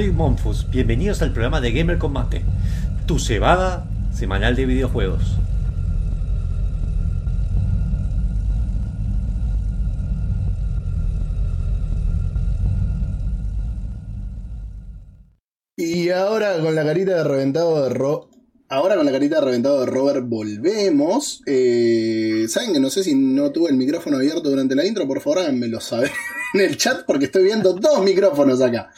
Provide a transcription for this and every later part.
soy Monfus. Bienvenidos al programa de Gamer Combate, tu cebada semanal de videojuegos. Y ahora con la carita de reventado de Ro Ahora con la carita de reventado de Robert volvemos. Eh, Saben que no sé si no tuve el micrófono abierto durante la intro, por favor háganmelo saber en el chat porque estoy viendo dos micrófonos acá.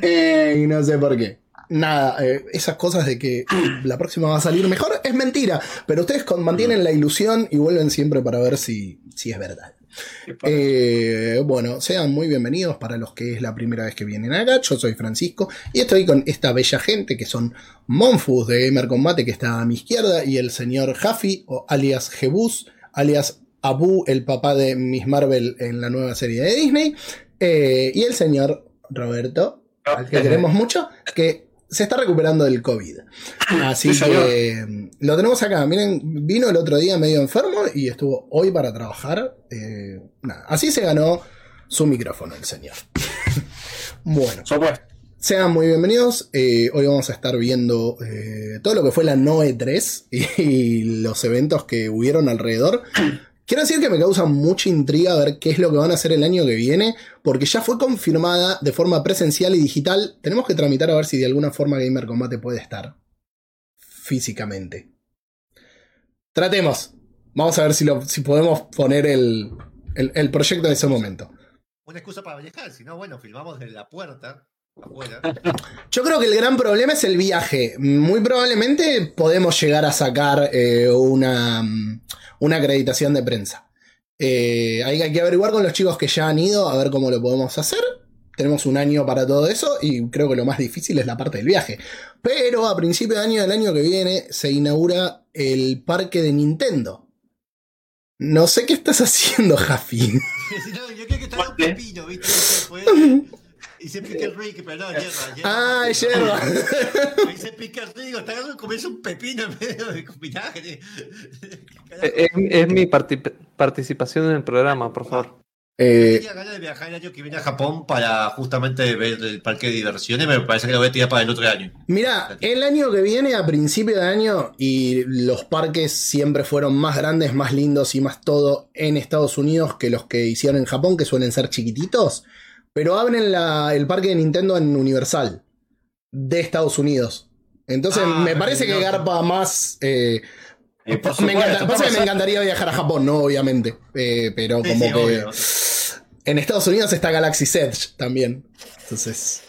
Eh, y no sé por qué. Nada, eh, esas cosas de que la próxima va a salir mejor es mentira, pero ustedes mantienen la ilusión y vuelven siempre para ver si, si es verdad. Eh, bueno, sean muy bienvenidos para los que es la primera vez que vienen acá. Yo soy Francisco y estoy con esta bella gente que son Monfus de Gamer Combate, que está a mi izquierda, y el señor Jaffi, o alias Jebus, alias Abu, el papá de Miss Marvel en la nueva serie de Disney, eh, y el señor Roberto, al que queremos mucho, que se está recuperando del COVID. Así que mm, lo tenemos acá. Miren, vino el otro día medio enfermo y estuvo hoy para trabajar. Eh, así se ganó su micrófono el señor. bueno. Sean muy bienvenidos. Eh, hoy vamos a estar viendo eh, todo lo que fue la NOE 3 y los eventos que hubieron alrededor. Quiero decir que me causa mucha intriga ver qué es lo que van a hacer el año que viene, porque ya fue confirmada de forma presencial y digital. Tenemos que tramitar a ver si de alguna forma Gamer Combate puede estar físicamente. Tratemos. Vamos a ver si, si podemos poner el, el, proyecto en ese momento. Una excusa para viajar, si no, bueno, filmamos desde la puerta. Yo creo que el gran problema es el viaje. Muy probablemente podemos llegar a sacar eh, una, una acreditación de prensa. Eh, hay que averiguar con los chicos que ya han ido a ver cómo lo podemos hacer. Tenemos un año para todo eso y creo que lo más difícil es la parte del viaje. Pero a principio de año del año que viene se inaugura el parque de Nintendo. No sé qué estás haciendo, Jaffi. yo creo que está un pepino, ¿viste? Se pica el rico, pero no, hierba, hierba. Ah, hierba. Y se pica el rico, está ganando comerse un pepino en medio de vinagre. Es, es, mi participación en el programa, por favor. Eh, tenía ganas de viajar el año que viene a Japón para justamente ver el parque de diversiones. Me parece que lo voy a tirar para el otro año. Mira, el año que viene, a principio de año, y los parques siempre fueron más grandes, más lindos y más todo en Estados Unidos que los que hicieron en Japón, que suelen ser chiquititos. Pero abren el parque de Nintendo en Universal de Estados Unidos. Entonces ah, me parece que garpa más. Eh, me, pasa que me encantaría viajar a Japón, ¿no? Obviamente. Eh, pero como que. En Estados Unidos está Galaxy Edge también. Entonces.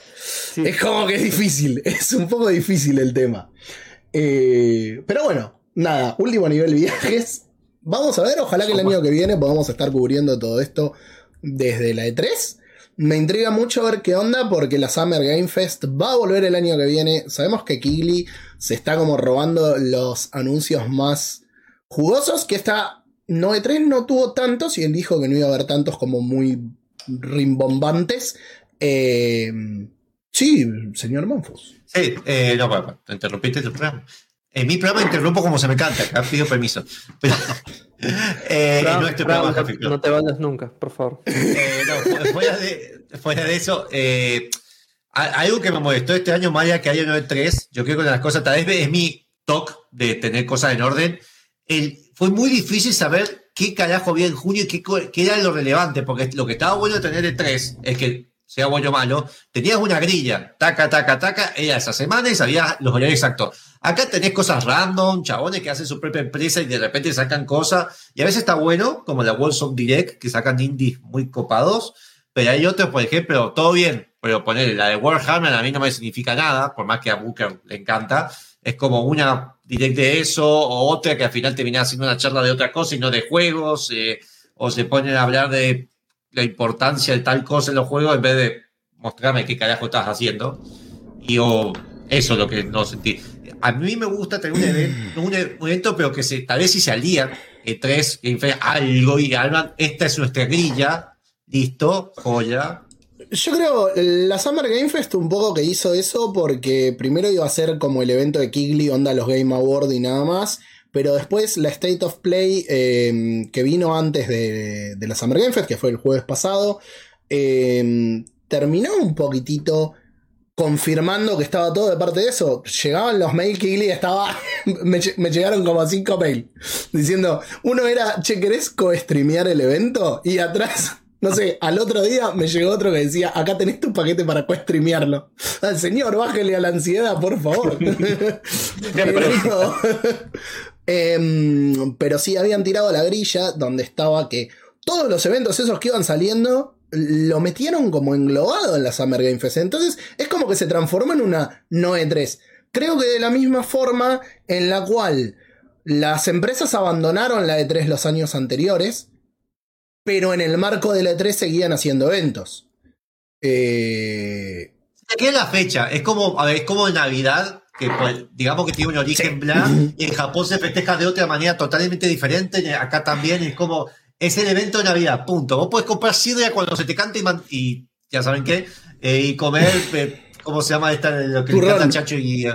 Es como que es difícil. Es un poco difícil el tema. Eh, pero bueno, nada. Último nivel viajes. Vamos a ver. Ojalá que el año que viene podamos estar cubriendo todo esto desde la E3. Me intriga mucho ver qué onda porque la Summer Game Fest va a volver el año que viene. Sabemos que Kigli se está como robando los anuncios más jugosos, que esta Noe 3 no tuvo tantos y él dijo que no iba a haber tantos como muy rimbombantes. Eh, sí, señor Monfus. Sí, eh, no, bueno, interrumpiste tu programa. En mi programa interrumpo como se me canta, pido permiso. Pero, eh, no, te vayas nunca, por favor. Eh, no, fuera, de, fuera de eso, eh, algo que me molestó este año, Maya, que haya 9.3, yo creo que una de las cosas, tal vez es mi toque de tener cosas en orden. El, fue muy difícil saber qué carajo había en junio y qué, qué, era lo relevante, porque lo que estaba bueno de tener el 3 es que, sea bueno o malo, tenías una grilla, taca, taca, taca, era esa semana y sabías los horarios exactos Acá tenés cosas random, chabones que hacen su propia empresa y de repente sacan cosas. Y a veces está bueno, como la Wolfson Direct, que sacan indies muy copados. Pero hay otros, por ejemplo, todo bien, pero poner la de Warhammer a mí no me significa nada, por más que a Booker le encanta. Es como una direct de eso, o otra que al final termina haciendo una charla de otra cosa y no de juegos, eh, o se ponen a hablar de la importancia de tal cosa en los juegos en vez de mostrarme qué carajo estás haciendo. Y o eso es lo que no sentí a mí me gusta tener un evento, pero que se, tal vez si se alían tres, algo y hablan, esta es nuestra grilla, listo, joya. Yo creo, la Summer Game Fest un poco que hizo eso porque primero iba a ser como el evento de Kigley, onda los Game Awards y nada más, pero después la State of Play em, que vino antes de, la Summer Game Fest, que fue el jueves pasado, em, terminó un poquitito confirmando que estaba todo de parte de eso. Llegaban los mails que estaba. me llegaron como cinco mails diciendo: uno era, che, ¿querés co-streamear el evento? Y atrás. No sé, al otro día me llegó otro que decía, acá tenés tu paquete para co-streamearlo. Al señor, bájele a la ansiedad, por favor. pero, Em, pero sí habían tirado la grilla donde estaba que todos los eventos esos que iban saliendo lo metieron como englobado en la Summer Game Fest. Entonces es como que se transformó en una no E3. Creo que de la misma forma en la cual las empresas abandonaron la E3 los años anteriores, pero en el marco de la E3 seguían haciendo eventos. Eh, Se queda la fecha. Es como, a ver, es como Navidad, que pues, digamos que tiene un origen bla, y en Japón se festeja de otra manera totalmente diferente. Acá también es como, es el evento de Navidad, punto. Vos podés comprar sidra cuando se te cante y, y ya saben qué, eh, y comer, eh, ¿cómo se llama esta? Lo que Turrón. chacho y.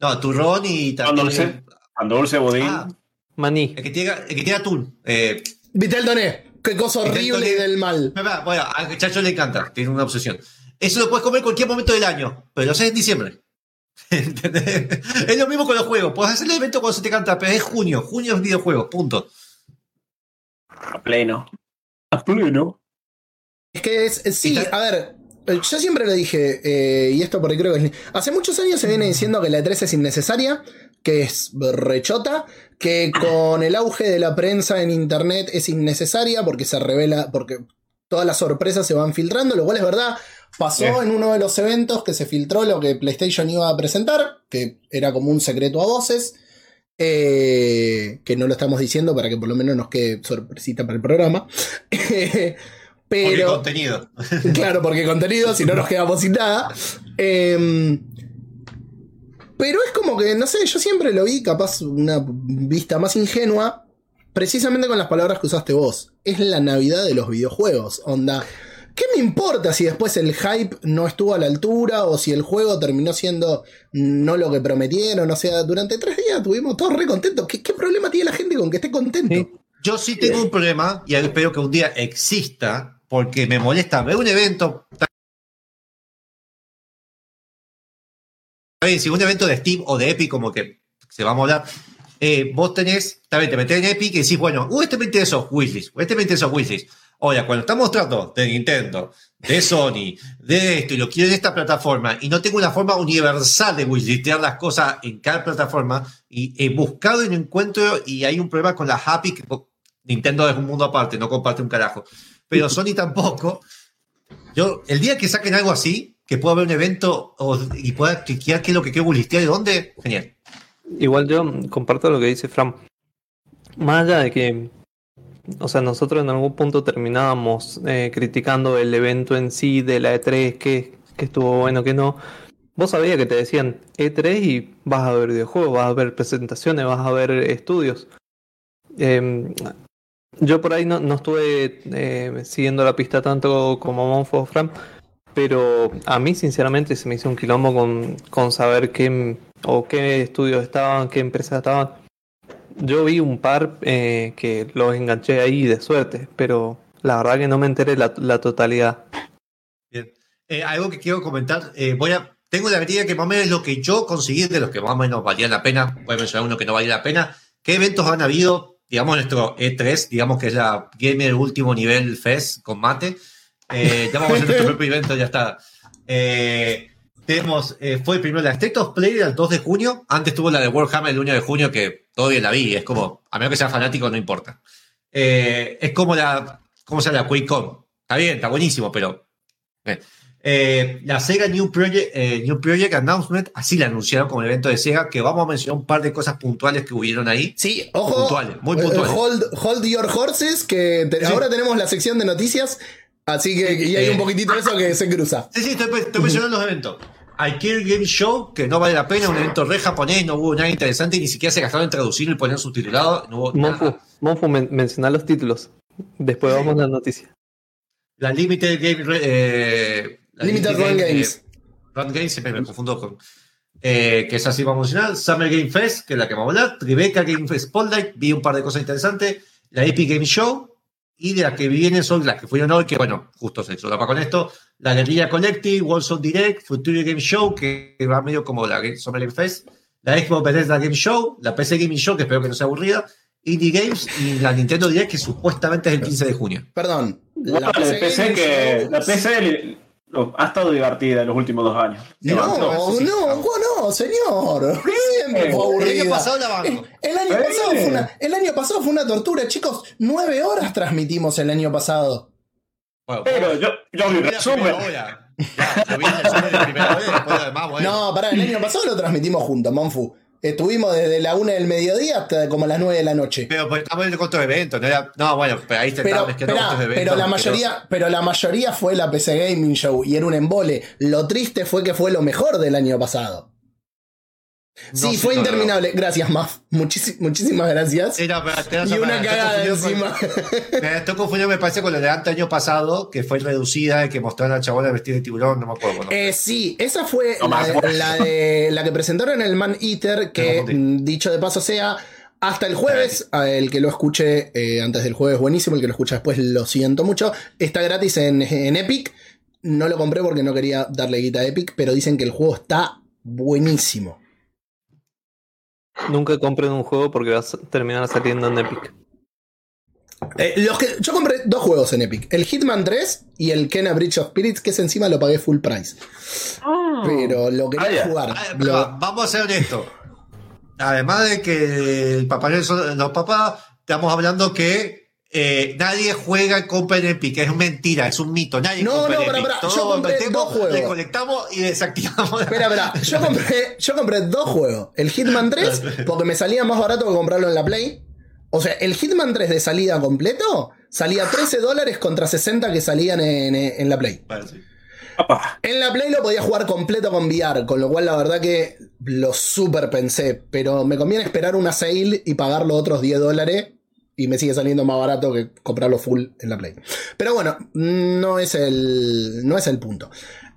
no, turrón y Pan también. dulce, pan dulce, budín. Ah, Maní. el que tiene, el que tiene atún. Eh, Vitel Doné, qué cosa horrible Doné. del mal. Bueno, al chacho le encanta, tiene una obsesión. Eso lo puedes comer en cualquier momento del año, pero lo haces en diciembre. ¿Entendés? Es lo mismo con los juegos. Puedes hacer el evento cuando se te canta, pero es junio. Junio es videojuegos, punto. A pleno. A pleno. Es que es, es- sí, a ver, eh, yo siempre lo dije, eh, y esto porque creo que es- hace muchos años se viene diciendo que la E3 es innecesaria, que es rechota, que con el auge de la prensa en internet es innecesaria porque se revela, porque todas las sorpresas se van filtrando, lo cual es verdad. Pasó en uno de los eventos que se filtró lo que PlayStation iba a presentar, que era como un secreto a voces. Eh, que no lo estamos diciendo para que por lo menos nos quede sorpresita para el programa. Porque Pero. contenido. Claro, porque contenido, si no nos quedamos sin nada. Em, pero es como que, no sé, yo siempre lo vi capaz una vista más ingenua, precisamente con las palabras que usaste vos. Es la Navidad de los videojuegos, onda. ¿Qué me importa si después el hype no estuvo a la altura o si el juego terminó siendo no lo que prometieron? O sea, durante tres días estuvimos todos re contentos. ¿Qué, problema tiene la gente con que esté contento? Yo sí tengo un problema y espero que un día exista, porque me molesta ver un evento. Bien, si un evento de Steam o de Epic, como que se va a molar, eh, vos tenés, bien, te metés en Epic y decís, bueno, uh, este me interesó, wishlist, este me interesó, wishlist. Ahora, cuando estamos mostrando de Nintendo, de Sony, de esto, y lo quiero en esta plataforma, y no tengo una forma universal de wishlistear las cosas en cada plataforma, y he buscado y no encuentro, y hay un problema con la Happy, que Nintendo es un mundo aparte, no comparte un carajo, pero Sony tampoco. Yo, el día que saquen algo así, que pueda haber un evento o- y pueda cliquear qué es lo que quiero wishlistear y dónde, genial. Igual yo comparto lo que dice Fran. Más allá de que, o sea, nosotros en algún punto terminábamos eh, criticando el evento en sí de la E3, que, que estuvo bueno, que no. Vos sabías que te decían E3 y vas a ver videojuegos, vas a ver presentaciones, vas a ver estudios. Em, yo por ahí no, no estuve eh, siguiendo la pista tanto como Monfo o Fran, pero a mí sinceramente se me hizo un quilombo con, con saber qué, o qué estudios estaban, qué empresas estaban. Yo vi un par eh, que los enganché ahí de suerte, pero la verdad que no me enteré la, la totalidad. Bien. Eh, algo que quiero comentar, eh, voy a, tengo la medida que más o menos es lo que yo conseguí de los que más o menos valían la pena. Voy a mencionar uno que no valía la pena. ¿Qué eventos han habido? Digamos nuestro E3, digamos que es la Gamer Último Nivel Fest con mate. Eh, ya vamos a hacer nuestro propio evento, ya está. Eh, tenemos, eh, fue primero la State of Play el 2 de junio. Antes tuvo la de Warhammer el 1 de junio, que todavía la vi. Es como, a menos que sea fanático, no importa. Eh, es como la, ¿cómo se llama? La QuakeCon. Está bien, está buenísimo, pero eh, la Sega New Project, eh, New Project Announcement, así la anunciaron como evento de Sega, que vamos a mencionar un par de cosas puntuales que hubieron ahí. Sí, ojo. Puntuales, muy puntuales. Hold, hold your horses, que te- Sí. ahora tenemos la sección de noticias. Así que y hay un poquitito de eso que se cruza. Sí, sí, estoy, estoy mencionando los eventos. Ikea Game Show, que no vale la pena, un evento re japonés, no hubo nada interesante, ni siquiera se gastaron en traducirlo y poner subtitulado, no hubo Monfu, nada. Monfu men- menciona los títulos. Después Sí. vamos a la noticia. La Limited Game... eh, la Limited Run Game, Games. eh, Run Games, siempre me confundo con... eh, que es así vamos a mencionar. Summer Game Fest, que es la que vamos a hablar. Tribeca Game Fest Spotlight, vi un par de cosas interesantes. La Epic Game Show, y de las que vienen son las que fueron hoy, que bueno, justo se solapa con esto, la Guerrilla Collective, Warzone Direct, Future Game Show, que va medio como la Summer Game Fest, la Xbox Bethesda Game Show, la PC Gaming Show, que espero que no sea aburrida, Indie Games y la Nintendo Direct, que supuestamente es el 15 de junio. Perdón. La PC, que la PC ha estado divertida en los últimos dos años. No, No, no, vamos. ¿cómo no, señor. Siempre fue El año pasado la banco. El año, pasado fue una, el año pasado fue una tortura, chicos. Nueve horas transmitimos el año pasado. Bueno, Pero yo, yo vi resumen. No, pará, el año pasado lo transmitimos juntos, Monfu. Estuvimos desde la una del mediodía hasta como las nueve de la noche. Pero pues, estamos en el otro evento, no era. No, bueno, pero ahí te Pero, estaba mezclando esperá, otros eventos. pero la mayoría, pero la mayoría fue la PC Gaming Show y era un embole. Lo triste fue que fue lo mejor del año pasado. No sí, fue no, no, interminable. Gracias, Maf. Muchísi- muchísimas gracias. Te vas Y una cagada confundió con- encima. Me estoy confundiendo, me parece, con la de antes año pasado, que fue reducida y que mostraron a la chabola vestida de tiburón, no me acuerdo. bueno. Eh, sí, esa fue No la, de- la de la que presentaron en el Man Eater, que mm, dicho de paso sea, hasta el jueves, a el que lo escuche eh, antes del jueves, buenísimo, el que lo escucha después, lo siento mucho, está gratis en, en Epic. No lo compré porque no quería darle guita a Epic, pero dicen que el juego está buenísimo. Nunca compren un juego porque vas a terminar saliendo en Epic. Eh, los que, yo compré dos juegos en Epic, el Hitman 3 y el Kena Bridge of Spirits, que es encima lo pagué full price. Pero lo quería Ah, jugar. Ah, Lo- vamos a ser honestos. Además de que el papá los papás, estamos hablando que eh, nadie juega y compra en Epic. Es mentira, es un mito. Nadie No, compra no, Epic. pará, yo compré dos juegos. Reconectamos y desactivamos. Espera, espera. Yo compré, yo compré dos juegos. El Hitman 3, porque me salía más barato que comprarlo en la Play. O sea, el Hitman 3 de salida completo salía 13 dólares contra 60 que salían en, en la Play. Sí. En la Play lo podía jugar completo con VR, con lo cual la verdad que lo super pensé. Pero me conviene esperar una sale y pagar los otros 10 dólares. Y me sigue saliendo más barato que comprarlo full en la Play. Pero bueno, no es el, no es el punto.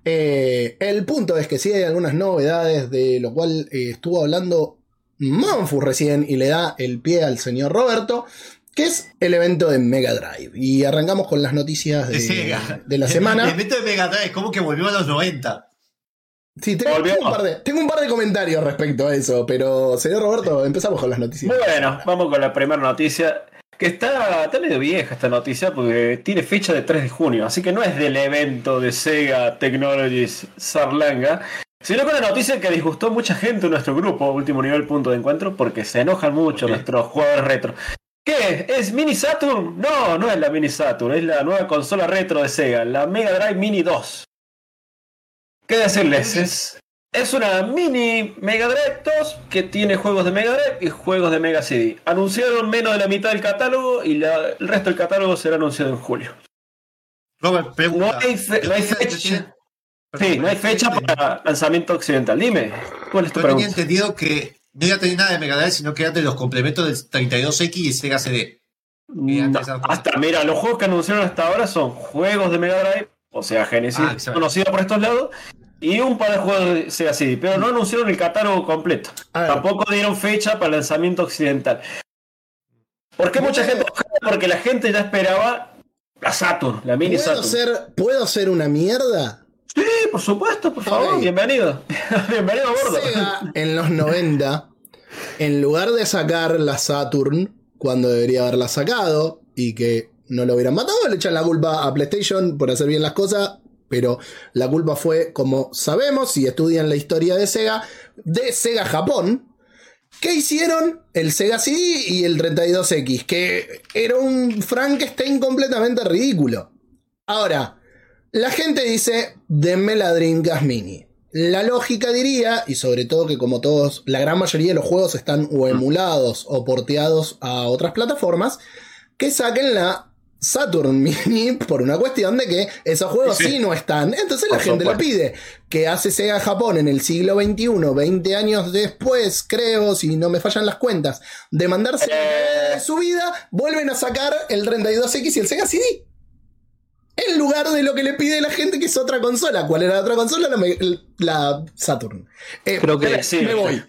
Eh, el punto es que sí hay algunas novedades, de lo cual eh, estuvo hablando Monfu recién y le da el pie al señor Roberto, que es el evento de Mega Drive. Y arrancamos con las noticias De de, la semana. El evento de Mega Drive es como que volvió a los 90. Sí, tengo, un par de, tengo un par de comentarios respecto a eso, pero señor Roberto, empezamos con las noticias. Bueno, vamos con la primera noticia. Que está, está medio vieja esta noticia porque tiene fecha de 3 de junio, así que no es del evento de Sega Technologies Sarlanga, sino con la noticia que disgustó a mucha gente en nuestro grupo, último nivel punto de encuentro, porque se enojan mucho nuestros jugadores retro. ¿Qué? ¿Es Mini Saturn? No, no es la Mini Saturn, es la nueva consola retro de Sega, la Mega Drive Mini 2. ¿Qué decirles? Es, es una mini Mega Drive 2 que tiene juegos de Mega Drive y juegos de Mega CD. Anunciaron menos de la mitad del catálogo y la- el resto del catálogo será anunciado en julio. Robert, No pregunta. hay, fe- no hay Yo tenía- fecha. Sí, no hay fecha para lanzamiento occidental. Dime, ¿cuál es tu Yo tenía pregunta? entendido que no iba a tener nada de Mega Drive, sino que eran de los complementos del 32X y Sega CD. Cosas. hasta, mira, los juegos que anunciaron hasta ahora son juegos de Mega Drive, o sea, Genesis, Ah, conocido por estos lados, y un par de juegos de Sega CD, pero no anunciaron el catálogo completo. A ver. Tampoco dieron fecha para el lanzamiento occidental. ¿Por qué mucha gente? Porque la gente ya esperaba la Saturn, la mini ¿Puedo Saturn. ser, ¿Puedo ser una mierda? Sí, por supuesto, por favor, bienvenido. bienvenido a bordo. Sega en los 90, en lugar de sacar la Saturn cuando debería haberla sacado y que no lo hubieran matado, le echan la culpa a PlayStation por hacer bien las cosas, pero la culpa fue, como sabemos, si estudian la historia de Sega, de Sega Japón. ¿Qué hicieron? El Sega CD y el 32X, que era un Frankenstein completamente ridículo. Ahora, la gente dice, denme la Dreamcast Mini. La lógica diría, y sobre todo que como todos, la gran mayoría de los juegos están o emulados o porteados a otras plataformas, que saquen la Saturn Mini por una cuestión de que esos juegos sí, Sí. no están. Entonces la gente lo pide. Que hace Sega Japón en el siglo XXI, 20 años después, creo, si no me fallan las cuentas, de mandarse de su vida, vuelven a sacar el 32X y el Sega CD. En lugar de lo que le pide la gente, que es otra consola. ¿Cuál era la otra consola? La, Saturn. Eh, Creo que, Sí. me voy.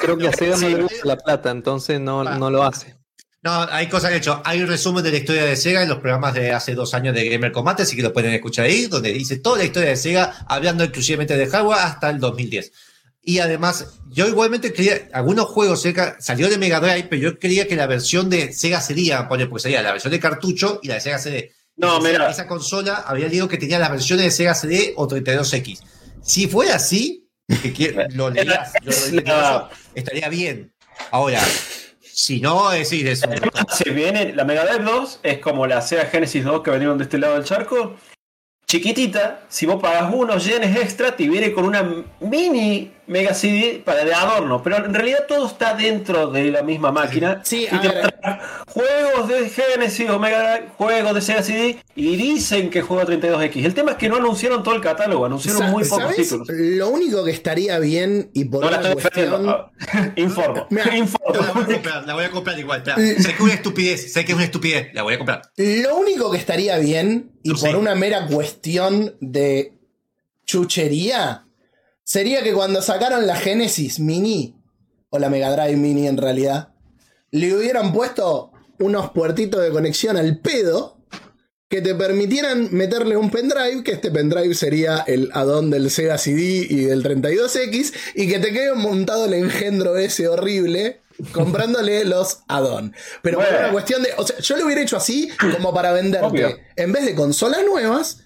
creo que a Sega no Sí. le gusta la plata, entonces no, Ah. no lo hace. No, hay cosas que he hecho. Hay un resumen de la historia de Sega en los programas de hace dos años de Gamer Combate, así que lo pueden escuchar ahí, donde dice toda la historia de Sega, hablando exclusivamente de hardware hasta el 2010. Y además, yo igualmente quería, algunos juegos Sega salió de Mega Drive, pero yo creía que la versión de Sega sería, porque sería la versión de cartucho y la de Sega CD. No, esa, mira. Esa consola había leído que tenía las versiones de Sega CD o 32X. Si fuera así, que quiero- lo leías, yo lo estaría bien. Ahora, si no, es decir, es un- Se viene, la Mega Drive 2 es como la Sega Genesis 2 que vinieron de este lado del charco. Chiquitita, si vos pagas unos yenes extra, te viene con una mini Mega CD para de adorno. Pero en realidad todo está dentro de la misma máquina. Sí, y a te juegos de Genesis o Mega Drive, juegos de Sega CD, y dicen que juega 32X. El tema es que no anunciaron todo el catálogo, anunciaron Sa- muy pocos ¿sabes? títulos. Lo único que estaría bien y por No la una estoy defendiendo. cuestión. Ah, Informo. Mira, Informo. la voy a comprar, la voy a comprar igual. espera. Sé que es una estupidez, sé que es una estupidez, la voy a comprar. Lo único que estaría bien, y No por sé. una mera cuestión de chuchería, sería que cuando sacaron la Genesis Mini, o la Mega Drive Mini en realidad, le hubieran puesto unos puertitos de conexión al pedo que te permitieran meterle un pendrive, que este pendrive sería el add-on del Sega CD y del 32X, y que te quede montado el engendro ese horrible comprándole los add-on. Pero por Bueno. una cuestión de. O sea, yo lo hubiera hecho así como para venderte, Obvio. en vez de consolas nuevas,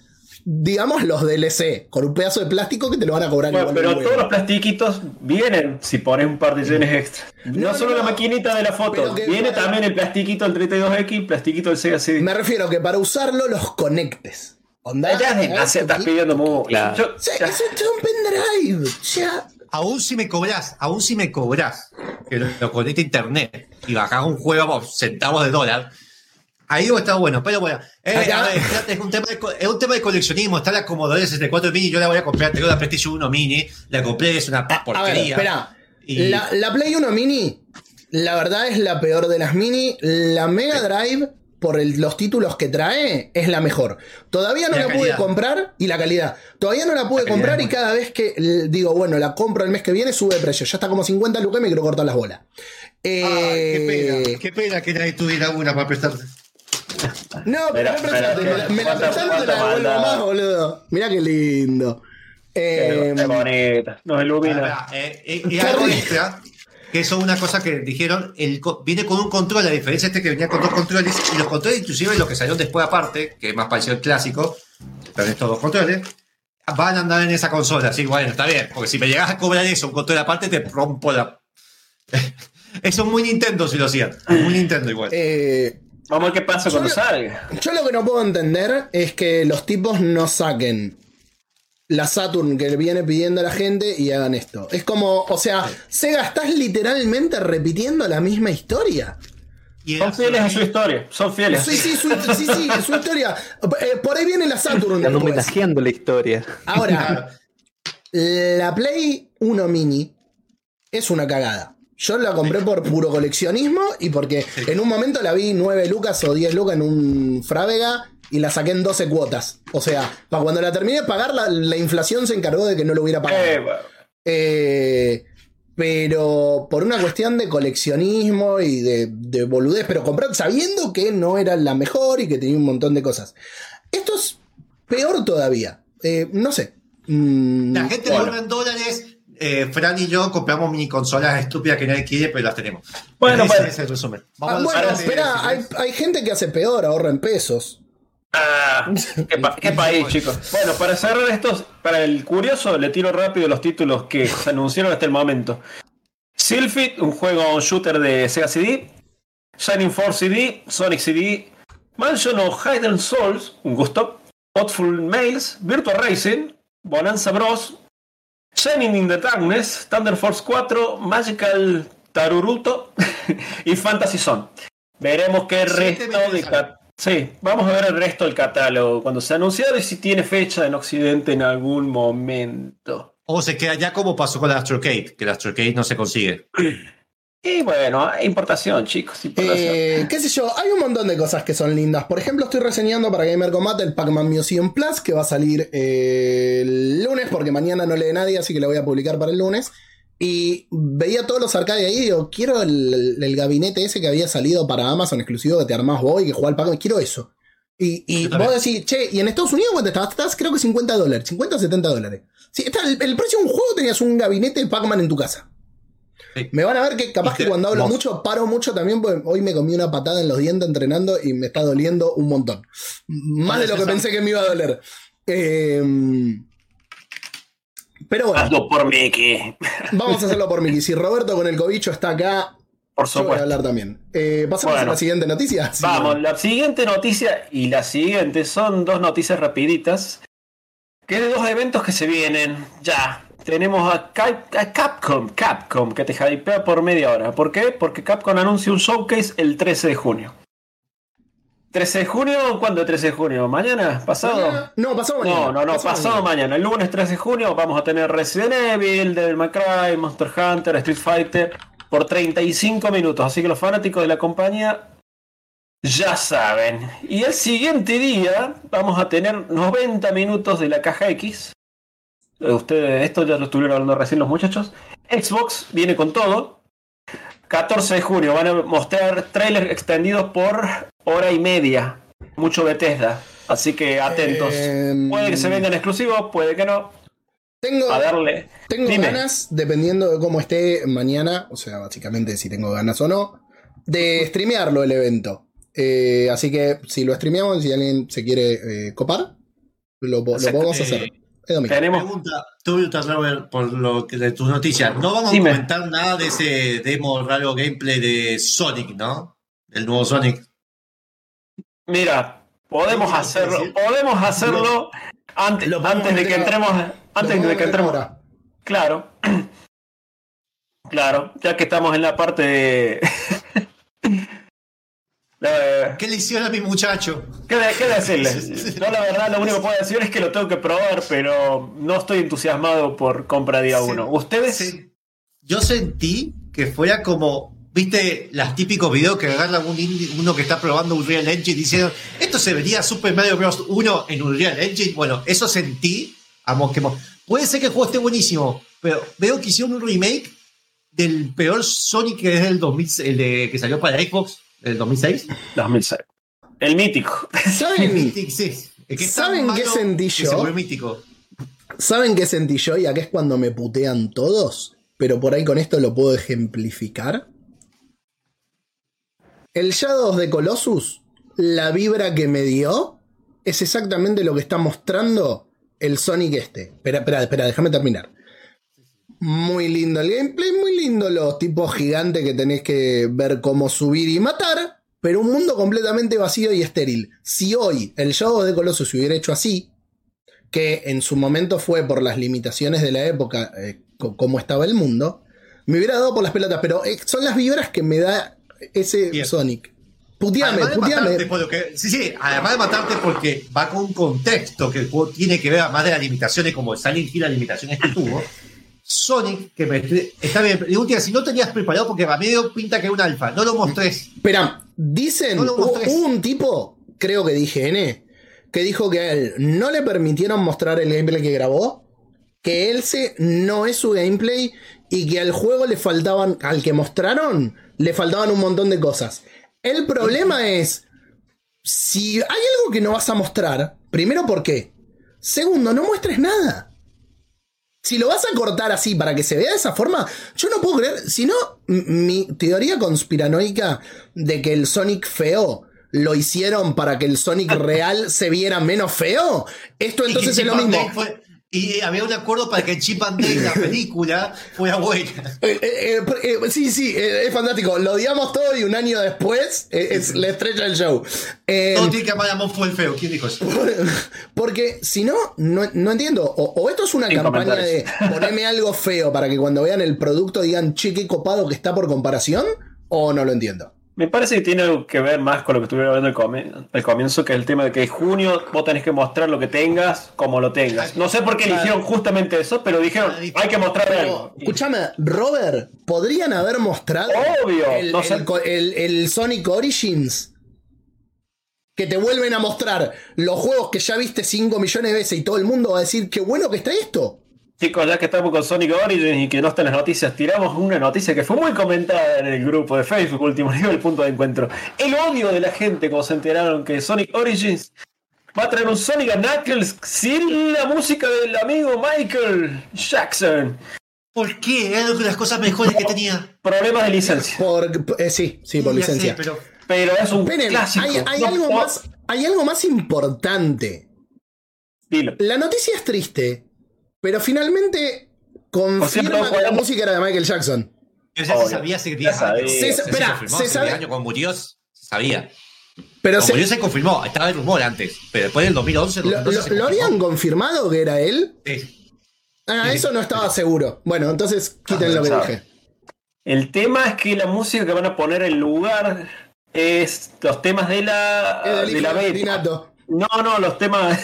digamos los DLC, con un pedazo de plástico que te lo van a cobrar Bueno, igual. pero todos los plastiquitos vienen si pones un par de yenes extra. No, No, solo no, la maquinita de la foto, viene también el plastiquito del 32X, el plastiquito del Sega CD. Me refiero que para usarlo los conectes. Onda, ya estás pidiendo mucho. Claro. Yo- O sea, ya- eso es un pendrive. Ya. Aún si me cobras, aún si me cobras que lo, lo conecte a internet y bajás un juego por centavos de dólar, ahí está bueno, pero bueno, eh, a ver, es, un tema de, es un tema de coleccionismo, está la Commodore 64 Mini, yo la voy a comprar, tengo la PlayStation 1 Mini, la compré, es una A, a ver, porquería. espera. Y- La, la Play 1 Mini, la verdad es la peor de las Mini. La Mega Drive, por el- los títulos que trae, es la mejor. Todavía no la la, pude comprar y la calidad. Todavía no la pude La comprar y cada vez que digo, bueno, la compro el mes que viene, sube de precio. Ya está como 50 lucas y me quiero cortar las bolas. Ay, Eh, qué pena, qué pena que nadie tuviera una para prestarte. No, pero me la- me la prestaste, te la devuelvo más, boludo. Mirá qué lindo. Eh, qué bonita, nos ilumina. Ah, eh, eh, y algo extra, que eso es una cosa que dijeron, el, co- viene con un control, la diferencia este que venía con dos controles, y los controles, inclusive los que salieron después aparte, que es más parecido al clásico, pero estos dos controles, van a andar en esa consola, así bueno, está bien, porque si me llegas a cobrar eso, un control aparte, te rompo la... Eso es muy Nintendo si lo hacían, muy Nintendo igual. eh, Vamos a ver qué pasa cuando yo- salga. Yo lo que no puedo entender es que los tipos no saquen la Saturn que viene pidiendo la gente y hagan esto. Es como, o sea, Sega, estás literalmente repitiendo la misma historia. Son fieles a su historia, son fieles. Sí, sí, su, sí, sí, su historia. Eh, por ahí viene la Saturn. Están homenajeando la historia. Ahora, la Play 1 Mini es una cagada. Yo la compré por puro coleccionismo y porque en un momento la vi 9 lucas o 10 lucas en un Frávega y la saqué en 12 cuotas. O sea, para cuando la terminé de pagar, la, la inflación se encargó de que no lo hubiera pagado. Eh, bueno. Eh, pero por una cuestión de coleccionismo y de, de boludez, pero comprar sabiendo que no era la mejor y que tenía un montón de cosas. Esto es peor todavía. Eh, no sé. Mm, La gente Bueno. en dólares. Eh, Fran y yo compramos mini consolas estúpidas que nadie quiere, pero las tenemos. Bueno, ese pues- es el resumen. ah, Vamos bueno, espera, hay, hay gente que hace peor, ahorra en pesos. Ah, qué, pa- qué país, chicos. Bueno, para cerrar estos, para el curioso, le tiro rápido los títulos que se anunciaron hasta el momento. Sylphid, un juego shooter de Sega CD. Shining Force CD, Sonic CD. Mansion of Hidden Souls, un gusto. Thoughtful Mails, Virtual Racing, Bonanza Bros. Shining in the Darkness, Thunder Force 4, Magical Taruruto y Fantasy Zone. Veremos qué resto de cat- Sí, vamos a ver el resto del catálogo cuando se ha anunciado y si tiene fecha en Occidente en algún momento. O se queda ya como pasó con la Astrocade, que la Astrocade no se consigue. Y bueno, importación, chicos, importación. Eh, qué sé yo, hay un montón de cosas que son lindas. Por ejemplo, estoy reseñando para Gamer Combat el Pac-Man Museum Plus, que va a salir eh, el lunes, porque mañana no lee nadie, así que lo voy a publicar para el lunes. Y veía todos los arcades ahí y digo, quiero el, el gabinete ese que había salido para Amazon exclusivo que te armás vos y que jugaba el Pac-Man, quiero eso. Y, y vos decís, che, ¿y en Estados Unidos cuánto estabas? Estabas creo que 50 dólares, 50 o 70 dólares. Sí, está el, el precio de un juego tenías un gabinete de Pac-Man en tu casa. Sí. Me van a ver que capaz que cuando hablo vos. mucho, paro mucho también, porque hoy me comí una patada en los dientes entrenando y me está doliendo un montón. Más de lo que pensé que me iba a doler. Eh, pero bueno, Hazlo por Mickey. vamos a hacerlo por Miki. Si Roberto con el cobicho está acá, Por yo voy a supuesto. hablar también. Eh, Pasamos a la siguiente noticia. Sí. Vamos, la siguiente noticia y la siguiente son dos noticias rapiditas. Que de dos eventos que se vienen. Ya. Tenemos a, Cap- a Capcom, Capcom, que te hypea por media hora. ¿Por qué? Porque Capcom anuncia un showcase el 13 de junio. ¿13 de junio? ¿Cuándo es 13 de junio? ¿Mañana? ¿Pasado? Mañana- No, pasado mañana. No, no, no, pasado mañana. El lunes 13 de junio vamos a tener Resident Evil, Devil May Cry, Monster Hunter, Street Fighter por 35 minutos. Así que los fanáticos de la compañía ya saben. Y el siguiente día vamos a tener 90 minutos de la caja X. Eh, Ustedes, esto ya lo estuvieron hablando recién los muchachos. Xbox viene con todo. 14 de junio van a mostrar trailers extendidos por hora y media. Mucho Bethesda. Así que atentos. Em, Puede que se vengan exclusivos, puede que no. Tengo, A darle. tengo Dime. ganas, dependiendo de cómo esté mañana, o sea, básicamente si tengo ganas o no, de streamearlo el evento. Eh, así que si lo streameamos, si alguien se quiere eh, copar, lo, podemos Eh, hacer. Tenemos. Pregunta, tú, Robert, por lo que de tus noticias. No vamos Dime. a comentar nada de ese demo raro gameplay de Sonic, ¿no? El nuevo Sonic. Mira, podemos hacerlo. Podemos hacerlo antes, lo antes de que entremos. Antes de que entremos. ahora. Claro. Claro, ya que estamos en la parte de. Eh, ¿Qué le hicieron a mi muchacho? ¿Qué, qué decirles? Yo la verdad lo único que puedo decir es que lo tengo que probar, pero no estoy entusiasmado por compra día Sí. uno. ¿Ustedes? Yo sentí que fuera como, viste, los típicos videos que agarran un indie- uno que está probando un Real Engine diciendo, esto se vería Super Mario Bros. 1 en un Real Engine. Bueno, eso sentí. Amo, que Puede ser que el juego esté buenísimo, pero veo que hicieron un remake del peor Sonic que es el 2000, el de, que salió para Xbox, el 2006. 2006. El mítico. ¿Saben, Sí, sí. Que es tan ¿Saben qué sentí yo? mítico. ¿Saben qué sentí yo? Y acá es cuando me putean todos, pero por ahí con esto lo puedo ejemplificar. El Shadows de Colossus, la vibra que me dio, es exactamente lo que está mostrando el Sonic este. Espera, espera, espera, déjame terminar. Muy lindo el gameplay, muy lindo los tipos gigantes que tenés que ver cómo subir y matar, pero un mundo completamente vacío y estéril. Si hoy el Shadows de Colossus se hubiera hecho así, que en su momento fue por las limitaciones de la época, eh, co- cómo estaba el mundo, me hubiera dado por las pelotas, pero eh, son las vibras que me da ese Bien. Sonic. Puteame, Además de puteame. matarte que- sí, sí, además de matarte porque va con un contexto que el juego tiene que ver, además de las limitaciones, como Silent Hill, las limitaciones que tuvo. Sonic, que me, está bien, pregunta, si no tenías preparado, porque dio pinta que era un alfa, no lo mostrés. Espera, dicen, No mostrés. un tipo, creo que dije N, que dijo que a él no le permitieron mostrar el gameplay que grabó, que él se no es su gameplay y que al juego le faltaban, al que mostraron, le faltaban un montón de cosas. El problema es, si hay algo que no vas a mostrar, primero, ¿por qué? Segundo, no muestres nada. Si lo vas a cortar así para que se vea de esa forma, yo no puedo creer. Si no, mi teoría conspiranoica de que el Sonic feo lo hicieron para que el Sonic real se viera menos feo, esto entonces es lo mismo. Fue- y había un acuerdo para que Chip and Dale, la película, fuera buena. Eh, eh, eh, eh, sí, sí, eh, es fantástico. Lo odiamos todo y un año después eh, es la estrella del show. Eh, Todo tiene que amar a fue el feo. ¿Quién dijo eso? Porque si no, no, no entiendo. O, o esto es una Sin campaña de ponerme algo feo para que cuando vean el producto digan, che, qué copado que está por comparación, o no lo entiendo. Me parece que tiene algo que ver más con lo que estuvieron hablando al, comi- al comienzo, que es el tema de que en junio vos tenés que mostrar lo que tengas como lo tengas. No sé por qué eligieron justamente eso, pero dijeron, hay que mostrar Pero, algo. Escúchame, Robert, ¿podrían haber mostrado Obvio, el, no sé. el co- el- el Sonic Origins? Que te vuelven a mostrar los juegos que ya viste 5 millones de veces y todo el mundo va a decir, qué bueno que está esto. Chicos, ya que estamos con Sonic Origins y que no están las noticias, tiramos una noticia que fue muy comentada en el grupo de Facebook Último Nivel Punto de Encuentro. El odio de la gente cuando se enteraron que Sonic Origins va a traer un Sonic and Knuckles sin la música del amigo Michael Jackson. ¿Por qué? Era una de las cosas mejores que tenía. Problemas de licencia. Por, eh, sí, sí, por sé, licencia. pero Pero es un Esperen, clásico. hay, hay No algo más, hay algo más importante. Dilo. La noticia es triste, pero finalmente confirma que la música era de Michael Jackson. Pero ya se sabía hace Ya 10 sabía. años. Se- Se, espera, se hace sabe- 10 años cuando murió, se sabía. Pero se- murió se confirmó, estaba el rumor antes, pero después del 2011, ¿lo, 2012 lo- se lo habían confirmado que era él? Sí. Ah, Sí, eso no estaba seguro. Bueno, entonces quiten lo que dije. El tema es que la música que van a poner en lugar es los temas de la, Es del de la beta. No, no, los temas.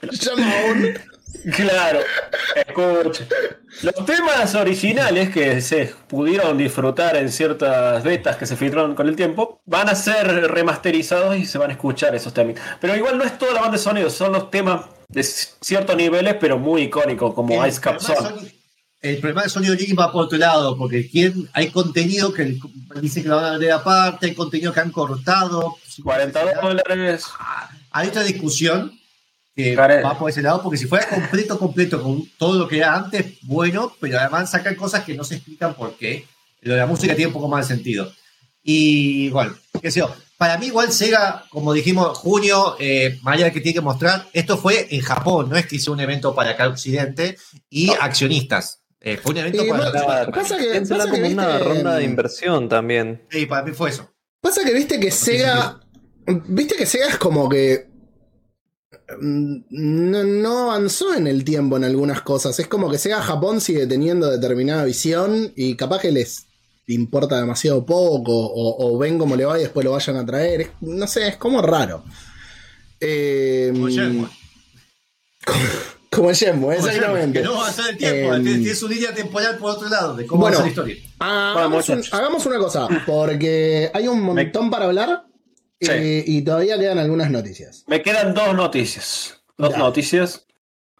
Claro, escucha. Los temas originales que se pudieron disfrutar en ciertas betas que se filtraron con el tiempo van a ser remasterizados y se van a escuchar esos temas. Pero igual no es toda la banda de sonido, son los temas de ciertos niveles, pero muy icónicos, como El Ice Cap Song. El problema de Sony Origins va por otro lado, porque quien, hay contenido que dice que lo van a vender aparte, hay contenido que han cortado. 40 dólares. Hay otra discusión que va por ese lado, porque si fuera completo, completo, con todo lo que era antes, bueno, pero además sacan cosas que no se explican por qué. Lo de la música tiene un poco más de sentido. Y bueno, qué sé yo. Para mí, igual Sega, como dijimos, junio, eh, de que tiene que mostrar, esto fue en Japón, no es que hizo un evento para acá Occidente y accionistas. Eh, fue un evento Y para, para- pasa que- pasa que como una viste, ronda de inversión también. Sí, para mí fue eso. Pasa que viste que Sega. Viste que Sega es como que. Mm, No, no avanzó en el tiempo en algunas cosas. Es como que Sega Japón sigue teniendo determinada visión y capaz que les importa demasiado poco o, o ven cómo le va y después lo vayan a traer. Es- no sé, es como raro. Eh, Como Shenmue. como Como Shenmue, exactamente. Que no va a ser el tiempo, Em, tiene tiene su línea temporal por otro lado, de cómo Bueno. va a ser la historia. Bueno, hagamos, un- hagamos una cosa, porque hay un montón para hablar Sí. eh, y todavía quedan algunas noticias. Me quedan dos noticias. Dos Dale. noticias.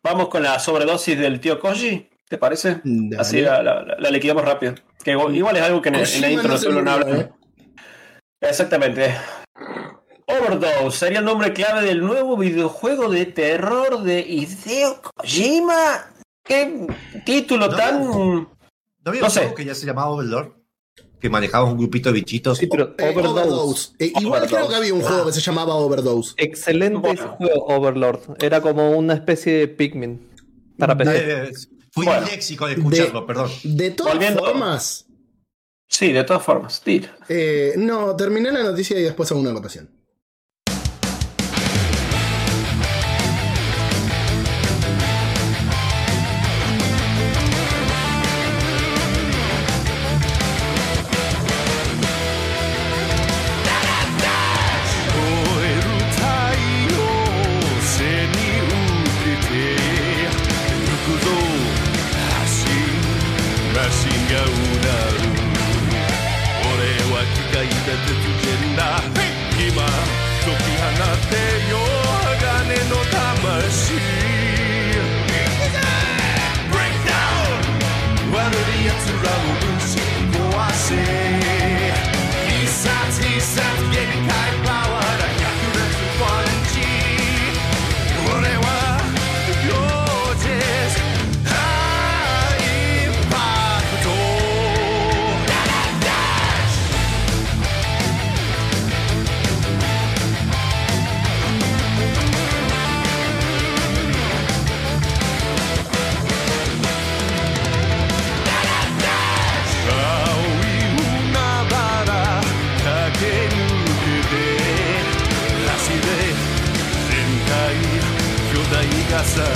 Vamos con la sobredosis del tío Koji, ¿te parece? Dale. Así la, la- la- liquidamos rápido. Que igual igual es algo que en, en la intro no no hablar. ¿eh? Exactamente. Overdose sería el nombre clave del nuevo videojuego de terror de Hideo Kojima. ¿Qué título No. tan. ¿No había No un sé. juego que ya se llamaba Overlord? Que manejaba un grupito de bichitos. Sí, pero Eh, Overdose. Overdose. Eh, igual Overdose. creo que había un juego que se llamaba Overdose. Excelente Bueno. ese juego, Overlord. Era como una especie de Pikmin. Para PC. Eh, fui Bueno. léxico de escucharlo, perdón. De todas Volviendo- formas, Sí, de todas formas. Tira. eh, no, terminé la noticia y después hago una acotación. ラブ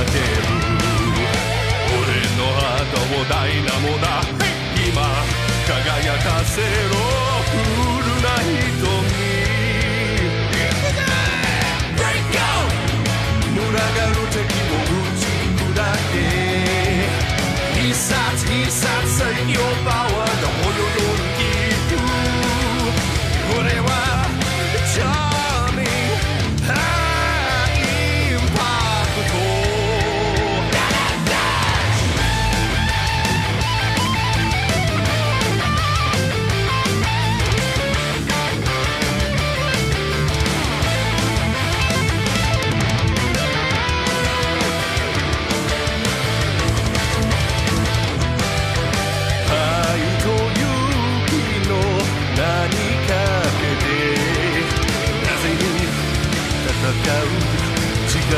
俺の肌もダイナモな今輝かせろ。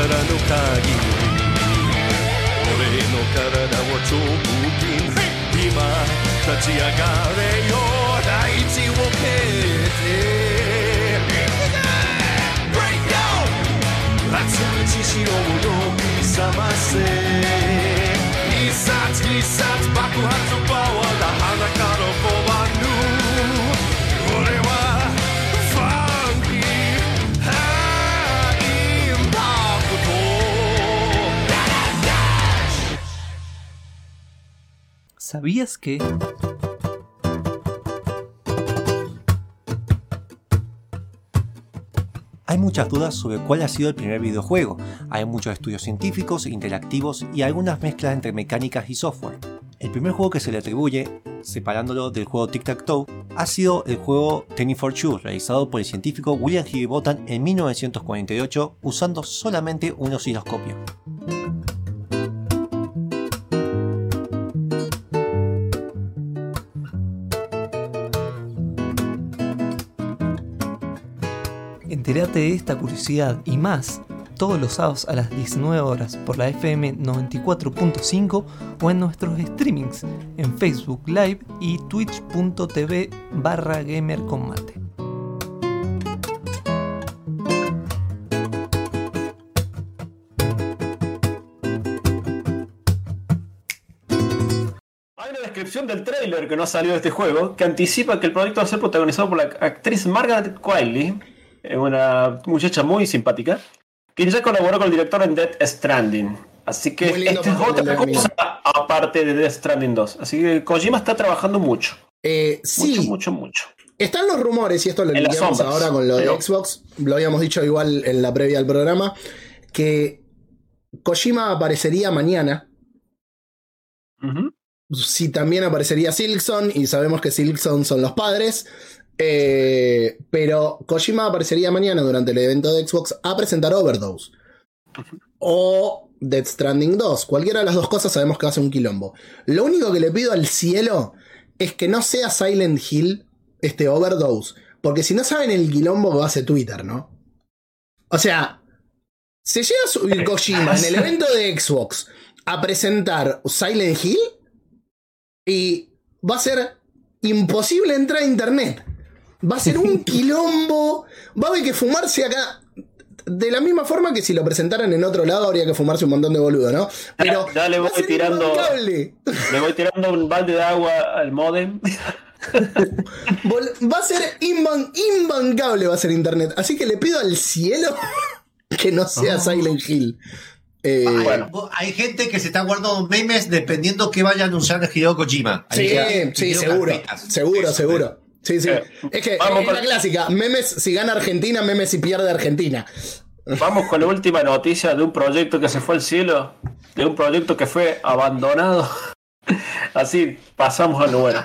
力の限り俺の体を超分今立ち上がれよ大地を蹴って Break out 熱い血潮を呼び覚ませ一冊一冊爆発パワー ¿Sabías que... Hay muchas dudas sobre cuál ha sido el primer videojuego. Hay muchos estudios científicos, interactivos y algunas mezclas entre mecánicas y software. El primer juego que se le atribuye, separándolo del juego Tic Tac Toe, ha sido el juego Tenny for Two, realizado por el científico William Higginbotham en 1948 usando solamente un osciloscopio. De esta curiosidad y más todos los sábados a las 19 horas por la FM 94.5 o en nuestros streamings en Facebook Live y twitch.tv barra gamercombate. Hay una descripción del tráiler que no salió de este juego que anticipa que el proyecto va a ser protagonizado por la actriz Margaret Qualley, eh, una muchacha muy simpática, quien ya colaboró con el director en Death Stranding. Así que esta es otra aparte de Death Stranding 2. Así que Kojima está trabajando mucho. Eh, sí, Mucho, mucho, mucho. Están los rumores, y esto lo En las linkamos sombras, ahora con lo de Xbox, lo habíamos dicho igual en la previa al programa, que Kojima aparecería mañana. Si también aparecería Silkson, y sabemos que Silkson son los padres. Eh, pero Kojima aparecería mañana durante el evento de Xbox a presentar Overdose. O Death Stranding 2. Cualquiera de las dos cosas sabemos que va a ser un quilombo. Lo único que le pido al cielo es que no sea Silent Hill este Overdose. Porque si no saben el quilombo que va a hacer Twitter, ¿no? O sea, se llega a subir Kojima en el evento de Xbox a presentar Silent Hill y va a ser imposible entrar a internet. Va a ser un quilombo. Va a haber que fumarse acá. De la misma forma que si lo presentaran en otro lado habría que fumarse un montón de boludo, ¿no? Pero Ya le voy tirando-. Le voy tirando un balde de agua al modem. Va a ser imban- imbancable, va a ser internet. Así que le pido al cielo que no sea Silent Hill. Eh, Hay, Bueno. hay gente que se está guardando memes dependiendo que vaya a anunciar Hideo Kojima. Hay sí, que- sí, seguro. Seguro, Eso, seguro. Sí, sí. Eh, es que vamos es con- la clásica. Memes si gana Argentina, memes si pierde Argentina. Vamos con la última noticia de un proyecto que se fue al cielo, de un proyecto que fue abandonado. Así pasamos a lo bueno.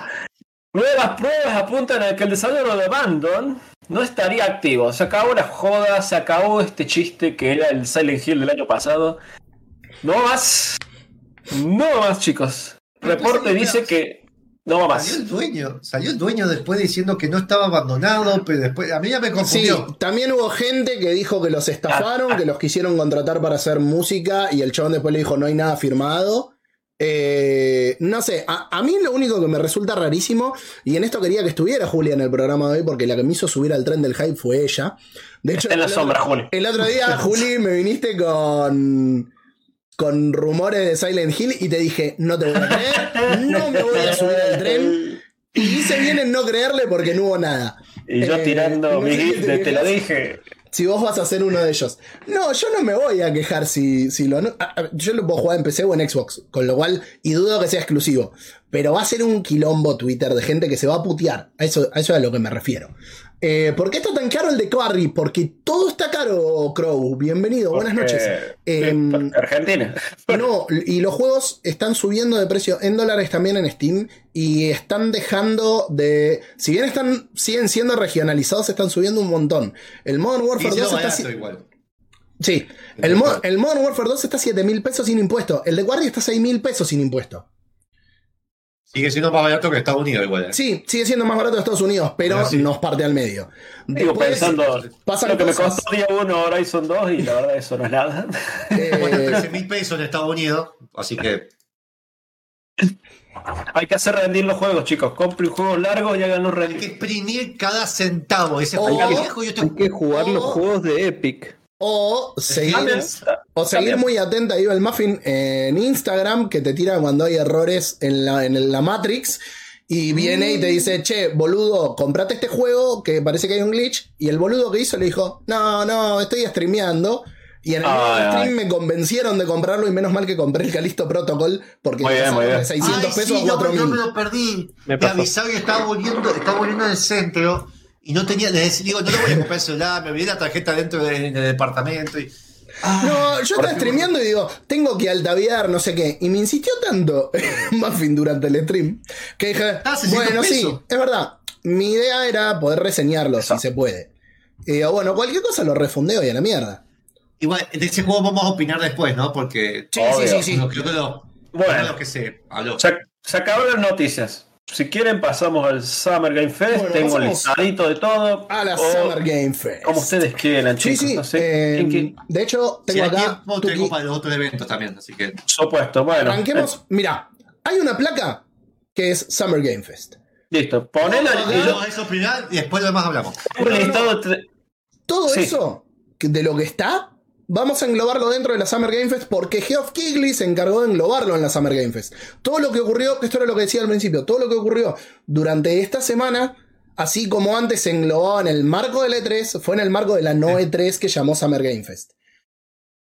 Nuevas pruebas apuntan a que el desarrollo de Abandon no estaría activo. Se acabó la joda, se acabó este chiste que era el Silent Hill del año pasado. No más. No más, chicos. Reporte dice que no va Salió el dueño, salió el dueño después diciendo que no estaba abandonado, pero después a mí ya me Sí, confundió. también hubo gente que dijo que los estafaron, que los quisieron contratar para hacer música y el chabón después le dijo no hay nada firmado. Eh, no sé, a, a mí lo único que me resulta rarísimo, y en esto quería que estuviera Julia en el programa de hoy, porque la que me hizo subir al tren del hype fue ella. De hecho, Está en la el otro- sombra, Juli. El otro día, Juli, me viniste con, con rumores de Silent Hill y te dije, no te voy a creer, no me voy a subir al tren. Y hice bien en no creerle porque no hubo nada. Y yo Eh, tirando mi gif te de te lo dije. Si vos vas a ser uno de ellos. No, yo no me voy a quejar si, si lo. Yo lo puedo jugar en PC o en Xbox, con lo cual, y dudo que sea exclusivo. Pero va a ser un quilombo Twitter de gente que se va a putear. A eso, a eso es a lo que me refiero. Eh, ¿Por qué está tan caro el de Quarry? Porque todo está caro, Crow. Bienvenido, buenas Porque- noches. Em, Argentina. no, y los juegos están subiendo de precio en dólares también en Steam y están dejando de. Si bien están siguen siendo regionalizados, están subiendo un montón. El Modern Y Warfare sido 2 está. si- igual. Sí, el, mo- el Modern Warfare 2 está a 7 mil pesos sin impuesto. El de Guardia está a 6 mil pesos sin impuesto. Sigue siendo más barato que Estados Unidos igual. ¿eh? Sí, sigue siendo más barato de Estados Unidos, pero sí. nos parte al medio. Digo, Después, pensando, pasan lo que me costó día uno, Horizon 2 y la verdad eso no es nada. Eh, 13 mil pesos en Estados Unidos, así que Hay que hacer rendir los juegos, chicos. Compren juegos largos y háganlos hay que rendir. exprimir cada centavo. Ese Oh. juego viejo y este Hay que jugar los Oh. juegos de Epic. O seguir, También- o seguir también. muy atenta a el Muffin en Instagram, que te tira cuando hay errores en la, en la Matrix. Y viene y te dice, che, boludo, comprate este juego que parece que hay un glitch. Y el boludo que hizo le dijo, no, no, estoy streameando. Y en el Ay, stream ay. me convencieron de comprarlo y menos mal que compré el Calisto Protocol porque Muy bien, muy bien. de 600 Ay, pesos sí, a no, pero 4000. yo me lo perdí. Me que estaba volviendo, estaba volviendo al centro y no tenía, le decí- digo, no le voy a comprar el celular, me olvidé la tarjeta dentro de- del departamento y. No, yo estaba streameando y digo, tengo que altaviar, no sé qué. Y me insistió tanto Muffin durante el stream que dije, Ah, 600 bueno, sí, pesos. es verdad. Mi idea era poder reseñarlo si se puede. Y digo, bueno, cualquier cosa lo refundeo y a la mierda. Igual, de ese juego vamos a opinar después, ¿no? Porque. Sí, Obvio. sí, sí, sí. no, creo que lo. Bueno. Bueno, lo que se habló. Se, se acabaron las noticias. Si quieren, pasamos al Summer Game Fest. Bueno, Tengo pasamos listadito de todo. A la O Summer Game Fest. Como ustedes quieran, Sí, chicos. sí. no sé. eh, de hecho, si tengo hay acá. tiempo, tengo para los otros eventos también, así que. Supuesto. Bueno. arranquemos. Mira, hay una placa que es Summer Game Fest. eh, listo. Ponela y yo Hagamos eso primero y después lo demás hablamos. un listado Todo Sí. eso de lo que está, vamos a englobarlo dentro de la Summer Game Fest porque Geoff Keighley se encargó de englobarlo en la Summer Game Fest. Todo lo que ocurrió, esto era lo que decía al principio, todo lo que ocurrió durante esta semana, así como antes se englobaba en el marco del E3, fue en el marco de la no E3 que llamó Summer Game Fest.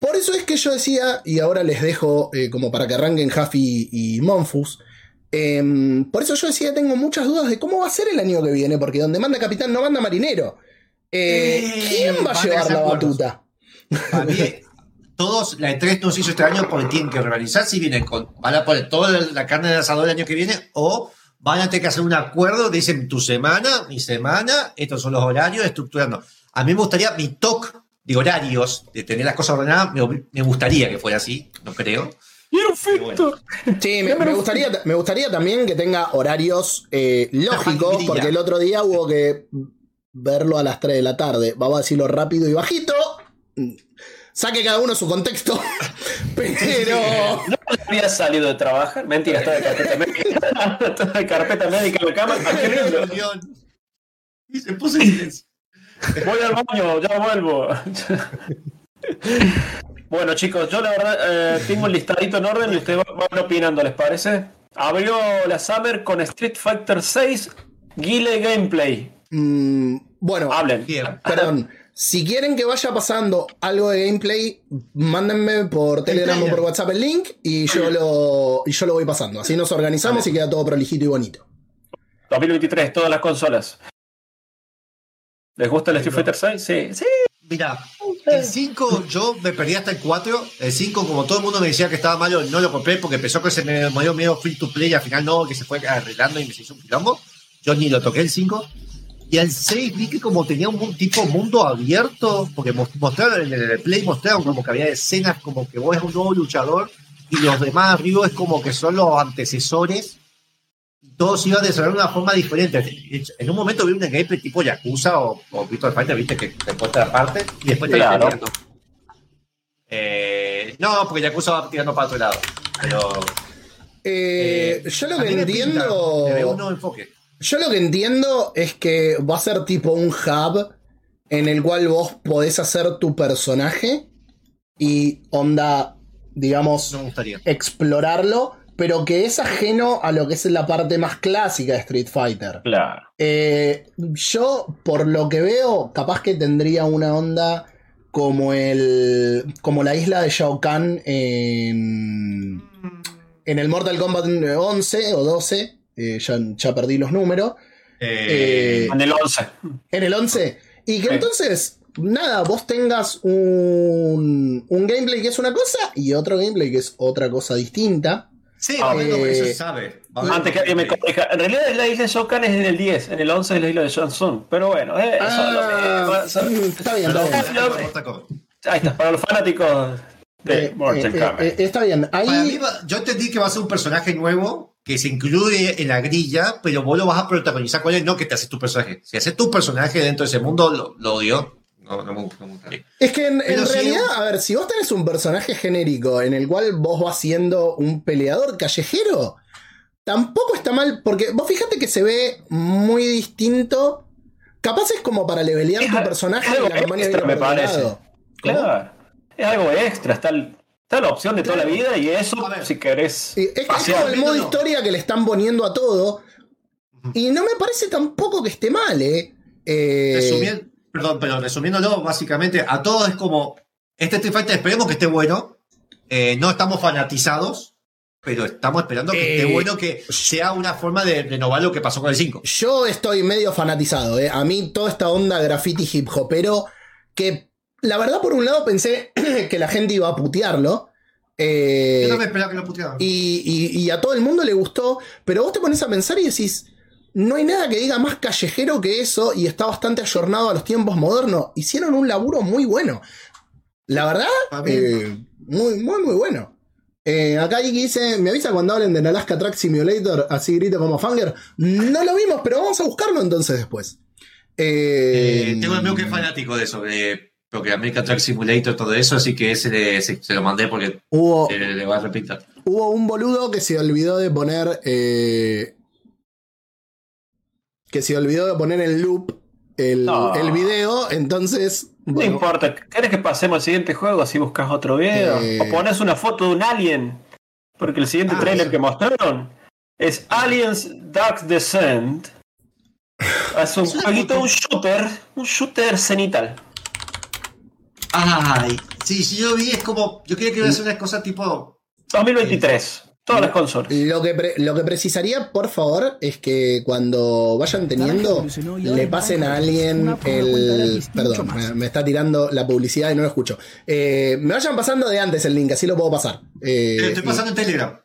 Por eso es que yo decía, y ahora les dejo eh, como para que arranquen Huffy y Monfus, em, por eso yo decía, tengo muchas dudas de cómo va a ser el año que viene, porque donde manda capitán no manda marinero. Eh, Eh, ¿Quién va a llevar la batuta? Para mí, todos, la E3 no se hizo este año porque tienen que organizar si vienen con, van a poner toda la- carne de asador el año que viene o van a tener que hacer un acuerdo, dicen tu semana, mi semana, estos son los horarios, estructurando. A mí me gustaría, mi talk de horarios, de tener las cosas ordenadas, me, me gustaría que fuera así, no creo. Bueno. Sí, me, me gustaría, me gustaría también que tenga horarios eh, lógicos, porque el otro día hubo que verlo a las 3 de la tarde. Vamos a decirlo rápido y bajito. Saque cada uno su contexto. Pero. ¿No había salido de trabajar? Mentira, estaba de carpeta médica. Estaba de carpeta médica en la cama. Y se puso en silencio. Voy al baño, ya vuelvo. bueno, chicos, yo la verdad eh, tengo un listadito en orden y ustedes van van opinando, ¿les parece? Abrió la Summer con Street Fighter 6 Guile Gameplay. mm, bueno, Hablen. Bien. perdón. Si quieren que vaya pasando algo de gameplay, mándenme por Telegram o por WhatsApp el link y yo lo, y yo lo voy pasando. Así nos organizamos y queda todo prolijito y bonito. 2023, todas las consolas. ¿Les gusta el Street Fighter 6? Sí, sí. Mira, el 5 yo me perdí hasta el 4. El 5, como todo el mundo me decía que estaba malo, no lo compré porque empezó que se me dio medio free to play y al final no, que se fue arreglando y me se hizo un quilombo. Yo ni lo toqué el 5. Y al 6 vi que como tenía un tipo mundo abierto, porque mos- mostraron en el play, mostraron como que había escenas como que vos eres un nuevo luchador y los demás arriba es como que son los antecesores. Y todos iban a desarrollar de una forma diferente. En un momento vi un gameplay tipo Yakuza o, o Virtua Fighter, viste que te cuesta aparte y después te Claro. claro. eh, No, porque Yakuza va tirando para otro lado. Pero. Eh, eh, yo lo me pinta, entiendo. le veo un nuevo enfoque. Yo lo que entiendo es que va a ser tipo un hub en el cual vos podés hacer tu personaje y onda, digamos, No explorarlo, pero que es ajeno a lo que es la parte más clásica de Street Fighter. Claro. Eh, yo, por lo que veo, capaz que tendría una onda como el. como la isla de Shao Kahn en. en el Mortal Kombat 11 o 12. Eh, ya, ya perdí los números. Eh, Eh, En el 11. en el 11. Y que Sí. entonces, nada, vos tengas un, un gameplay que es una cosa y otro gameplay que es otra cosa distinta. sí, ah, bueno, eso eh, se sabe. Antes que alguien me corrija. En realidad la isla de Shokan es en el 10, en el 11 es la isla de Shansung. Pero bueno, eh, eso es lo Ah, mismo, eso- mm, está bien, está bien. Ahí está, para los fanáticos de Eh, Mortal eh, Kombat. eh, está bien. Ahí. Para mí yo entendí que va a ser un personaje nuevo que se incluye en la grilla, pero vos lo vas a protagonizar con él, no que te haces tu personaje. Si haces tu personaje dentro de ese mundo, lo, lo odio. No, no me gusta. no. Es que en, realidad, a ver, si vos tenés un personaje genérico en el cual vos vas siendo un peleador callejero, tampoco está mal, porque vos fíjate que se ve muy distinto. Capaz es como para levelear Es tu personaje es algo y la extra, me parece. Claro. Es algo extra. Está, el- está la opción de toda la vida y eso, A ver. si querés. Es, es pasear. como el modo no. historia que le están poniendo a todo. Y no me parece tampoco que esté mal, ¿eh? Eh, Resumiendo, perdón, pero resumiéndolo, básicamente, a todos es como, este Street Fighter esperemos que esté bueno, eh, no estamos fanatizados, pero estamos esperando que Eh, esté bueno, que sea una forma de renovar lo que pasó con el 5. Yo estoy medio fanatizado, ¿eh? A mí toda esta onda graffiti hip hopero, que la verdad por un lado pensé que la gente iba a putearlo. eh, Yo no me esperaba que lo putearan. y, y- y a todo el mundo le gustó, pero vos te pones a pensar y decís, no hay nada que diga más callejero que eso y está bastante ayornado a los tiempos modernos. Hicieron un laburo muy bueno. La verdad, eh, muy, muy, muy bueno. Eh, acá Iki dice, me avisa cuando hablen del Alaska Track Simulator, así grito como Fanger. No lo vimos, pero vamos a buscarlo entonces después. Eh, Eh, tengo un amigo que es fanático de eso, de porque American Truck Simulator, todo eso, así que ese le- se, se lo mandé porque hubo, le, le va a repitar. hubo un boludo que se olvidó de poner. eh, que se olvidó de poner en loop el, No. el video. Entonces. No importa. ¿Querés que pasemos al siguiente juego así buscas otro video? Eh. O pones una foto de un alien. Porque el siguiente Ah, trailer sí. que mostraron es Aliens Dark Descent. Es un jueguito, un shooter. Un shooter cenital. Ay, sí, sí, yo vi, es como, yo quería que iba a ser una cosa tipo 2023. Todas las consolas. Lo que, pre- lo que precisaría, por favor, es que cuando vayan teniendo, le pasen a alguien el. Perdón, me, me está tirando la publicidad y no lo escucho. Eh, me vayan pasando de antes el link, así lo puedo pasar. Eh, Te lo estoy pasando en Telegram.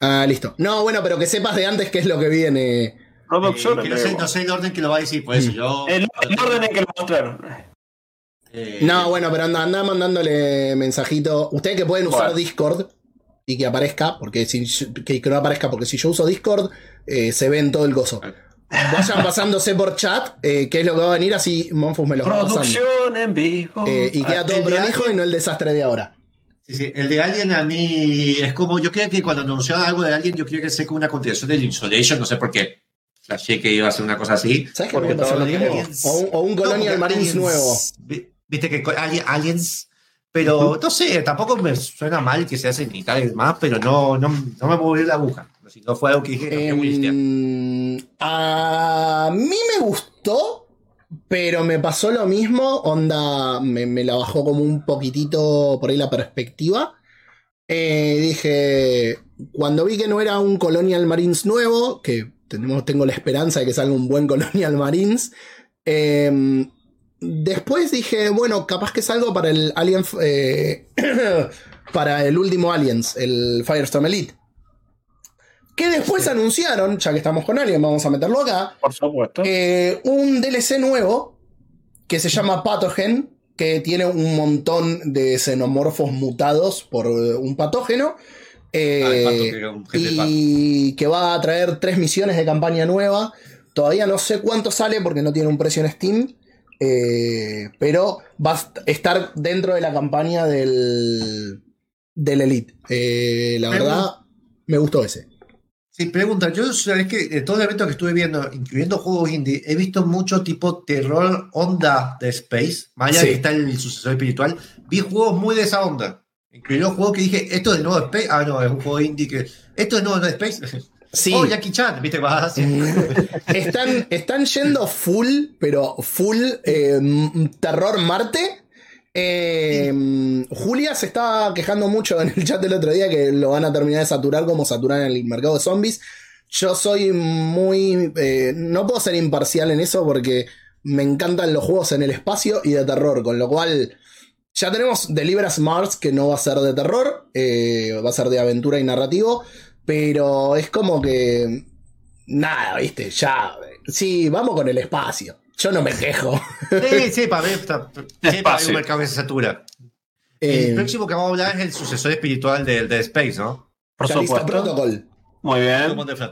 Ah, listo. No, bueno, pero que sepas de antes qué es lo que viene. Eh, no, sé, no sé el orden que lo va a decir, por eso yo. el, el orden en que lo mostraron. Eh, No, bueno, pero anda, anda mandándole mensajito. Ustedes que pueden usar Bueno. Discord y que aparezca, porque si que, que no aparezca, porque si yo uso Discord, eh, se ve en todo el gozo. Vayan pasándose por chat, eh, que es lo que va a venir, así Monfus me lo va pasando. Producción en vivo. Eh, y queda Ah, todo prolijo alguien- y no el desastre de ahora. Sí, sí, el de Alien a mí es como, yo creo que cuando anunciaron algo de Alien, yo creo que sea como una continuación del Insolation, no sé por qué. Flashé que iba a ser una cosa así. ¿Sabes qué O un, o un Colonial Marines nuevo. vi- Viste que Aliens, pero no sé, tampoco me suena mal que se hacen y tal más, pero no, no, no me movió la aguja. Si no fue algo que dije. Em, a mí me gustó, pero me pasó lo mismo. Onda, me, me la bajó como un poquitito por ahí la perspectiva. Eh, dije, cuando vi que no era un Colonial Marines nuevo, que tenemos, tengo la esperanza de que salga un buen Colonial Marines. em, después dije, bueno, capaz que salgo para el Alien. eh, para el último Aliens, el Firestorm Elite. Que después anunciaron, ya que estamos con Alien, vamos a meterlo acá, Por supuesto. eh, un DLC nuevo que se llama Pathogen, que tiene un montón de xenomorfos mutados por eh, un patógeno. eh, Ah, pato, que y que va a traer tres misiones de campaña nueva. Todavía no sé cuánto sale porque no tiene un precio en Steam. Eh, pero va a est- estar dentro de la campaña del, del Elite. Eh, la Me verdad, me gustó ese. Sí, pregunta, yo sabes que de todos los eventos que estuve viendo, incluyendo juegos indie, he visto mucho tipo terror onda de Space, más allá Sí. de que está el sucesor espiritual, vi juegos muy de esa onda. Incluyendo juegos que dije, esto es de nuevo Space, ah no, es un juego indie que, esto es nuevo de Space. Sí. Oh, Jackie Chan, viste, vas así. Están, están yendo full, pero full eh, terror Marte. Eh, Julia se estaba quejando mucho en el chat el otro día que lo van a terminar de saturar como saturan el mercado de zombies. Yo soy muy... eh, no puedo ser imparcial en eso porque me encantan los juegos en el espacio y de terror, con lo cual ya tenemos Deliver Us Mars que no va a ser de terror, eh, va a ser de aventura y narrativo, pero es como que... Nada, viste, ya... Sí, vamos con el espacio. Yo no me quejo. Sí, sí, para ver, está- siempre hay un mercado que se satura. Eh, el próximo que vamos a hablar es el sucesor espiritual del de Space, ¿no? Por supuesto. Protocol. Muy bien. De.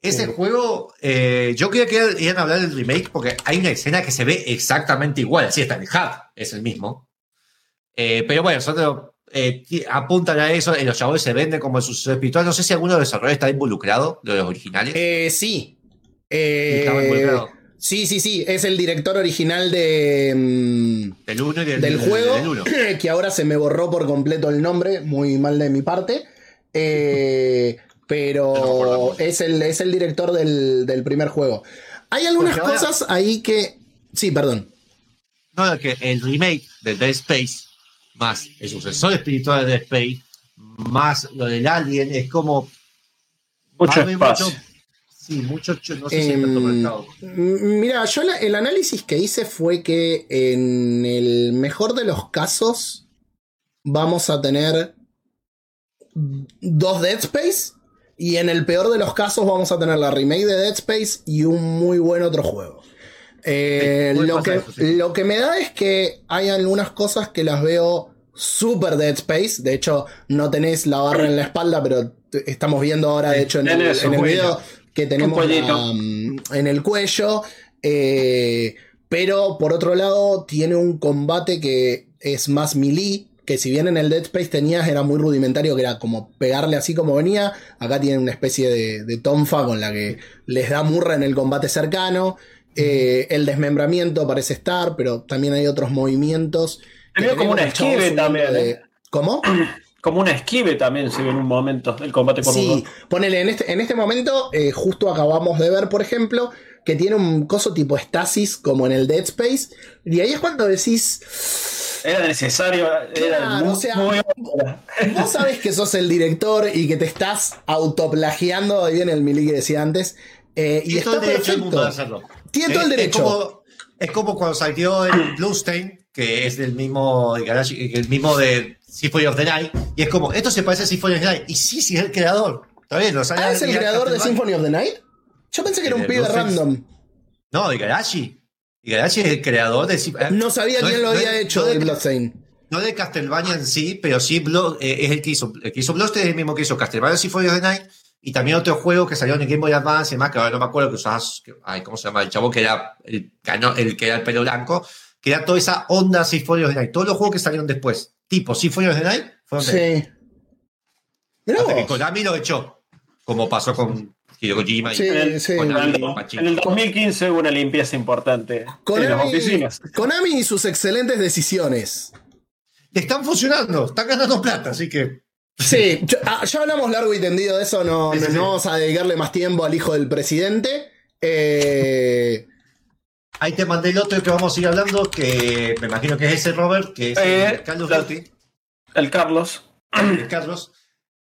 Ese juego, eh, yo creía que iban a hablar del remake porque hay una escena que se ve exactamente igual. Así está en el hub, es el mismo. Eh, pero bueno, nosotros eh, apuntan a eso. En los chabones se venden como el sucesor espiritual. No sé si alguno de los desarrolladores está involucrado, de los originales. Eh, sí. Eh, sí, sí, sí. Es el director original de. mm, del 1 y del, del juego, del uno. que ahora se me borró por completo el nombre, muy mal de mi parte. Pero es el, es el director del, del primer juego. Hay algunas ahora- cosas ahí que. Sí, perdón. No, que el remake de Dead Space, más el sucesor espiritual de Dead Space, más lo del Alien, es como. Mucho espacio. mucho- sí, mucho. ch- No sé si Em, mercado. m- Mira, yo la- el análisis que hice fue que en el mejor de los casos vamos a tener dos Dead Space y en el peor de los casos vamos a tener la remake de Dead Space y un muy buen otro juego. Eh, lo, que, eso, sí. lo que me da es que hay algunas cosas que las veo super Dead Space. De hecho, no tenés la barra en la espalda, pero estamos viendo ahora, de hecho, en el, en video que tenemos la, mm, en el cuello. eh, pero por otro lado, tiene un combate que es más melee. Que si bien en el Dead Space tenías, era muy rudimentario, que era como pegarle así como venía. Acá tienen una especie de, de tonfa con la que les da murra en el combate cercano. Eh, el desmembramiento parece estar, pero también hay otros movimientos. Como una esquive también, de- ¿eh? ¿Cómo? Como una esquive también se ve en un momento el combate con Sí, ponele, en este, en este momento, eh, justo acabamos de ver, por ejemplo, que tiene un coso tipo estasis como en el Dead Space. Y ahí es cuando decís, Era necesario, era Claro, muy, o sea, muy- vos sabés que sos el director y que te estás autoplagiando, ahí viene el mili que decía antes, eh, y todo está perfecto. Tiene todo el Es- derecho. Es como, es como cuando salió el Bluestain, que es del mismo, el mismo de Symphony of the Night, y es como, esto se parece a Symphony of the Night. Y sí, sí, es el creador. Está bien, Ah, ¿es el creador de. Symphony of the Night? Yo pensé que era un El pibe random. No, de Garashi. Y Garashi es el creador de No sabía No quién es- lo no había es- hecho no del Bloodstained. No de Castlevania en sí, pero sí Blo- eh, es el que hizo. El que hizo Bloodstained es el mismo que hizo Castlevania Symphony of the Night. Y también otro juego que salió en el Game Boy Advance y demás, que ahora no me acuerdo que usabas. que- ay, ¿cómo se llama? El chabón que era el, el que era el pelo blanco. Que era toda esa onda of the Night. Todos los juegos que salieron después, tipo of the Night, fueron de Sí. Mirá Hasta que. Konami lo echó. Como pasó con Hideo Kojima y Sí, en el, sí. en Konami en el 2015 hubo una limpieza importante en las Konami, oficinas. Konami y sus excelentes decisiones. Están funcionando, están ganando plata, así que. Sí, ya, ah, ya hablamos largo y tendido de eso, no, Sí, sí, no- sí. no vamos a dedicarle más tiempo al hijo del presidente. Eh, Ahí te mandé el otro que vamos a ir hablando, que me imagino que es ese Robert, que es Eh, el Carlos la- Duty, El Carlos el Carlos.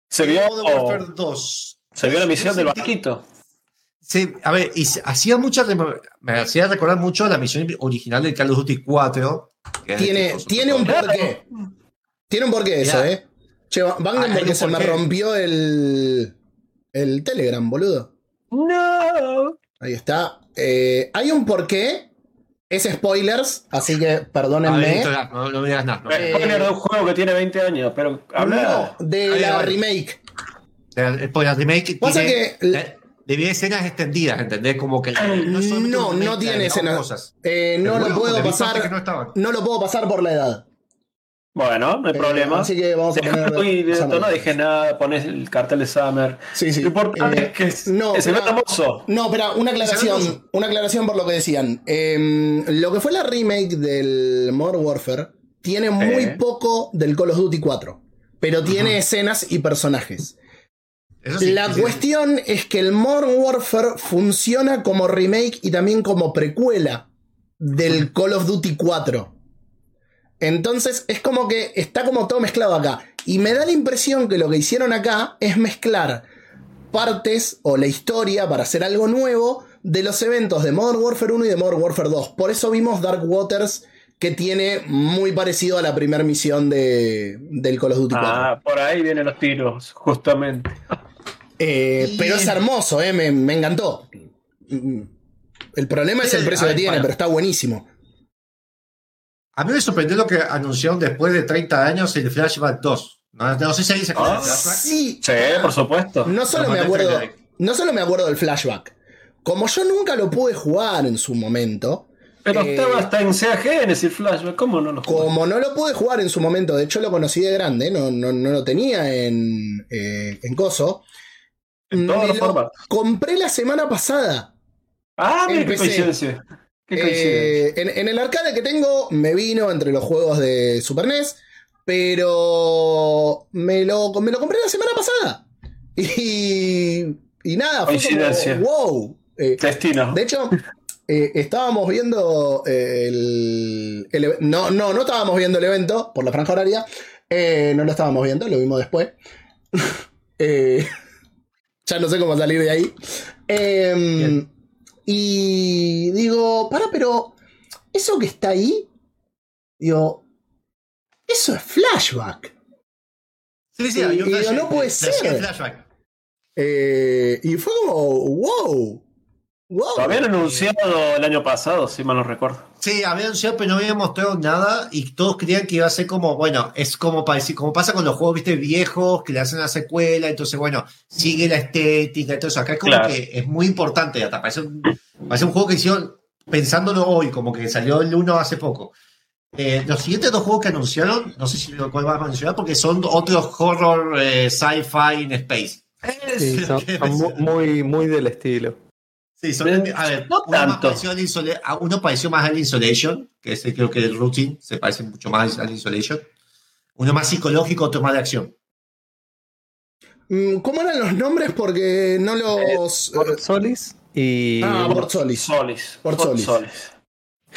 se vio, Modern Warfare 2. se vio la misión del barquito. Sí, a ver, y hacía mucha me hacía recordar mucho la misión original del Call of Duty 4. que era tiene, tiene un porqué. Tiene un porqué eso. ¿eh? Che, Ah, un se me porqué. rompió el, el Telegram, boludo. No. Ahí está. Eh, hay un porqué. Es spoilers, así que perdónenme. Víctor, no, no me digas nada. no. Es spoiler de un juego que tiene 20 años, pero habla. No, de la remake. El spoiler remake Pasa tiene, que- eh, debía escenas extendidas, ¿entendés? Como que no, No, remake, tiene escenas. cosas. Eh, no lo puedo pasar. no. No lo puedo pasar por la edad. Bueno, no hay Eh, problema. así que vamos a poner. Esto no dije nada, pones el cartel de Summer. Sí, sí. Lo importante Eh, es que, es- no, se ve pero- hermoso. No, espera, una aclaración. Una aclaración por lo que decían. Eh, lo que fue la remake del Modern Warfare tiene muy Eh. poco del Call of Duty 4. Pero tiene escenas y personajes. Sí, la sí, sí. cuestión es que el Modern Warfare funciona como remake y también como precuela del Call of Duty 4. Entonces es como que está como todo mezclado acá. Y me da la impresión que lo que hicieron acá es mezclar partes o la historia para hacer algo nuevo de los eventos de Modern Warfare 1 y de Modern Warfare 2. Por eso vimos Dark Waters que tiene muy parecido a la primera misión de, del Call of Duty 4. Ah, por ahí vienen los tiros, justamente. Eh, pero es hermoso, eh, me, me encantó. El problema es el precio que tiene, pero está buenísimo. A mí me sorprendió lo que anunciaron después de 30 años el Flashback 2. No, no sé si ahí se acuerdan Ah, del flashback. Sí, Sí, por supuesto. no solo Lo me acuerdo, no solo me acuerdo del flashback. Como yo nunca lo pude jugar en su momento, Pero Eh, estaba hasta en Sega Genesis Flashback, ¿cómo no lo jugó? como no lo pude jugar en su momento, de hecho lo conocí de grande, no, no, no lo tenía en, eh, en Coso. En todos los lo compré la semana pasada. Ah, mira qué coincidencia. Qué. Eh, en, en el arcade que tengo me vino entre los juegos de Super NES, pero me lo, me lo compré la semana pasada. Y, y nada, fue Coincidencia. como, wow. Eh, Destino. de hecho, eh, estábamos viendo eh, el, el eve- no, no, no estábamos viendo el evento por la franja horaria. Eh, no lo estábamos viendo, lo vimos después. Eh, ya no sé cómo salir de ahí. Y digo, para, pero eso que está ahí, digo, eso es flashback. Sí, sí, Y- un y flash- no puede ser. flashback. Eh, y fue como, wow. Wow. Lo habían anunciado el año pasado, si mal no recuerdo. Sí, había anunciado, pero no había mostrado nada y todos creían que iba a ser como, bueno, es como, como pasa con los juegos, viste, viejos, que le hacen la secuela, entonces, bueno, sigue la estética y todo eso. Acá es como Claro. que es muy importante, hasta parece un, parece un juego que hicieron pensándolo hoy, como que salió el 1 hace poco. Eh, los siguientes dos juegos que anunciaron, no sé si lo cual vas a mencionar, porque son otros horror eh, sci-fi in space. Sí, son, son mu- muy, muy del estilo. Sí, son, Eh, a ver, no uno, tanto. pareció al Insole- a uno pareció más al Insolation, que ese creo que el Routine se parece mucho más al Insolation. Uno más psicológico, otro más de acción. Mm, ¿Cómo eran los nombres? Porque no los. eh, Solis y. ah, Port Solis. Solis. Solis.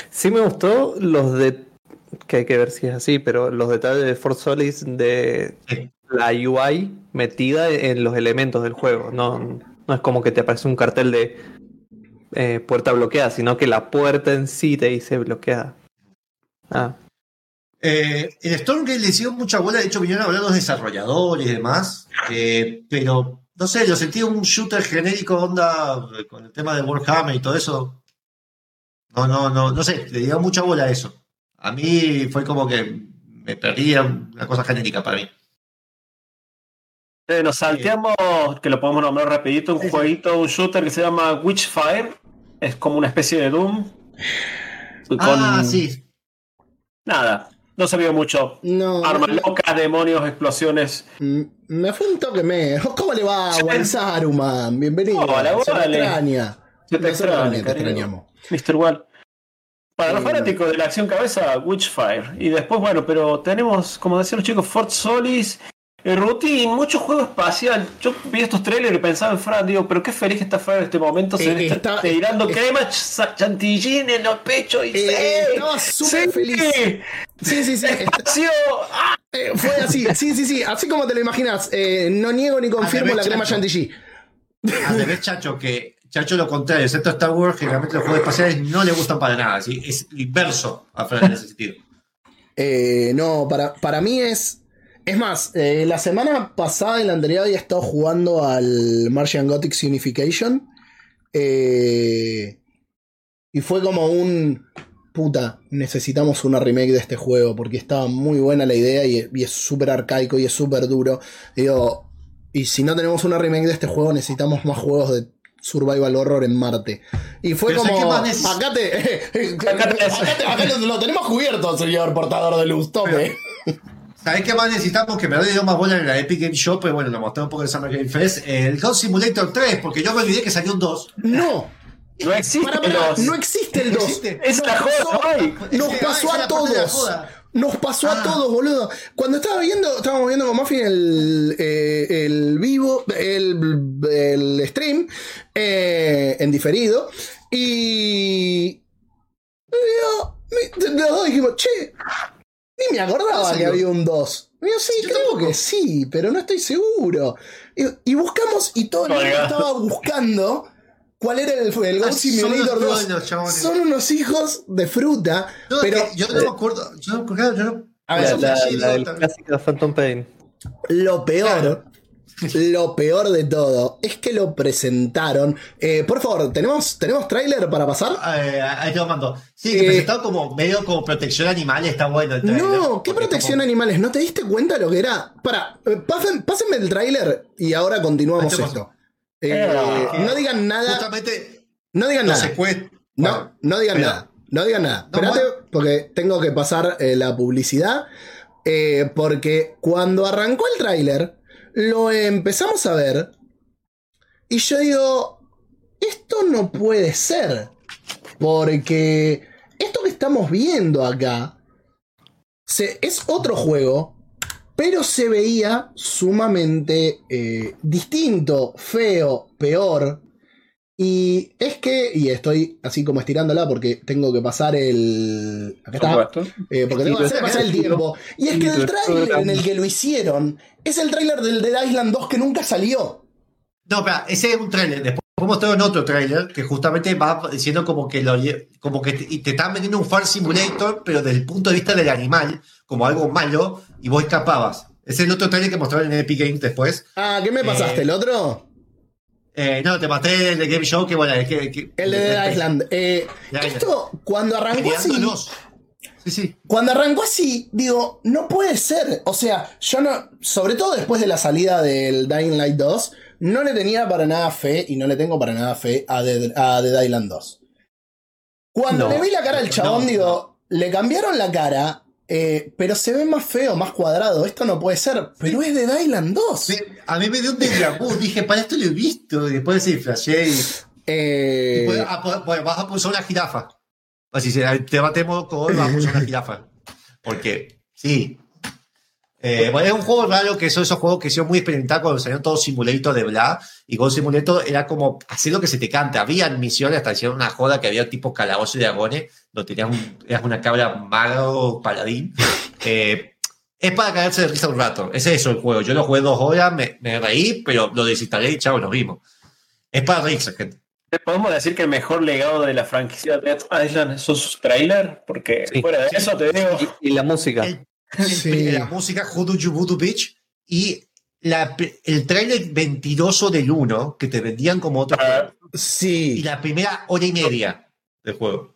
Sí me gustó los de. Que hay que ver si es así, pero los detalles de Fort Solis de Sí. la UI metida en los elementos del juego. No, no es como que te aparece un cartel de eh, puerta bloqueada, sino que la puerta en sí te dice bloqueada. Ah, Eh, el Stormgate le hicieron mucha bola, de hecho vinieron a hablar los desarrolladores y demás, eh, pero no sé, lo sentí un shooter genérico onda eh, con el tema de Warhammer y todo eso. No, no, no, no sé, le dieron mucha bola a eso. A mí fue como que me perdía una cosa genérica para mí. Eh, nos salteamos, que lo podemos nombrar rapidito, un Sí, sí. jueguito, un shooter que se llama Witchfire. Es como una especie de Doom. Con- Ah, sí. Nada, no se vio mucho. No. Armas locas, demonios, explosiones. Me fue un toque me. ¿Cómo le va. Juan Saruman? Bienvenido. Hola, te vale. extraña. Se te No extraña, te extrañamos. Mr. Wall. Para los fanáticos de la acción cabeza, Witchfire. Y después, bueno, pero tenemos, como decían los chicos, Fort Solis, eh, Routine, mucho juego espacial. Yo vi estos trailers y pensaba en Fran, digo, pero qué feliz que está Fran en este momento. Se Eh, está, está- tirando eh, crema ch- chantilly en los pechos y Eh, sí, estaba súper sí, feliz. Sí, sí, sí. espacio, ¡ah! eh, fue así. Sí, sí, sí. Así como te lo imaginas. Eh, no niego ni confirmo la crema chantilly. Al revés, Chacho, que Chacho lo contrario, excepto Star Wars, generalmente los juegos espaciales no le gustan para nada, ¿sí? es inverso a Fran en ese sentido. Eh, no, para, para mí es. Es más, eh, la semana pasada y la anterior había estado jugando al Martian Gothic Unification. eh, y fue como un. Puta, necesitamos una remake de este juego porque estaba muy buena la idea y, y es súper arcaico y es súper duro. Digo, y si no tenemos una remake de este juego, necesitamos más juegos de Survival Horror en Marte. Y fue Pero ¿sabes como. Acá te. Acá te- acá te- acá lo, lo tenemos cubierto, señor portador de luz. Tome. ¿Sabés qué más necesitamos? Que me le dio más bola en la Epic Game Shop, pero bueno, lo mostré un poco en Summer Game Fest. El God Simulator 3, porque yo me olvidé que salió un 2. No. No existe Para, para, los- no existe el 2. existe. Es la joda, hay. Nos pasó ah, a todos. Nos pasó a Ah. todos, boludo. Cuando estaba viendo, estábamos viendo con Muffin el, eh, el vivo, el, el stream, eh, en diferido, y. yo- los dos dijimos, che, ni me acordaba ¿En que había un 2. Y yo, sí, Yo creo tampoco. que sí, pero no estoy seguro. Y, y buscamos, y todo el mundo estaba buscando cuál era el, el Goat Ah, son Simulator unos 2. buenos, chabones. Son unos hijos de fruta, No, pero que yo no me acuerdo. Yo no, claro, yo no. A ver, la, la- la clásico Phantom Pain. lo peor, Claro. Lo peor de todo es que lo presentaron. Eh, por favor, ¿tenemos, ¿tenemos tráiler para pasar? Eh, ahí te lo mando. Sí, que Eh, presentado como medio como protección animal, está bueno el trailer. No, ¿qué protección como- animales? ¿No te diste cuenta lo que era? Para, pásenme el tráiler y ahora continuamos esto. No digan nada. Justamente No digan nada. No, no digan nada. No digan nada. No, Espérate, bueno. porque tengo que pasar la publicidad. porque cuando arrancó el tráiler, lo empezamos a ver. Y yo digo, esto no puede ser. Porque esto que estamos viendo acá es otro juego, pero se veía sumamente eh, distinto, feo, peor. Y es que, y estoy así como estirándola porque tengo que pasar el. Acá está. Eh, porque tengo que hacer pasar el tiempo. Y es que el tráiler en el que lo hicieron es el tráiler del Dead Island 2 que nunca salió. No, espera, ese es un tráiler. Después mostraron otro tráiler que justamente va diciendo como que lo como que te, y te están vendiendo un Far Simulator, pero desde el punto de vista del animal, como algo malo, y vos escapabas. Ese es el otro tráiler que mostraron en Epic Games después. Ah, ¿qué me pasaste? Eh, ¿El otro? Eh, no, te maté el de Game Show, que bueno, es que, que- El de Dead Island. Eh, Island. esto, cuando arrancó así. Peleándolos. Sí, sí. Cuando arrancó así, digo, no puede ser. O sea, yo no, sobre todo después de la salida del Dying Light 2, no le tenía para nada fe y no le tengo para nada fe a Dead, a Dead Island 2. Cuando No. le vi la cara al chabón, No, digo, le cambiaron la cara, eh, pero se ve más feo, más cuadrado. Esto no puede ser, pero es Dead Island 2. Me- a mí me dio un déjà. Dije, para esto lo he visto. Y después sí, flashé y. Eh, y pues, ah, pues, pues, vas a pulsar una jirafa. Así se te batemos con vas a pulsar una jirafa. Porque, sí. Eh, bueno, es un juego raro que son esos juegos que son muy experimentados cuando salieron todos Simulator de bla. Y con Simulator era como hacer lo que se te cante. Había misiones, hasta hicieron una joda que había tipo calabozo y dragones, donde tenías un, eras una cabra malo paladín. Eh, es para caerse de risa un rato. Es eso el juego. Yo lo jugué dos horas, me, me reí, pero lo desinstalé y chao, nos vimos. Es para reírse, gente. Podemos decir que el mejor legado de la franquicia Dead Island son sus trailers, porque Sí. fuera de eso te digo. Y, y la música. El- Sí. La música Hoodoo Jubudu Beach y la, el trailer mentiroso del 1 que te vendían como otro juego. Y sí, la primera hora y media del juego.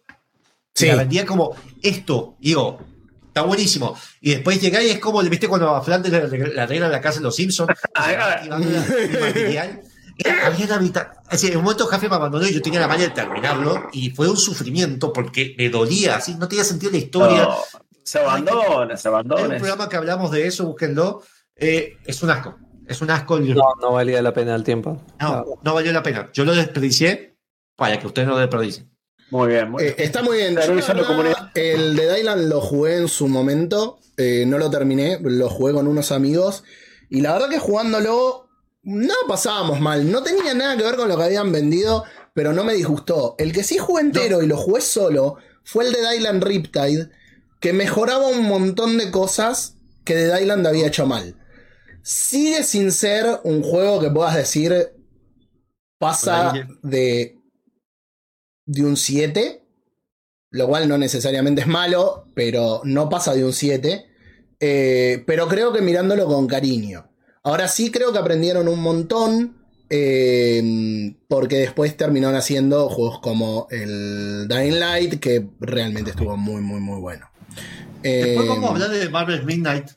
Sí. La vendían como esto. Digo, está buenísimo. Y después llegáis y es como, ¿viste cuando a Flanders le le arreglan la casa de los Simpsons? Material. Era- había la mitad- en un momento Jaffe me abandonó y yo tenía la malla de terminarlo y fue un sufrimiento porque me dolía, así no tenía sentido la historia. No, se abandona, se Hay un abandona. programa que hablamos de eso, búsquenlo. Eh, es un asco. Es un asco. el- No, no valía la pena el tiempo. No, no valió la pena. Yo lo desperdicié para que ustedes no lo desperdicien. Muy bien, muy Eh, bien. está muy bien. Yo, verdad, el de Dylan lo jugué en su momento. eh, no lo terminé. Lo jugué con unos amigos. Y la verdad que jugándolo no pasábamos mal. No tenía nada que ver con lo que habían vendido. Pero no me disgustó. El que sí jugué entero y lo jugué solo fue el de Dylan Riptide. Que mejoraba un montón de cosas que de Dylan había hecho mal. Sigue sin ser un juego que puedas decir pasa de, de un 7, lo cual no necesariamente es malo, pero no pasa de un 7. eh, pero creo que mirándolo con cariño. Ahora sí creo que aprendieron un montón. eh, porque después terminaron haciendo juegos como el Dying Light, que realmente estuvo muy, muy, muy bueno. Después Eh, vamos a hablar de Marvel Midnight.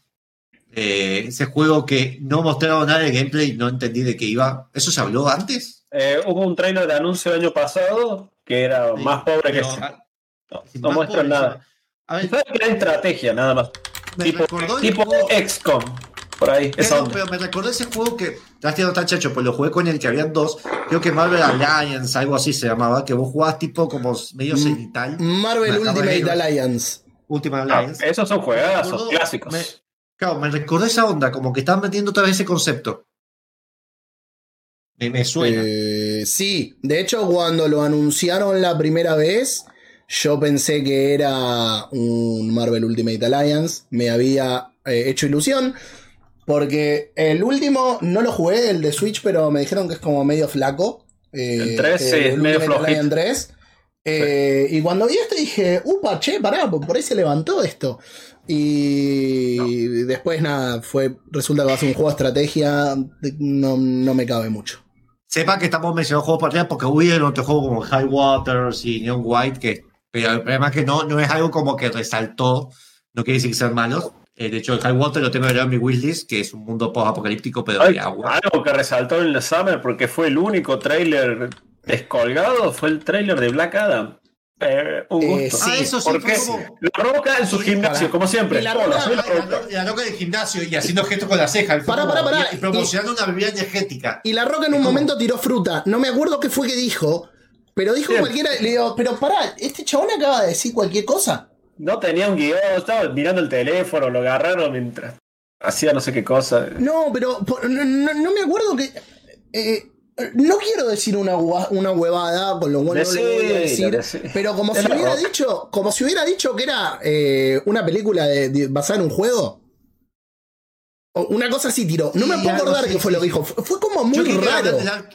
Eh, ese juego que no mostraron nada de gameplay, no entendí de qué iba. ¿Eso se habló antes? Eh, hubo un trailer de anuncio el año pasado que era Sí, más pobre que No, sí, no pobre, nada. A ver, Sabes que era estrategia, nada más. me Tipo, tipo juego- XCOM. Por ahí, esa Pero, me recordó ese juego que estás tirando tan chacho, pues lo jugué con el que habían dos. Creo que Marvel Alliance, algo así se llamaba, que vos jugabas tipo como medio Mm. cenital. Marvel Ultimate ver. Alliance. Última Ah, Alliance. esos son juegazos clásicos. me- claro, me recordó esa onda, como que están metiendo otra vez ese concepto. Me, me suena. Eh, sí, de hecho cuando lo anunciaron la primera vez, yo pensé que era un Marvel Ultimate Alliance, me había eh, hecho ilusión, porque el último no lo jugué, el de Switch, pero me dijeron que es como medio flaco. eh, El tres, sí, es medio flojito. 3. Eh, Y cuando vi esto dije, upa, che, pará, por ahí se levantó esto. Y después nada, fue, resulta que va a ser un juego de estrategia, no, no me cabe mucho. Sepa que estamos mencionando juegos atrás porque hubieron otros juegos como High Waters y Neon White, que, pero el problema es que no, no es algo como que resaltó, no quiere decir que sean malos. Eh, de hecho, el High Water lo tengo en mi wishlist, que es un mundo post-apocalíptico, pero Ay, de agua. algo que resaltó en la Summer porque fue el único tráiler descolgado fue el tráiler de Black Adam. Eh, un Eh, sí, ah, eso sí, ¿Por fue qué? como La roca en su Sí, gimnasio, para. como siempre. Y la Hola, Roca- soy la La, roca. la loca del gimnasio y haciendo gestos con la ceja. y fue Pará, pará, pará. y promocionando una bebida energética. Y La Roca en un momento tiró fruta. No me acuerdo qué fue que dijo, pero dijo Bien. cualquiera. Le digo, pero pará, este chabón acaba de decir cualquier cosa. No tenía un guion, estaba mirando el teléfono, lo agarraron mientras hacía no sé qué cosa. No, pero por- no, no- no me acuerdo que. eh, no quiero decir una, una huevada, con lo cual no le voy a decir. Pero como si hubiera dicho, como si hubiera dicho que era eh, una película de, de- basada en un juego. Una cosa así tiró. No me puedo acordar qué fue lo que dijo. Fue, como muy raro. la- la-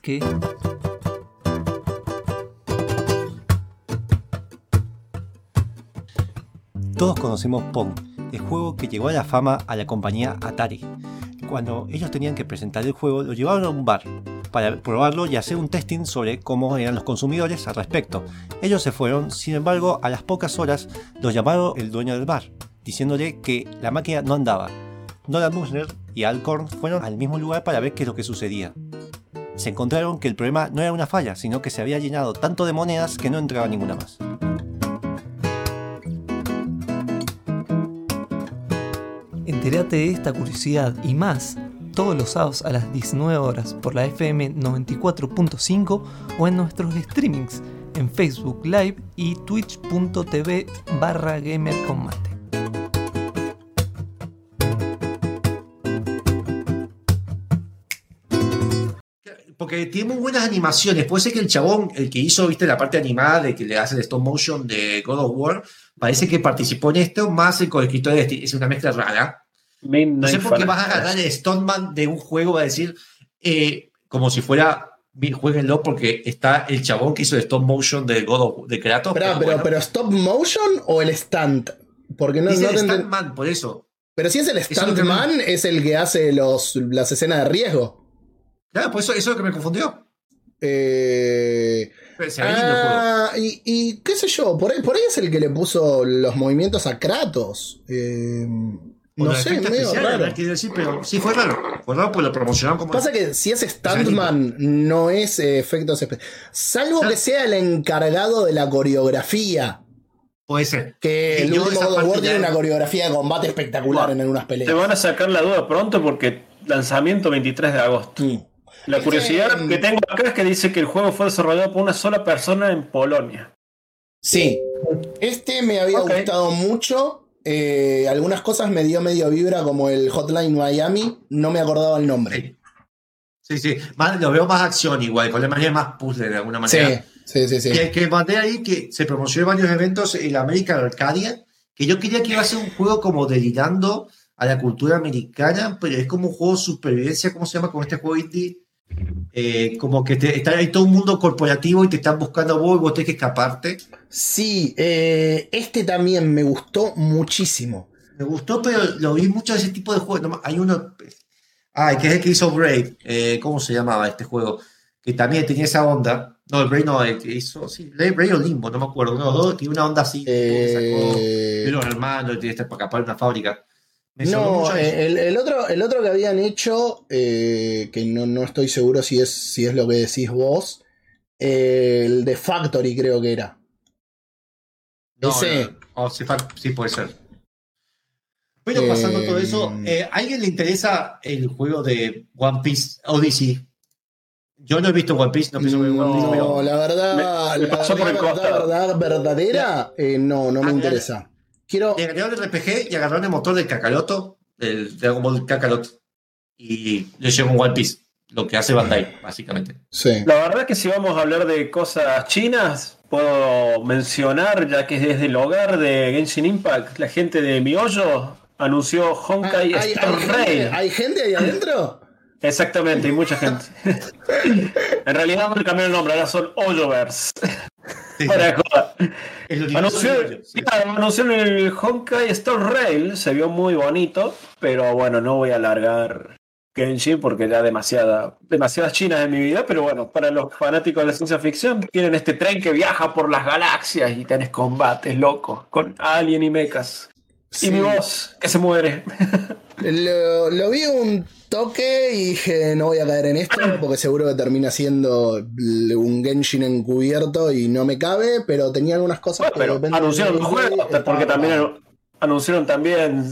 que... Todos conocemos Pong, el juego que llegó a la fama a la compañía Atari. Cuando ellos tenían que presentar el juego, lo llevaron a un bar para probarlo y hacer un testing sobre cómo eran los consumidores al respecto. Ellos se fueron, sin embargo, a las pocas horas los llamaron el dueño del bar, diciéndole que la máquina no andaba. Nolan Bushnell y Alcorn fueron al mismo lugar para ver qué es lo que sucedía. Se encontraron que el problema no era una falla, sino que se había llenado tanto de monedas que no entraba ninguna más. Entérate de esta curiosidad y más todos los sábados a las 19 horas por la FM 94.5 o en nuestros streamings en Facebook Live y twitch.tv barra gamercombate. Porque porque tiene muy buenas animaciones. Puede ser que el chabón, el que hizo, viste, la parte animada de que le hace el stop motion de God of War, parece que participó en esto más el escritor de es una mezcla rara. No sé por qué vas a agarrar el Stoneman de un juego, va a decir, eh, como si fuera, "Mi- jueguenlo porque está el chabón que hizo el stop motion de God of, de Kratos. Pero, pero pero, bueno, pero stop motion o el stunt? Porque no, dice no te enten- Stuntman, por eso. Pero si es el es lo que stuntman, es el que hace los, las escenas de riesgo. Claro, por eso, eso es lo que me confundió. Eh, Se ve lindo el juego. ah, y, y qué sé yo, por ahí, por ahí es el que le puso los movimientos a Kratos. Eh, O no los sé, efectos medio especiales, raro. ¿verdad? Quiero decir, pero sí fue raro. Fue raro porque lo promocionaron como. Pasa que si es Stuntman, no es eh, efectos especiales. Salvo que sea el encargado de la coreografía. Puede ser. Que Sí, el yo último esa God of parte War ya- tiene una coreografía de combate espectacular en algunas Te peleas. van a sacar la duda pronto porque lanzamiento 23 de agosto. Mm. La curiosidad que- que tengo acá es que dice que el juego fue desarrollado por una sola persona en Polonia. Sí. Este me había gustado mucho. Eh, algunas cosas me dio medio vibra, como el Hotline Miami. No me acordaba el nombre. Sí, sí. Más- lo veo más acción igual, con la manera más puzzle de alguna Sí, manera. sí, sí, sí. Y el que mandé ahí que se promocionó en varios eventos en la American Arcadia, que yo quería que iba a ser un juego como delirando a la cultura americana, pero es como un juego de supervivencia, ¿cómo se llama? Como este juego indie. Eh, como que te, está ahí todo un mundo corporativo y te están buscando a vos y vos tenés que escaparte. Sí, eh, este también me gustó muchísimo. Me gustó, pero lo vi mucho de ese tipo de juegos. No, hay uno. Ay, que es el que hizo Brave. Eh, ¿Cómo se llamaba este juego? Que también tenía esa onda. No, el Brave no, el que hizo. Sí, Brave o Limbo, no me acuerdo. No, dos, tiene una onda así. que sacó Eh, de los hermanos, tiene para escapar de una fábrica. Me no, eh, el, el otro, el otro que habían hecho, eh, que no, no estoy seguro si es, si es lo que decís vos, eh, el de Factory creo que era. No, ese- no, oh, sí, puede ser. Pero pasando Eh, todo eso, eh, ¿a alguien le interesa el juego de One Piece Odyssey? Yo no he visto One Piece, no pienso ver One Piece, No, la verdad, Me- me la pasó por el verdad, verdad, verdadera, eh, no, no me Ah, interesa. Quiero, le agregaron el RPG y agarraron el motor del Kakaroto, del Dragon Ball Kakarot, y le hicieron One Piece, lo que hace Bandai, básicamente. sí. La verdad que si vamos a hablar de cosas chinas, puedo mencionar, ya que es desde el hogar de Genshin Impact, la gente de Miollo anunció Ah, Honkai ¿Hay, Star hay gente, Rail. ¿Hay gente ahí adentro? Exactamente, hay mucha gente. en realidad no le cambiaron el nombre, ahora son Hoyoverse. Sí, Fuera de joda. ellos, sí. anunció el Honkai Star Rail, se vio muy bonito, pero bueno, no voy a alargar Genshin porque ya demasiada, demasiadas chinas en mi vida, pero bueno, para los fanáticos de la ciencia ficción, tienen este tren que viaja por las galaxias y tenés combates locos con alien y mechas. Sí. Y mi voz, que se muere. Lo, lo vi un toque y dije, no voy a caer en esto porque seguro que termina siendo un Genshin encubierto y no me cabe, pero tenía algunas cosas Bueno, pero anunciaron los juegos, porque también anunciaron también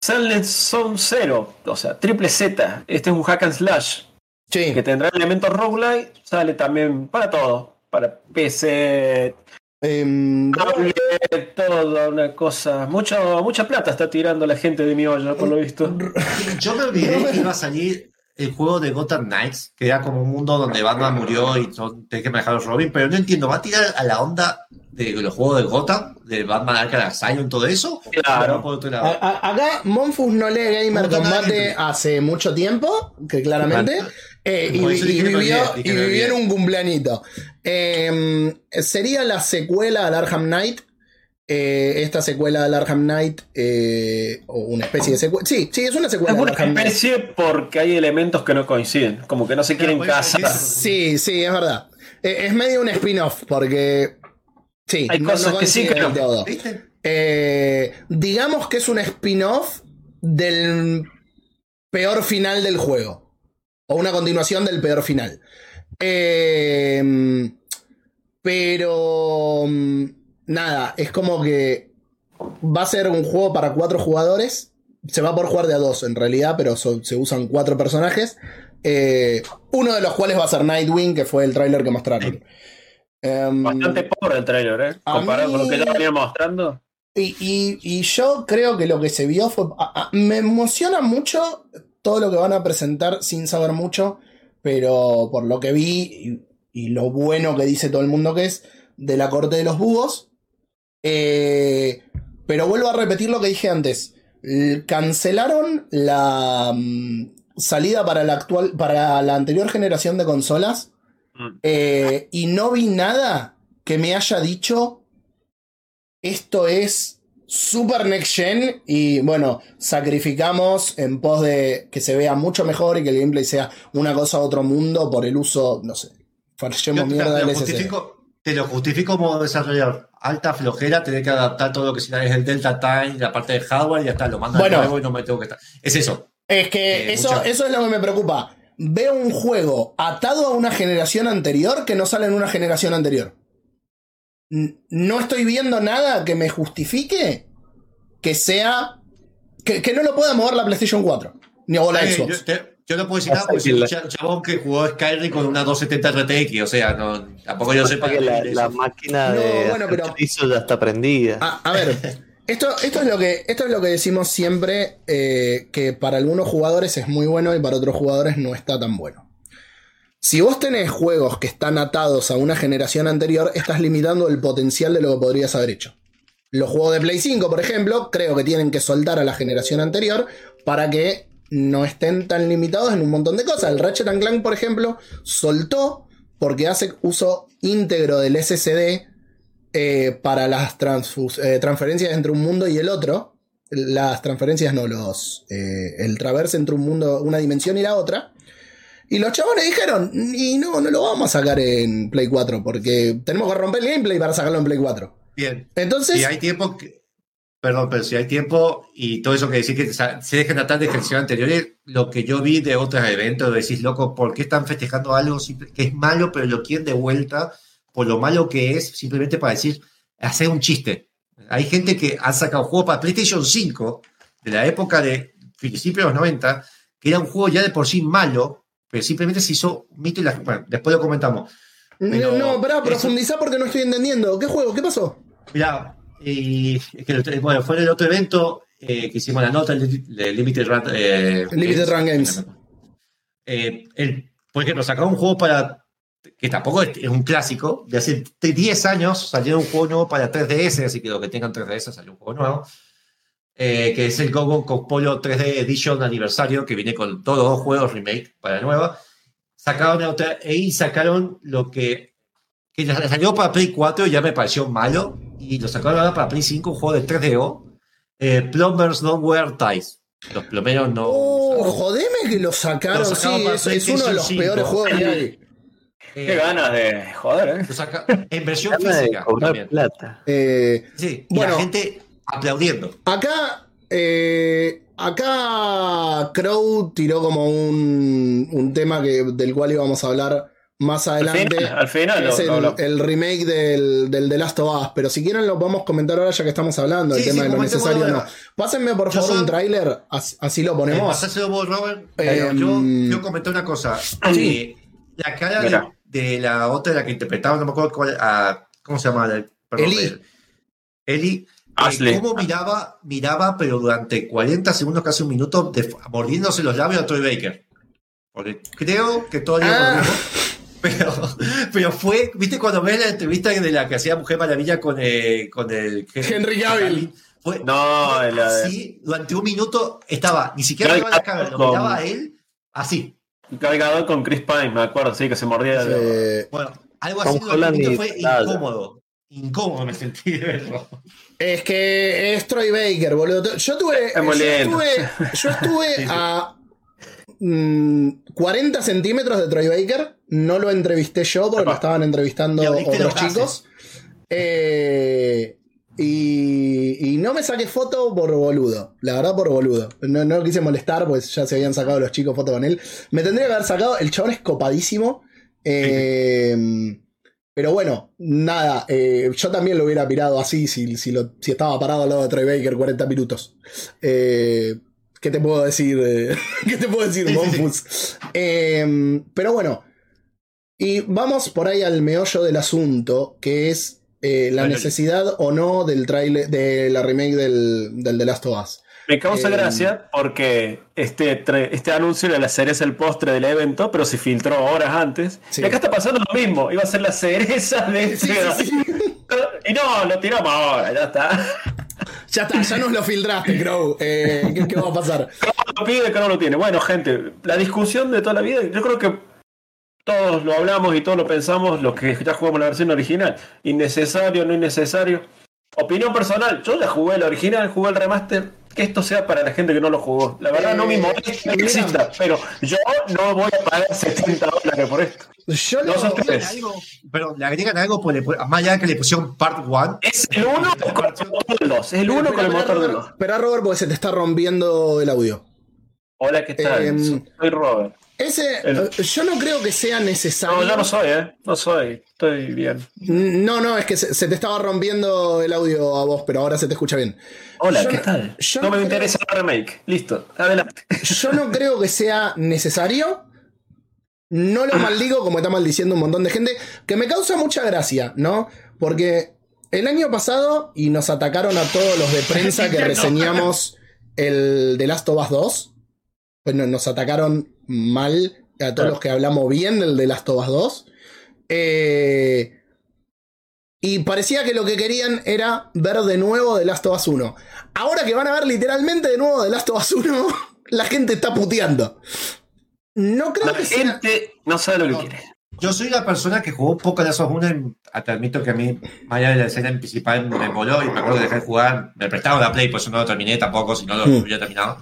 Silent Zone Zero, o sea, triple Z. Este es un hack and slash Sí, que tendrá elementos roguelike, sale también para todo, para PC, tablet, toda una cosa. Mucho, mucha plata está tirando la gente de mi olla, por lo visto. Yo me olvidé que iba a salir el juego de Gotham Knights, que era como un mundo donde Batman murió y son, tenés que manejar a los Robin, pero no entiendo, ¿va a tirar a la onda de los juegos de Gotham, de Batman Arkham Asylum, todo eso? Claro. ¿O va por otro lado? a- a- acá Monfus no lee Gamer Combate hace mucho tiempo, que claramente, eh, y, y vivió, vivió en un cumpleañito. Em, sería la secuela al Arkham Knight. eh, esta secuela del Arkham Knight, eh, o una especie de secuela. Sí, sí, es una secuela Es una Knight. especie porque hay elementos que no coinciden, como que no se quieren casar. Sí, sí, es verdad. Eh, es medio un spin-off, porque. Sí, Hay cosas que sí, que no. del todo. ¿Viste? Eh, digamos que es un spin-off del peor final del juego. O una continuación del peor final. Eh, pero. mm, Nada, es como que va a ser un juego para cuatro jugadores. Se va a poder jugar de a dos en realidad, pero se usan cuatro personajes. Eh, uno de los cuales va a ser Nightwing, que fue el tráiler que mostraron. Em, Bastante pobre el trailer, ¿eh? Comparado con lo que ya venía mostrando. Y, y- y yo creo que lo que se vio fue. a- a- me emociona mucho todo lo que van a presentar sin saber mucho. pero por lo que vi y, y lo bueno que dice todo el mundo que es de la corte de los búhos. eh, pero vuelvo a repetir lo que dije antes. Cancelaron la mm, salida para la actual, para la anterior generación de consolas. Mm. eh, y no vi nada que me haya dicho esto es Super Next Gen y bueno, sacrificamos en pos de que se vea mucho mejor y que el gameplay sea una cosa a otro mundo por el uso, no sé, te, mierda del SSD. te lo justifico como desarrollador. Alta flojera, tener que adaptar todo lo que sea el Delta Time, la parte de hardware y ya está, lo mando Bueno. de nuevo y no me tengo que estar. Es eso. Es que Eh, eso, mucha- eso es lo que me preocupa. Veo un juego atado a una generación anterior que no sale en una generación anterior. No estoy viendo nada que me justifique que sea. que, que no lo pueda mover la PlayStation 4. Ni o la Xbox. yo, te- yo no puedo decir nada porque soy un cha- chabón que jugó Skyrim con una 270 RTX, o sea, no, tampoco yo sepa que la, la máquina No, de bueno, pero- ya está prendida. A, a ver, esto, esto, es lo que, esto es lo que decimos siempre, eh, que para algunos jugadores es muy bueno y para otros jugadores no está tan bueno. Si vos tenés juegos que están atados a una generación anterior, estás limitando el potencial de lo que podrías haber hecho. Los juegos de Play 5, por ejemplo, creo que tienen que soltar a la generación anterior para que no estén tan limitados en un montón de cosas. El Ratchet and Clank, por ejemplo, soltó porque hace uso íntegro del SSD eh, para las eh, transferencias entre un mundo y el otro. Las transferencias no, los. eh, el traverse entre un mundo, una dimensión y la otra. Y los chabones dijeron, y no, no lo vamos a sacar en Play 4, porque tenemos que romper el gameplay para sacarlo en Play 4. Bien. Entonces, Si hay tiempo, que- perdón, pero si hay tiempo y todo eso que decir que se dejen tratar de generaciones anteriores, lo que yo vi de otros eventos, decís, loco, ¿por qué están festejando algo que es malo, pero lo quieren de vuelta por lo malo que es, simplemente para decir, hacer un chiste? Hay gente que ha sacado juegos para PlayStation 5 de la época de principios de los 90, que era un juego ya de por sí malo, pero simplemente se hizo un mito y la, bueno, después lo comentamos. pero no, pará, profundizá porque no estoy entendiendo. ¿Qué juego? ¿Qué pasó? Mira, y es que, bueno, fue en el otro evento eh, que hicimos la nota, el Limited Run, eh, Limited Run Games. Eh, el- por ejemplo, sacaron un juego para. que tampoco es, es un clásico. De hace 10 años salió un juego nuevo para 3DS, así que los que tengan 3DS salió un juego nuevo. Eh, que es el Gogo Polo 3D Edition Aniversario, que viene con todos los juegos remake para la nueva. Sacaron otra, y sacaron lo que, que les salió para Play 4 y ya me pareció malo. Y lo sacaron ahora para Play 5, un juego de 3DO. Eh, Plumbers Don't Wear Ties. Los plomeros no. Oh, jodeme que lo sacaron. Lo sacaron sí, es, es uno de los PlayStation peores 5. juegos que hay. Qué Eh, ganas de joder, ¿eh? lo saca- en versión de física cobrar también. plata. Eh, Sí, y Bueno. la gente aplaudiendo. Acá, eh, acá Crow tiró como un, un tema que, del cual íbamos a hablar más Al adelante. final, al final es lo- el, el remake del, del The Last of Us. Pero si quieren lo podemos comentar ahora ya que estamos hablando del Sí, tema sí, de lo necesario o no. Pásenme por Yo favor un soy- tráiler, as- así lo Eh, ponemos. pasáselo vos, Robert. Eh, Pero yo mm. comentar una cosa. Sí. Eh, la cara de, de la otra, la que interpretaba, no me acuerdo cuál, ah, ¿cómo se llama? Perdón, Eli. el- Eli. Eh, Ashley. cómo miraba, miraba, pero durante 40 segundos, casi un minuto, de- mordiéndose los labios a Troy Baker. Porque creo que todavía Ah. pero, pero fue, ¿viste cuando ves la entrevista de la que hacía Mujer Maravilla con, eh, con el Henry Cavill. Fue, No, fue la de- así, durante un minuto estaba, ni siquiera miraba la cara, lo miraba a él así. Cargador con Chris Pine, me acuerdo, sí, que se mordía. el- Eh, Bueno, algo así durante un Holland minuto y fue incómodo. Incómodo me sentí de verlo. Es que es Troy Baker, boludo. Yo tuve. Yo estuve, yo estuve a mm, 40 centímetros de Troy Baker. No lo entrevisté yo porque Epa. lo estaban entrevistando otros chicos. Eh, y, y no me saqué foto por boludo. La verdad, por boludo. No, no lo quise molestar, pues ya se habían sacado los chicos foto con él. Me tendría que haber sacado. El chabón es copadísimo. Eh, pero bueno, nada, eh, yo también lo hubiera pirado así si, si, lo- si estaba parado al lado de Troy Baker 40 minutos. Eh, ¿Qué te puedo decir? ¿Qué te puedo decir, Monfus? Eh, pero bueno, y vamos por ahí al meollo del asunto, que es eh, la necesidad o no del trailer, de la remake del, del The Last of Us. Me causa Eh, gracia porque este, este anuncio era la cereza el postre del evento, pero se filtró horas antes. Sí. Y acá está pasando lo mismo. Iba a ser la cereza de Sí, este. sí. Y no, lo tiramos ahora, ya está. Ya está, ya nos lo filtraste, Crow. Eh, ¿qué, qué va a pasar? lo pide, que no lo tiene. Bueno, gente, la discusión de toda la vida, yo creo que todos lo hablamos y todos lo pensamos, los que ya jugamos la versión original. Innecesario, no innecesario. Opinión personal, yo ya jugué el original, jugué el remaster. Que esto sea para la gente que no lo jugó. La verdad no me Eh, molesta que exista, pero yo no voy a pagar 70 dólares por esto. Yo No tres. algo, pero le agregan algo, le pu- más allá de que le pusieron part 1. Es el 1 con el motor del 2. Es el 1 con el motor del 2. Espera, Robert, porque se te está rompiendo el audio. Hola, ¿qué tal? Em, Soy Robert. Ese, El- eh, yo no creo que sea necesario. No, yo no soy, ¿eh? No soy. Estoy bien. No, no, es que se, se te estaba rompiendo el audio a vos, pero ahora se te escucha bien. Hola, Yo ¿qué no- tal? yo no me creo- interesa el remake. Listo, adelante. Yo no creo que sea necesario. No lo maldigo como está maldiciendo un montón de gente, que me causa mucha gracia, ¿no? Porque el año pasado, y nos atacaron a todos los de prensa que reseñamos el The Last of Us 2, pues no- nos atacaron mal a todos Claro. los que hablamos bien del The Last of Us 2. Eh, y parecía que lo que querían era ver de nuevo The Last of Us 1. Ahora que van a ver literalmente de nuevo The Last of Us 1, la gente está puteando. No creo La que sea. gente no sabe lo que No. quiere. Yo soy la persona que jugó un poco de esos 1 y te admito que a mí, más allá de la escena principal, me moló y me acuerdo de dejar de jugar. Me prestaron la Play, por eso no lo terminé tampoco, si no lo Mm. hubiera terminado.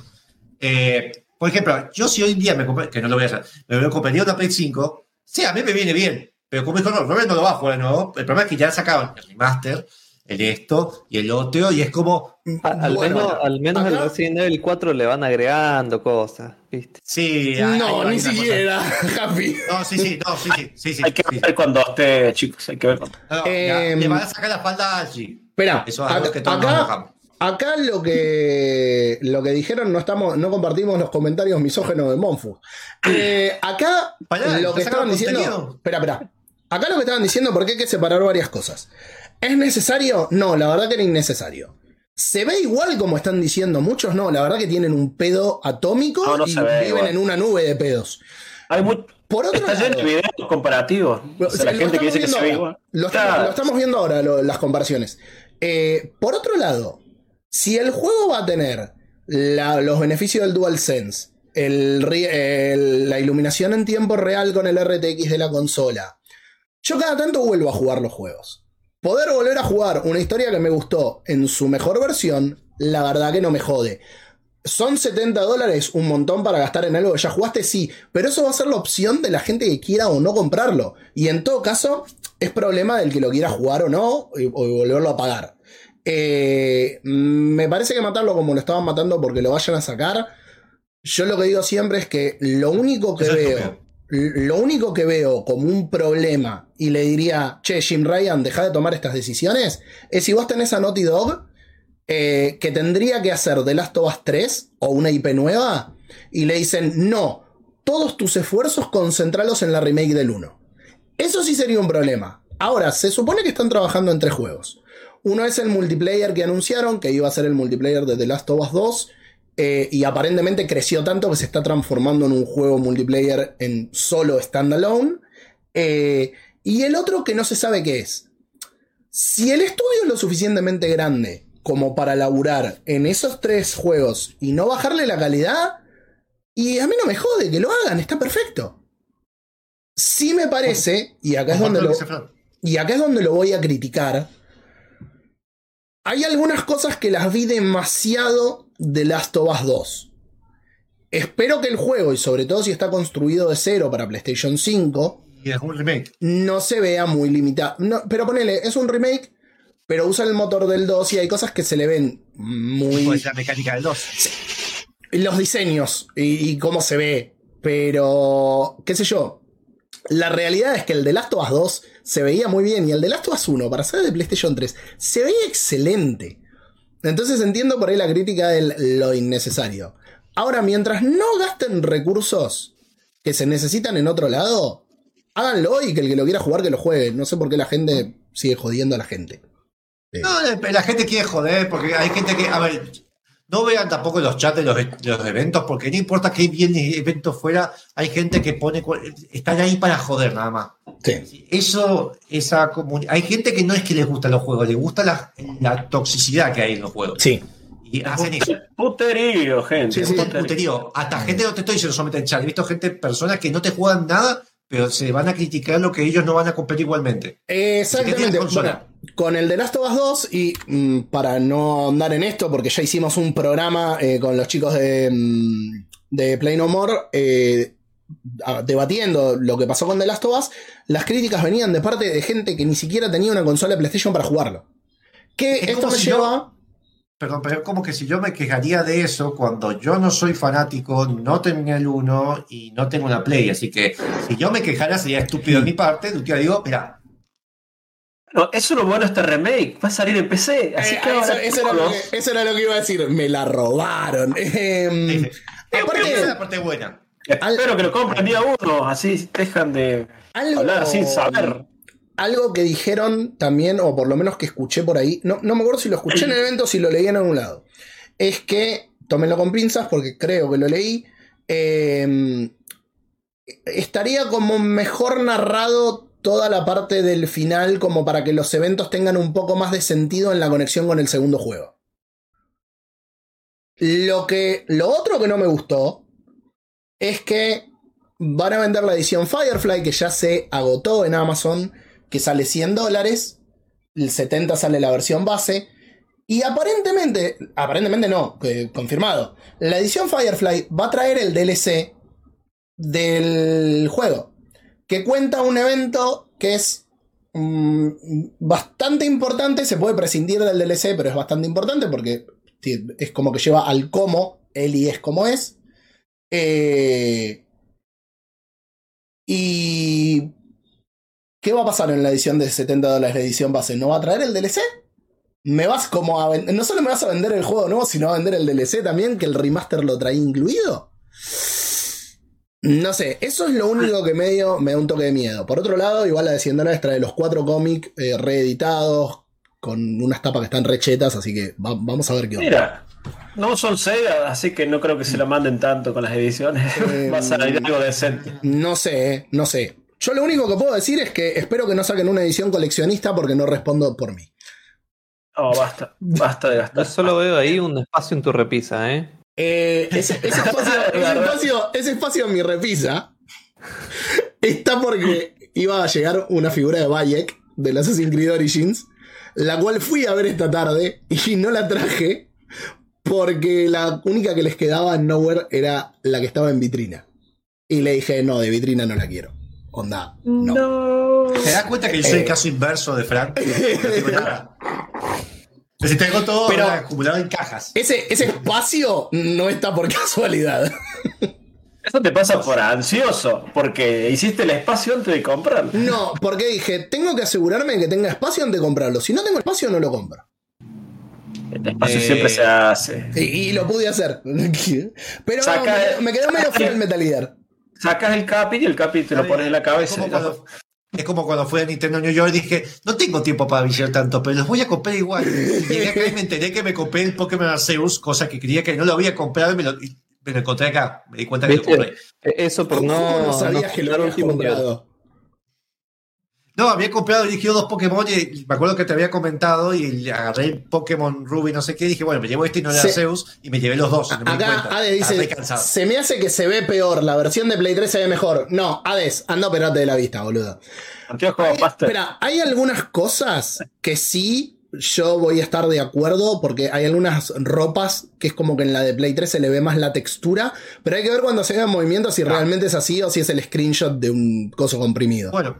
Eh, por ejemplo, yo si hoy en día me compré, que no lo voy a hacer, me compraría una Play 5, sí, a mí me viene bien, pero como dijo, no, Robert no lo va a jugar de nuevo. El problema es que ya sacaron el remaster, el esto y el otro, y es como, A- al, Bueno, menos, al menos el acá- Resident Evil 4 le van agregando cosas, ¿viste? sí, hay- No, hay ni siquiera, Happy. No, sí, sí, no, sí, sí, sí, sí. Hay que sí. ver cuando esté, chicos. Hay que ver cuando. No, Eh, ya, le van a sacar la falda a Algie. Espera, Eso es algo acá, que todos nos acá. Acá lo que lo que dijeron no estamos, no compartimos los comentarios misógenos de Monfu. Eh, acá Pará, lo que ¿está estaban diciendo. contenido? Espera, espera. Acá lo que estaban diciendo, porque hay que separar varias cosas. ¿Es necesario? No, la verdad que era innecesario. ¿Se ve igual como están diciendo muchos? No, la verdad que tienen un pedo atómico No, no y viven igual. en una nube de pedos. Hay muy... Por otro Está lleno lado, de videos comparativos. O sea, la lo gente que estamos dice que se ve viendo igual. ahora. Lo estamos, Claro. lo estamos viendo ahora, lo- las comparaciones. Eh, por otro lado, si el juego va a tener los beneficios del DualSense, el, la iluminación en tiempo real con el RTX de la consola, yo cada tanto vuelvo a jugar los juegos. Poder volver a jugar una historia que me gustó en su mejor versión, la verdad que no me jode. ¿Son 70 dólares un montón para gastar en algo que ya jugaste? Sí, pero eso va a ser la opción de la gente que quiera o no comprarlo. Y en todo caso, es problema del que lo quiera jugar o no, o volverlo a pagar. Eh, me parece que matarlo como lo estaban matando porque lo vayan a sacar. Yo lo que digo siempre es que lo único que veo, lo único que veo como un problema y le diría, che, Jim Ryan, deja de tomar estas decisiones, es si vos tenés a Naughty Dog eh, que tendría que hacer The Last of Us 3 o una IP nueva y le dicen, no, todos tus esfuerzos concentralos en la remake del 1. Eso sí sería un problema. Ahora, se supone que están trabajando en tres juegos. Uno es el multiplayer que anunciaron, que iba a ser el multiplayer de The Last of Us 2, eh, y aparentemente creció tanto que se está transformando en un juego multiplayer en solo standalone. Eh, y el otro que no se sabe qué es. Si el estudio es lo suficientemente grande como para laburar en esos tres juegos y no bajarle la calidad, y a mí no me jode que lo hagan, está perfecto. Sí me parece, y acá es donde lo, y acá es donde lo voy a criticar. Hay algunas cosas que las vi demasiado de Last of Us 2. Espero que el juego, y sobre todo si está construido de cero para PlayStation 5, Y es un remake. no se vea muy limitado. No, pero ponele, es un remake, pero usa el motor del 2 y hay cosas que se le ven muy Puede ser la mecánica del 2. los diseños y, y cómo se ve. Pero, qué sé yo. La realidad es que el de Last of Us 2 se veía muy bien y el de Last of Us 1, para ser de PlayStation 3, se veía excelente. Entonces entiendo por ahí la crítica de lo innecesario. Ahora, mientras no gasten recursos que se necesitan en otro lado, háganlo y que el que lo quiera jugar que lo juegue. No sé por qué la gente sigue jodiendo a la gente. No, la la gente quiere joder porque hay gente que. A ver, No vean tampoco los chats de los, de los eventos, porque no importa que viene evento fuera, hay gente que pone, están ahí para joder nada más. Sí. Eso, esa comunidad. Hay gente que no es que les gustan los juegos, les gusta la, la toxicidad que hay en los juegos. Sí. Y hacen eso. Puterío, gente. Sí, sí. Puterío. puterío. Hasta gente, no te estoy diciendo solamente en chat, he visto gente, personas que no te juegan nada, pero se van a criticar lo que ellos no van a competir igualmente. Exactamente. Bueno, con el de Last of Us 2, y mm, para no andar en esto, porque ya hicimos un programa eh, con los chicos de, mm, de Play No More, eh, debatiendo lo que pasó con The Last of Us, las críticas venían de parte de gente que ni siquiera tenía una consola de PlayStation para jugarlo. Que Es esto me si yo- lleva. Perdón, pero es como que si yo me quejaría de eso cuando yo no soy fanático, no terminé el 1 y no tengo una Play. Así que si yo me quejara sería estúpido de mi parte. Yo digo, mira, No, eso es lo bueno de este remake. Va a salir en PC. Así Eh, que eso, ahora eso era lo que, eso era lo que iba a decir. Me la robaron. Esa es aparte, la parte buena. Espero que lo compren día uno. Así dejan de algo, hablar sin saber. Algo que dijeron también, o por lo menos que escuché por ahí, no, no me acuerdo si lo escuché en el evento o si lo leí en algún lado, es que, tómenlo con pinzas porque creo que lo leí, eh, estaría como mejor narrado toda la parte del final como para que los eventos tengan un poco más de sentido en la conexión con el segundo juego. Lo que lo otro que no me gustó es que van a vender la edición Firefly que ya se agotó en Amazon, que sale 100 dólares, el 70 sale la versión base, y aparentemente, aparentemente no, confirmado, la edición Firefly va a traer el DLC del juego, que cuenta un evento que es mm, bastante importante, se puede prescindir del DLC, pero es bastante importante porque es como que lleva al cómo, Eli es como es. Eh, y. ¿Qué va a pasar en la edición de 70 dólares, la edición base? ¿No va a traer el DLC? Me vas como a No solo me vas a vender el juego nuevo, sino a vender el DLC también, que el remaster lo trae incluido. No sé, eso es lo único que medio me da un toque de miedo. Por otro lado, igual la de 100 dólares trae los cuatro cómics eh, reeditados, con unas tapas que están rechetas, así que va- vamos a ver qué onda. Mira, no son Sega, así que no creo que se la manden tanto con las ediciones. Eh, Va a salir algo decente. No sé, eh, no sé. Yo lo único que puedo decir es que espero que no saquen una edición coleccionista porque no respondo por mí. Oh, basta, basta de Yo gastar. solo veo ahí un espacio en tu repisa, ¿eh? Eh, ese, ese espacio, ese, espacio, ese espacio en mi repisa está porque iba a llegar una figura de Bayek del Assassin's Creed Origins, la cual fui a ver esta tarde y no la traje porque la única que les quedaba en Nowhere era la que estaba en vitrina. Y le dije, no, de vitrina no la quiero. Onda, no. ¿Te das cuenta que yo soy el caso inverso de Frank? No tengo nada. Pero si tengo todo Pero- acumulado en cajas. Ese, ese espacio no está por casualidad. Eso te pasa por ansioso, porque hiciste el espacio antes de comprarlo. No, porque dije, tengo que asegurarme de que tenga espacio antes de comprarlo. Si no tengo espacio, no lo compro. El espacio Eh, siempre se hace. Y, y lo pude hacer. Pero Saca- me, quedó- me quedó medio feo el Metal Gear. Sacas el capi y el capi te lo pones en la Es cabeza. como, cuando, es como cuando fui a Nintendo New York dije, no tengo tiempo para visitar tanto, pero los voy a comprar igual. Y llegué acá y me enteré que me compré el Pokémon Arceus, cosa que creía que no lo había comprado y me lo, y me lo encontré acá. Me di cuenta que lo compré. Eh, Eso por ¿Cómo no. no sabías no que lo comprado? No, había comprado y dirigido dos Pokémon y me acuerdo que te había comentado y agarré el Pokémon Ruby no sé qué y dije, bueno, me llevo este y no era Se- Arceus y me llevé los dos. no me Acá Estaba dice, se me hace que se ve peor, la versión de Play 3 se ve mejor. No, Hades, anda a operarte de la vista, boludo. Hay-. Espera, hay algunas cosas que sí yo voy a estar de acuerdo porque hay algunas ropas que es como que en la de Play 3 se le ve más la textura, pero hay que ver cuando se vea en movimiento si realmente es así o si es el screenshot de un coso comprimido. Bueno,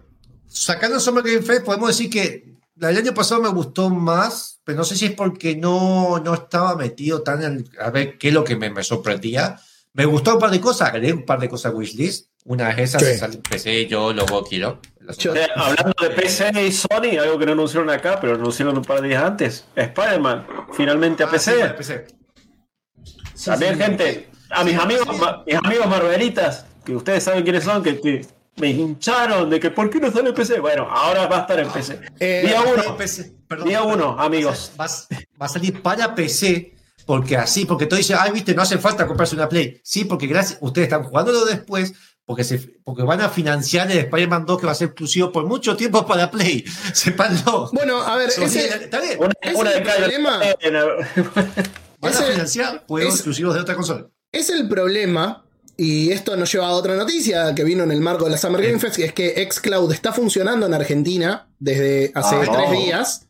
sacando Summer Game Fest, podemos decir que la del año pasado me gustó más, pero no sé si es porque no, no estaba metido tan en, a ver qué es lo que me, me sorprendía. Me gustó un par de cosas, agregué un par de cosas a wishlist. Una de esas Sí. es al PC, yo lo quiero. Eh, hablando de PC y Sony, algo que no anunciaron acá, pero anunciaron un par de días antes. Spider-Man, finalmente a Ah, PC. sí, PC. También, sí, gente, a mis amigos, ma- mis amigos Marvelitas, que ustedes saben quiénes son, que, que me hincharon de que ¿por qué no sale en PC? Bueno, ahora va a estar en PC. Eh, Día No, uno, PC, perdón. día uno, amigos. Va, va a salir para PC, porque así, porque todo dice, ay, viste, no hace falta comprarse una Play. Sí, porque gracias, ustedes están jugándolo después, porque, se, porque van a financiar el Spider-Man 2 que va a ser exclusivo por mucho tiempo para Play. Sépanlo. Bueno, a ver, ese, está bien. Una, ¿Es una el de problema? Van a financiar juegos es- exclusivos de otra consola. es el problema, y esto nos lleva a otra noticia que vino en el marco de la Summer Game Fest, que es que Xcloud está funcionando en Argentina desde hace Ah, tres no. días.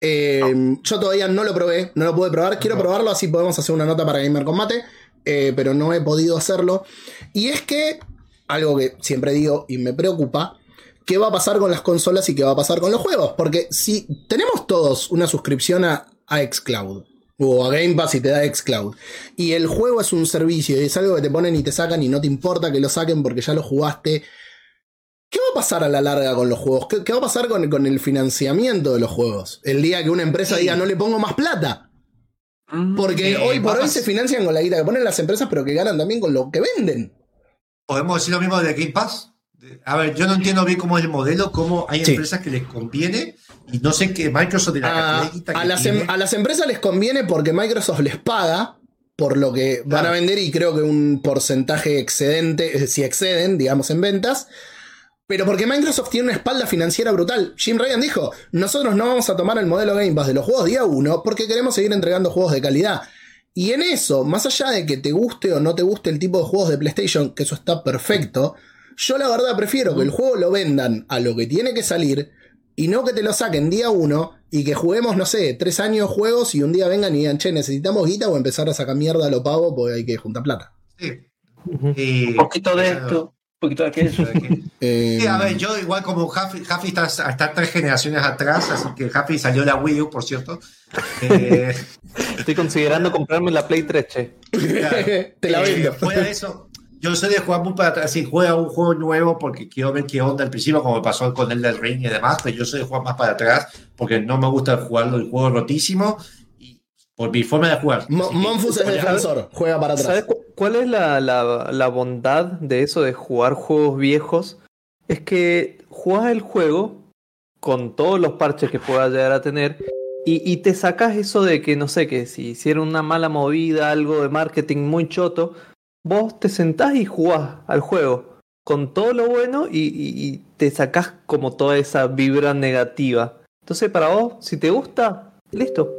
Eh, Yo todavía no lo probé, no lo pude probar. Quiero probarlo, así podemos hacer una nota para Gamer Combate, eh, pero no he podido hacerlo. Y es que, algo que siempre digo y me preocupa, ¿qué va a pasar con las consolas y qué va a pasar con los juegos? Porque si tenemos todos una suscripción a, a Xcloud, o a Game Pass y te da Xcloud, y el juego es un servicio y es algo que te ponen y te sacan y no te importa que lo saquen porque ya lo jugaste, ¿Qué va a pasar a la larga con los juegos? ¿Qué, qué va a pasar con, con el financiamiento de los juegos? El día que una empresa diga no le pongo más plata. Porque Eh, hoy por hoy se financian con la guita que ponen las empresas, pero que ganan también con lo que venden. ¿Podemos decir lo mismo de Game Pass? A ver, yo no entiendo bien cómo es el modelo, cómo hay Sí. empresas que les conviene y no sé qué Microsoft de la A, que las, em- a las empresas les conviene porque Microsoft les paga por lo que van a vender y creo que un porcentaje excedente, eh, si exceden, digamos, en ventas. Pero porque Microsoft tiene una espalda financiera brutal. Jim Ryan dijo, nosotros no vamos a tomar el modelo Game Pass de los juegos día uno porque queremos seguir entregando juegos de calidad. Y en eso, más allá de que te guste o no te guste el tipo de juegos de PlayStation, que eso está perfecto, yo la verdad prefiero que el juego lo vendan a lo que tiene que salir y no que te lo saquen día uno y que juguemos, no sé, tres años juegos y un día vengan y digan, che, necesitamos guita o empezar a sacar mierda a lo pavo porque hay que juntar plata. Sí. Y- Un poquito de Claro. esto, un poquito de aquello. Eh, Sí, a ver, yo igual como Jaffi, Jaffi está, está tres generaciones atrás, así que Jaffi salió la Wii U, por cierto. Eh, Estoy considerando comprarme la Play 3, che. te la eh, vendo. fuera de eso, yo soy de jugar muy para atrás, sí, juega un juego nuevo porque quiero ver qué onda al principio, como me pasó con el del Ring y demás, pero yo soy de jugar más para atrás porque no me gusta jugarlo el juego rotísimo y por mi forma de jugar. Mo- Así que- Monfus es defensor, juega para ¿Sabes atrás. cu- cuál es la, la- la bondad de eso de jugar juegos viejos? Es que jugás el juego con todos los parches que pueda llegar a tener y, y te sacas eso de que, no sé, que si hicieron una mala movida, algo de marketing muy choto, vos te sentás y jugás al juego con todo lo bueno y, te sacás como toda esa vibra negativa. Entonces, para vos, si te gusta, listo.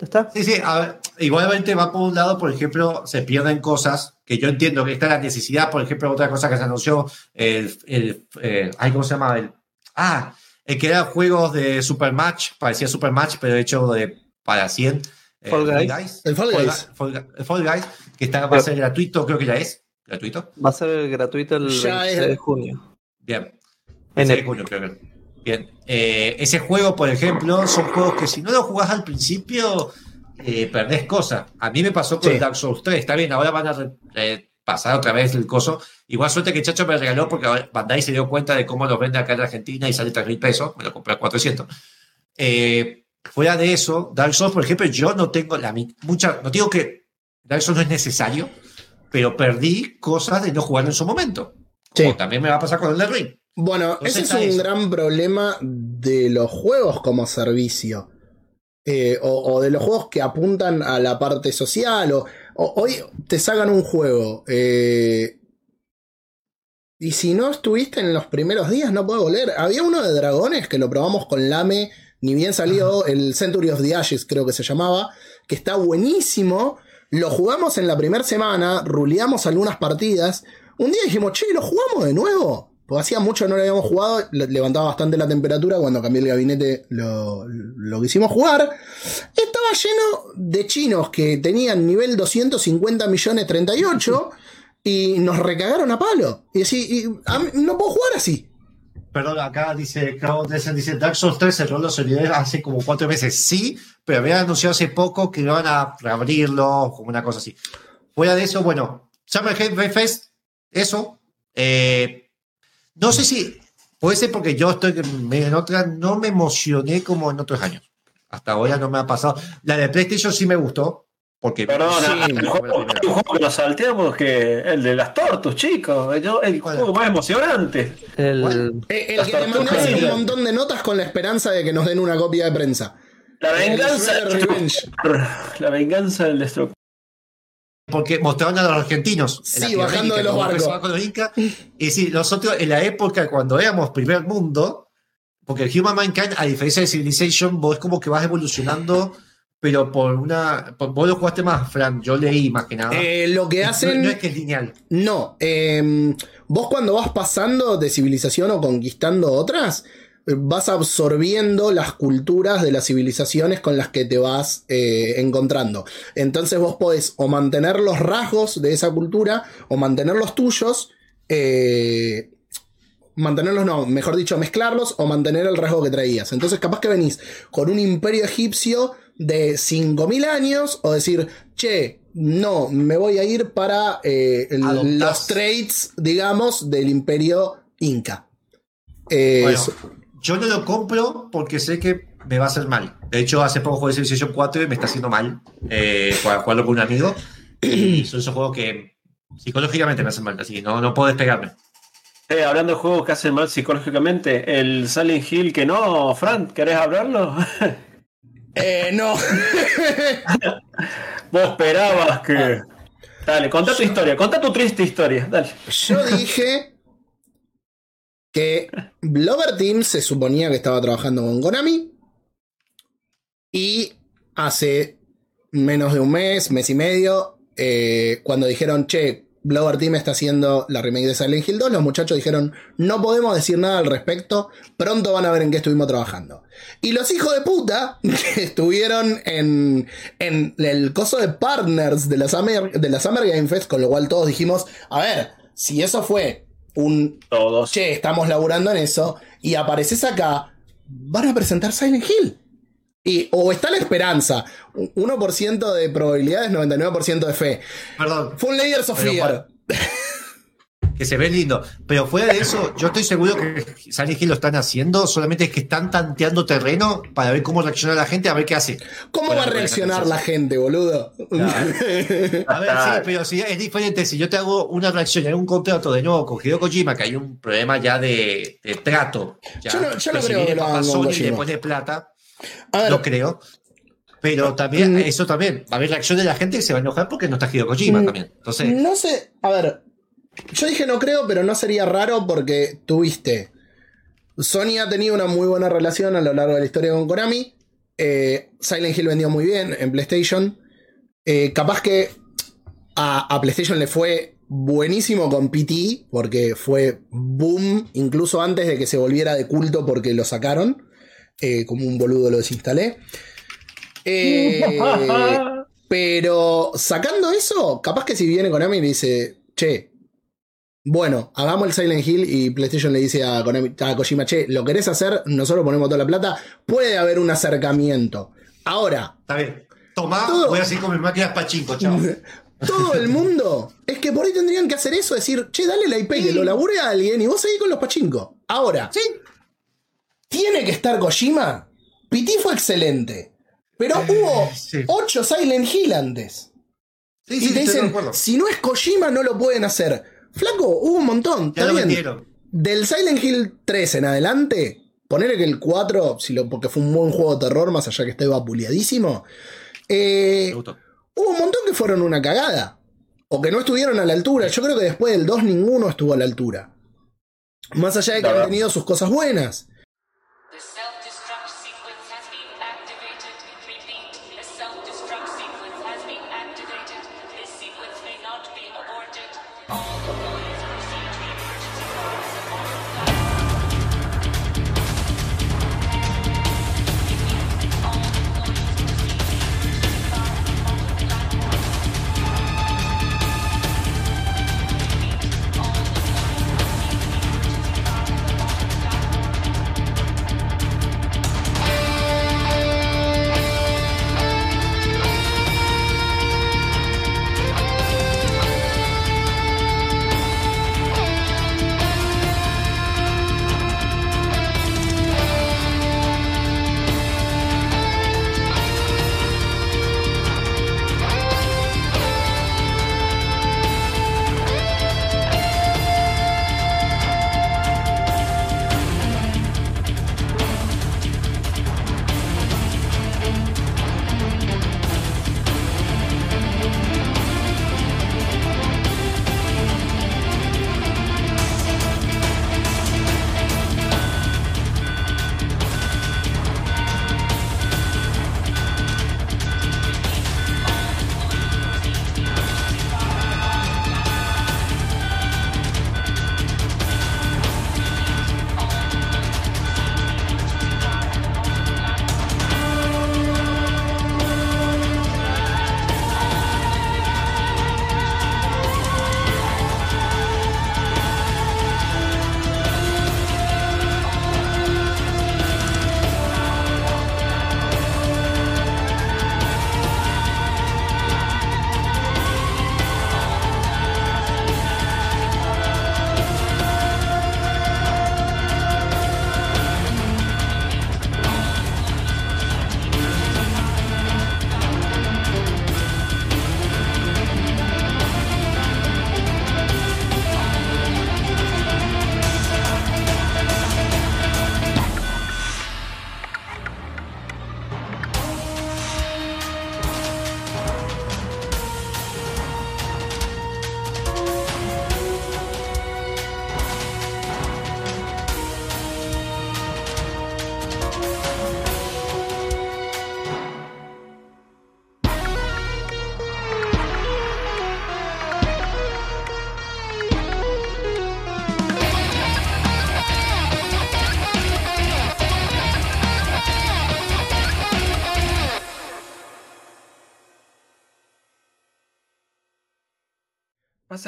¿Ya está? Sí, sí, a ver, igualmente va por un lado, por ejemplo, se pierden cosas que yo entiendo que está la necesidad, por ejemplo, otra cosa que se anunció, el, eh, ¿cómo se llama? El, ah, el que era juegos de Supermatch, parecía Supermatch, pero hecho de para 100. Eh, Fall Guys. El Fall Guys. Gu- Fall Guys, que está, va a ser gratuito, creo que ya es, gratuito. Va a ser gratuito el Ya 26 es- de junio. Bien. En el- de junio, creo que. Bien. Eh, ese juego, por ejemplo, son juegos que si no lo jugás al principio, eh, perdés cosas. A mí me pasó con Sí. el Dark Souls 3. Está bien, ahora van a eh, pasar otra vez el coso. Igual suerte que Chacho me regaló porque Bandai se dio cuenta de cómo los vende acá en Argentina y sale 3 mil pesos. Me lo compré a 400. Eh, fuera de eso, Dark Souls, por ejemplo, yo no tengo la mucha. No digo que Dark Souls no es necesario, pero perdí cosas de no jugar en su momento. Sí. Como también me va a pasar con el de Ring. Bueno, Entonces ese es un eso. gran problema de los juegos como servicio. Eh, o, o de los juegos que apuntan a la parte social. O, o- hoy te sacan un juego. eh, y si no estuviste en los primeros días, no puedo volver. Había uno de dragones que lo probamos con Lame. Ni bien salió el Century of the Ashes, creo que se llamaba. Que está buenísimo. Lo jugamos en la primera semana. Ruleamos algunas partidas. Un día dijimos, che, ¿lo jugamos de nuevo? Porque hacía mucho que no lo habíamos jugado, le- levantaba bastante la temperatura cuando cambié el gabinete, lo, lo quisimos jugar. Estaba lleno de chinos que tenían nivel 250 millones 38 y nos recagaron a palo. Y así, y a no puedo jugar así. Perdón, acá dice Descent, dice Dark Souls 3 el rol lo olvidé hace como cuatro meses. Sí, pero había anunciado hace poco que iban a reabrirlo, como una cosa así. Fuera de eso, bueno, Summer Game Fest, eso. eh, no sé si puede ser porque yo estoy en otra, no me emocioné como en otros años. Hasta ahora no me ha pasado. La de PlayStation sí me gustó, porque Perdona, Sí, el juego, la primera. hay un juego que nos salteamos que el de las tortus, chicos. El juego más emocionante. El, Bueno. Eh, El Las que le hace un montón de notas con la esperanza de que nos den una copia de prensa. La venganza. El Revenge. La venganza del destructor. Porque mostraron a los argentinos. en Sí, bajando de los barcos. Y sí, nosotros en la época cuando éramos primer mundo, porque el Human Mankind, a diferencia de Civilization, vos es como que vas evolucionando, pero por una. por- vos lo jugaste más, Fran. Yo leí más que nada. Eh, lo que No- hacen. no es que es lineal. No, eh, vos cuando vas pasando de civilización o conquistando otras, vas absorbiendo las culturas de las civilizaciones con las que te vas eh, encontrando. Entonces vos podés o mantener los rasgos de esa cultura o mantener los tuyos. eh, mantenerlos, no, mejor dicho, mezclarlos o mantener el rasgo que traías. Entonces, capaz que venís con un imperio egipcio de 5.000 años o decir, che, no, me voy a ir para eh, los traits, digamos, del imperio inca. Eh, Bueno, yo no lo compro porque sé que me va a hacer mal. De hecho, hace poco jugué Civilization 4 y me está haciendo mal eh, para jugarlo con un amigo. Y son esos juegos que psicológicamente me hacen mal, así que no, no puedo despegarme. Eh, hablando de juegos que hacen mal psicológicamente, el Silent Hill que no, Fran, ¿querés hablarlo? eh, no. Vos esperabas que. Dale, contá tu historia, contá tu triste historia, dale. Yo dije que Blogger Team se suponía que estaba trabajando con Konami. Y hace menos de un mes, mes y medio, eh, cuando dijeron, che, Blogger Team está haciendo la remake de Silent Hill 2, los muchachos dijeron, no podemos decir nada al respecto, pronto van a ver en qué estuvimos trabajando. Y los hijos de puta que estuvieron en, en el coso de partners de la, Summer, de la Summer Game Fest, con lo cual todos dijimos, a ver, si eso fue un Todos. che, estamos laburando en eso, y apareces acá, van a presentar Silent Hill. Y, o está la esperanza, 1% de probabilidades, 99% de fe. Perdón, Fue un Layers of Fear. que se ve lindo. Pero fuera de eso, yo estoy seguro que Silent Hill lo están haciendo, solamente es que están tanteando terreno para ver cómo reacciona la gente, a ver qué hace. ¿Cómo va a reaccionar la gente, boludo? A ver, sí, pero si es diferente, si yo te hago una reacción y un contrato de nuevo con Hideo Kojima, que hay un problema ya de, de trato. ya. Yo no- yo no Pero si creo viene que lo hagan con Sony y Kojima. le pone plata, A ver, no creo. Pero también, Mm. eso también, va a haber reacción de la gente que se va a enojar porque no está Hideo Kojima Mm. también. Entonces, no sé, a ver, yo dije no creo, pero no sería raro porque tuviste. Sony ha tenido una muy buena relación a lo largo de la historia con Konami. Eh, Silent Hill vendió muy bien en PlayStation. Eh, capaz que a, a PlayStation le fue buenísimo con PT, porque fue boom, incluso antes de que se volviera de culto porque lo sacaron. Eh, como un boludo lo desinstalé. Eh, pero sacando eso, capaz que si viene Konami y le dice, che, bueno, hagamos el Silent Hill y PlayStation le dice a, Konami- a Kojima, che, ¿lo querés hacer? Nosotros ponemos toda la plata. Puede haber un acercamiento. Ahora, está bien. Tomá, Todo- voy a seguir con mis máquinas pachinko, chao. todo el mundo es que por ahí tendrían que hacer eso, decir, che, dale la IP que lo labure a alguien y vos seguís con los pachinko. Ahora, ¿tiene que estar Kojima? PT fue excelente. Pero hubo sí. 8 Silent Hill antes. Sí, y sí, te dicen, si no es Kojima, no lo pueden hacer. Flaco, hubo un montón. Ya Está lo bien. Del Silent Hill 3 en adelante, ponerle que el 4, si lo, porque fue un buen juego de terror, más allá que esté vapuleadísimo, eh, hubo un montón que fueron una cagada. O que no estuvieron a la altura. Yo creo que después del 2 ninguno estuvo a la altura. Más allá de que han tenido sus cosas buenas.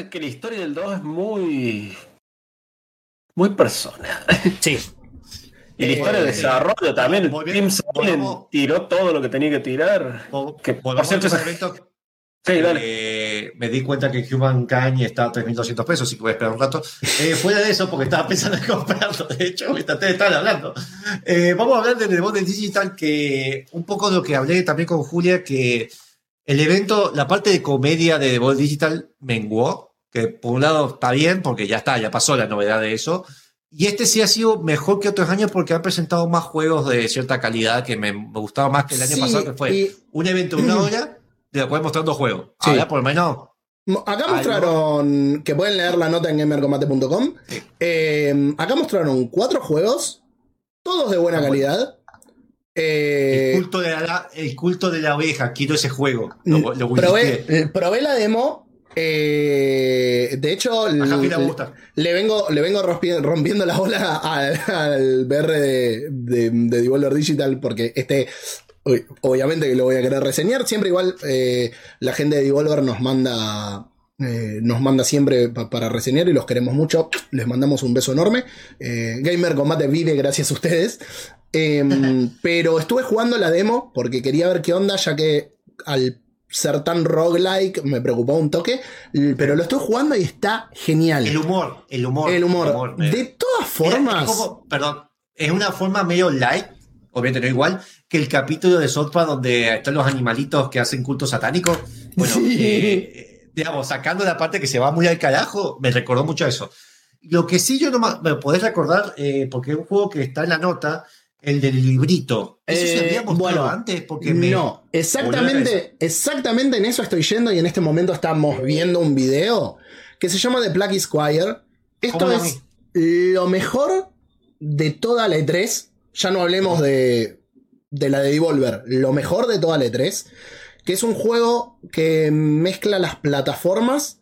Pasa que la historia del 2 es muy. muy personal. Sí. Y la historia de Eh, desarrollo también. muy bien, volvamos- tiró todo lo que tenía que tirar. Que, por cierto, a ese esa- evento. Sí, dale. Eh, me di cuenta que Humankind está a 3.200 pesos, así que voy a esperar un rato. Eh, fuera de eso, porque estaba pensando en comprarlo, de hecho, me traté de estar hablando. Eh, vamos a hablar del The Bond Digital, que un poco de lo que hablé también con Julia, que el evento, la parte de comedia de The Bond Digital menguó, que por un lado está bien, porque ya está, ya pasó la novedad de eso. Y este sí ha sido mejor que otros años porque han presentado más juegos de cierta calidad que me, me gustaba más que el año Sí, pasado, que fue y- un evento de una hora de lo cual mostrando juegos. Sí. Ahora por lo menos Acá mostraron, que pueden leer la nota en gamercombate.com. Eh, acá mostraron cuatro juegos, todos de buena calidad. Eh, el, culto de la, el culto de la oveja, quiero ese juego. Lo, lo probé, probé la demo. Eh, de hecho, le vengo, le vengo rompi- rompiendo la bola al, al BR de, de, de Devolver Digital porque este, obviamente que lo voy a querer reseñar. Siempre igual eh, la gente de Devolver nos manda, eh, nos manda siempre pa- para reseñar y los queremos mucho. Les mandamos un beso enorme. Gamer Combate vive gracias a ustedes. Em, pero estuve jugando la demo porque quería ver qué onda, ya que al ser tan roguelike me preocupó un toque. Pero lo estoy jugando y está genial. El humor, el humor. El humor. eh. De todas Es formas. como- perdón, es una forma medio light, obviamente no igual, que el capítulo de South Park donde están los animalitos que hacen culto satánico. Bueno, Sí. eh, digamos, sacando la parte que se va muy al carajo, me recordó mucho a eso. Lo que sí yo no me podés recordar, eh, porque es un juego que está en la nota, el del librito. ¿Eso se Eh, había mostrado bueno, antes? Porque me... No, exactamente, exactamente en eso estoy yendo y en este momento estamos viendo un video que se llama The Plague Squire. Esto ¿Cómo lo es lo mejor de toda la E3. Ya no hablemos de, de la de Devolver. Lo mejor de toda la E3. Que es un juego que mezcla las plataformas.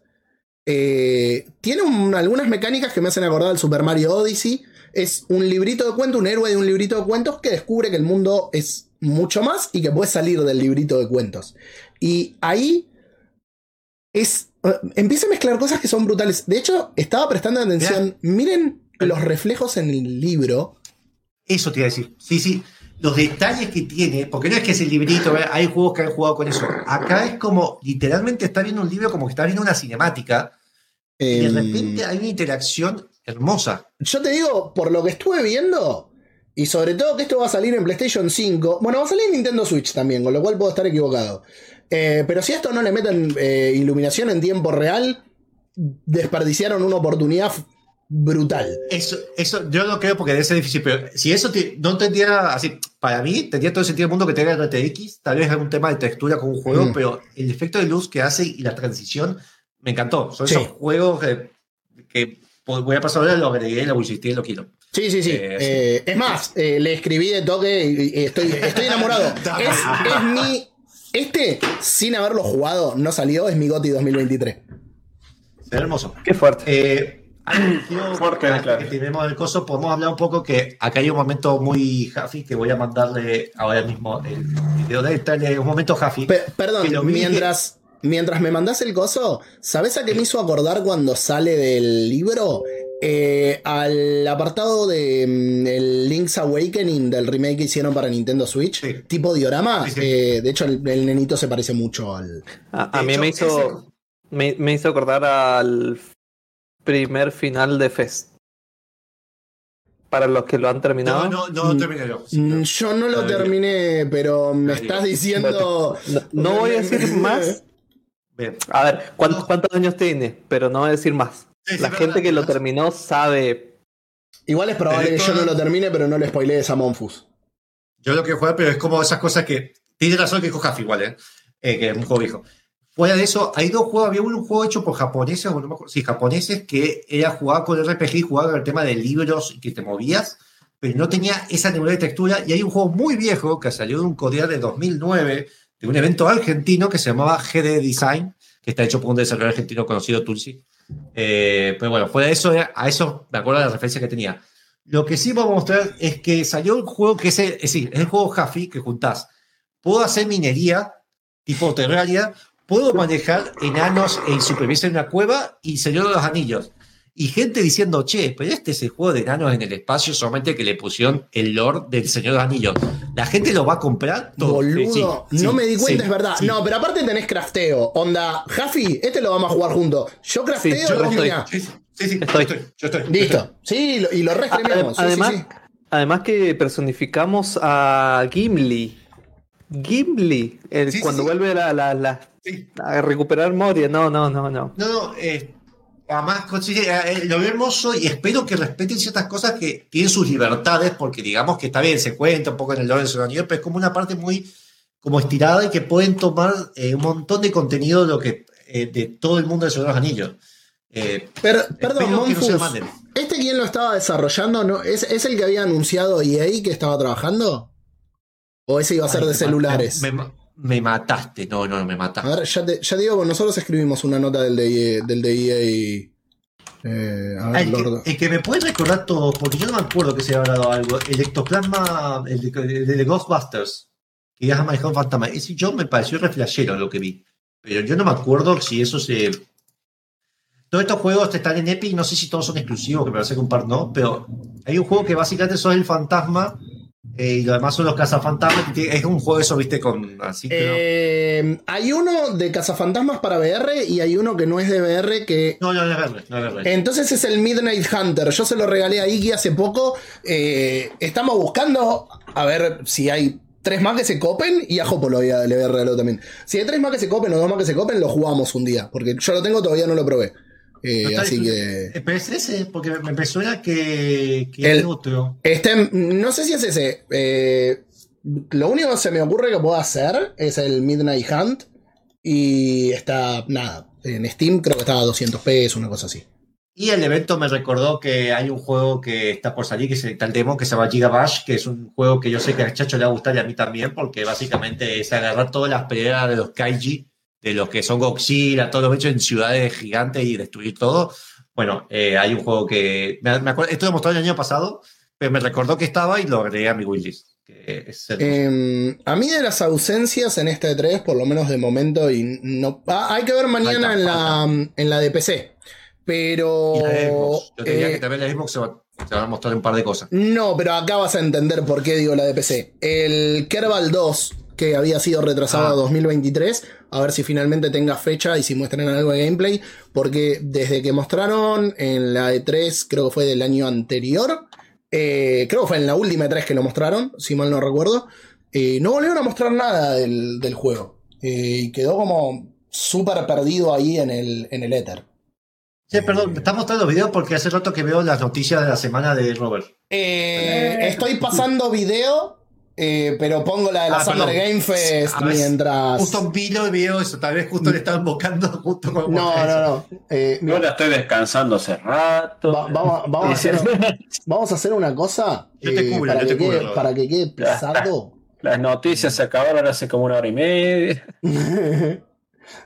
eh, tiene un- algunas mecánicas que me hacen acordar al Super Mario Odyssey. Es un librito de cuentos, un héroe de un librito de cuentos que descubre que el mundo es mucho más y que puede salir del librito de cuentos. Y ahí es. eh, empieza a mezclar cosas que son brutales. De hecho, estaba prestando atención. Miren los reflejos en el libro. Eso te iba a decir. Sí, sí. Los detalles que tiene, porque no es que es el librito, ¿verdad? hay juegos que han jugado con eso. Acá es como, literalmente está viendo un libro como que está viendo una cinemática y de repente hay una interacción hermosa. Yo te digo, por lo que estuve viendo, y sobre todo que esto va a salir en PlayStation 5, bueno, va a salir en Nintendo Switch también, con lo cual puedo estar equivocado. Eh, pero si a esto no le meten eh, iluminación en tiempo real, desperdiciaron una oportunidad brutal. Eso, eso yo no creo porque debe ser difícil, pero si eso te- no tendría así, para mí tendría todo el sentido del mundo que tenga RTX, tal vez un tema de textura con un juego, Mm. pero el efecto de luz que hace y la transición me encantó. Son Sí. esos juegos que, que voy a pasar ahora, lo agregué, lo y lo quiero. Sí, sí, sí. Eh. Eh, es más, eh, le escribí de toque y, y estoy, estoy enamorado. es, es mi. Este, sin haberlo jugado, no salió, es mi GOTY 2023. Se ve hermoso. Qué fuerte. Eh, algo que quiero- Fuerte, antes claro. que terminemos el coso, podemos hablar un poco que acá hay un momento muy Jafi que voy a mandarle ahora mismo el video de este, un momento Jafi. Pe- perdón, mientras, mientras me mandás el coso, ¿sabés a qué me hizo acordar cuando sale del libro? Eh, al apartado de mm, el Link's Awakening del remake que hicieron para Nintendo Switch, Sí. tipo diorama. Sí, sí. eh, de hecho, el, el nenito se parece mucho al. A, mí hecho, me hizo, me, me hizo acordar al primer final de Fest. Para los que lo han terminado. No, no, no Mm. terminé yo. Mm, Yo no lo terminé, pero me estás diciendo. No, no voy a decir más. Bien. A ver, ¿cuántos, cuántos años tiene? Pero no voy a decir más. Sí, sí, La gente que lo terminó sabe. Igual es probable que yo no lo termine, pero no le spoilees a Monfus. Yo lo quiero jugar, pero es como esas cosas que. Tiene razón que dijo Jafi igual, ¿eh? Eh, que es un juego viejo. Fuera de eso, hay dos juegos. Había un juego hecho por japoneses, o no me acuerdo, sí, japoneses, que era jugar con RPG y jugar con el tema de libros y que te movías, pero no tenía esa nivel de textura. Y hay un juego muy viejo que salió de un coreano de 2009, de un evento argentino que se llamaba GD Design, que está hecho por un desarrollador argentino conocido, Tulsi. Eh, pero bueno, fuera de eso, era- a eso me acuerdo de la referencia que tenía. Lo que sí vamos a mostrar es que salió un juego que es, el- es el juego Jafi que juntás. Puedo hacer minería tipo Terraria puedo manejar enanos en supervivencia en una cueva y Señor de los Anillos. Y gente diciendo, che, pero este es el juego de enanos en el espacio, solamente que le pusieron el lore del Señor de los Anillos. ¿La gente lo va a comprar? Todo. Boludo, Sí, sí, no me di cuenta, sí, es verdad. sí. No, pero aparte tenés crafteo. Onda, Jaffi, este lo vamos a jugar juntos. Yo crafteo yo estoy. Sí, sí, Estoy. yo estoy, yo estoy. Listo. Sí, y lo restremeamos. Sí, sí, además, sí. además que personificamos a Gimli. Gimli, el- Sí, sí, cuando sí. vuelve la, la- la- Sí. a recuperar Moria. No, no, no, no. No, no, eh, además consigue- eh, lo hermoso y espero que respeten ciertas cosas que tienen sus libertades, porque digamos que está bien, se cuenta un poco en el orden de su anillo, pero es como una parte muy como estirada y que pueden tomar eh, un montón de contenido de, lo que, eh, de todo el mundo de los Anillos. Eh, Per- perdón, no. ¿Este quién lo estaba desarrollando? ¿No? ¿Es, ¿Es el que había anunciado EA que estaba trabajando? ¿O ese iba a ser Ay, de me- celulares? Me, me- me mataste, no, no, me mataste. A ver, ya, te- ya digo, nosotros escribimos una nota del de EA. Del de EA eh, a Ah, ver, el, Lord. que, el que me puede recordar todo, porque yo no me acuerdo que se haya hablado algo, el ectoplasma, el de, el de Ghostbusters, que ya ha manejado un fantasma. Ese yo me pareció reflejero lo que vi. Pero yo no me acuerdo si eso se. Todos estos juegos están en Epic, no sé si todos son exclusivos, que me parece que un par no, pero hay un juego que básicamente sos el fantasma eh, y lo demás son los cazafantasmas. Es un juego eso, viste, con así no- Eh, hay uno de cazafantasmas para VR y hay uno que no es de VR que No, no, no es verde, no es. Entonces es el Midnight Hunter. Yo se lo regalé a Iggy hace poco. Eh, estamos buscando a ver si hay tres más que se copen y a Jopo lo le había regalado también. Si hay tres más que se copen o dos más que se copen, lo jugamos un día. Porque yo lo tengo, todavía no lo probé. Eh, No así que. Pero es ese, porque me, me suena que, que El- es otro. Este, no sé si es ese. Eh, lo único que se me ocurre que puedo hacer es el Midnight Hunt. Y está, nada, en Steam creo que estaba a 200 pesos, una cosa así. Y el evento me recordó que hay un juego que está por salir, que es el tal demo, que se llama Giga Bash, que es un juego que yo sé que a Chacho le va a gustar y a mí también, porque básicamente es agarrar todas las peleas de los Kaiji, de los que son Godzilla, todos los hechos en ciudades gigantes y destruir todo. Bueno, eh, hay un juego que. Me, me acuerdo, esto lo mostró el año pasado, pero me recordó que estaba y lo agregué a mi wishlist. Eh, a mí de las ausencias en este 3, por lo menos de momento, y no, ah, hay que ver mañana en la, en la de PC. Pero. Y la de Xbox. Yo te diría eh, que también la Xbox se va, se van a mostrar un par de cosas. No, pero acá vas a entender por qué digo la de PC. El Kerbal 2, que había sido retrasado Ah. a 2023, a ver si finalmente tenga fecha y si muestran algo de gameplay, porque desde que mostraron en la E3, creo que fue del año anterior, eh, creo que fue en la última E3 que lo mostraron, si mal no recuerdo, eh, no volvieron a mostrar nada del, del juego. Eh, y quedó como súper perdido ahí en el, en el éter. Sí, perdón, me estás mostrando videos porque hace rato que veo las noticias de la semana de Robert. Estoy pasando video, eh, pero pongo la de la Ah, Summer perdón. Game Fest A mientras. Justo vi lo veo eso, tal vez justo le estaba invocando justo con No, no, no. Eh, Yo la estoy descansando hace rato. va- vamos, vamos a hacer, vamos a hacer una cosa Yo te eh, cubro, para, yo que te cubro, quede, para que quede pesado. Las noticias se acabaron hace como una hora y media.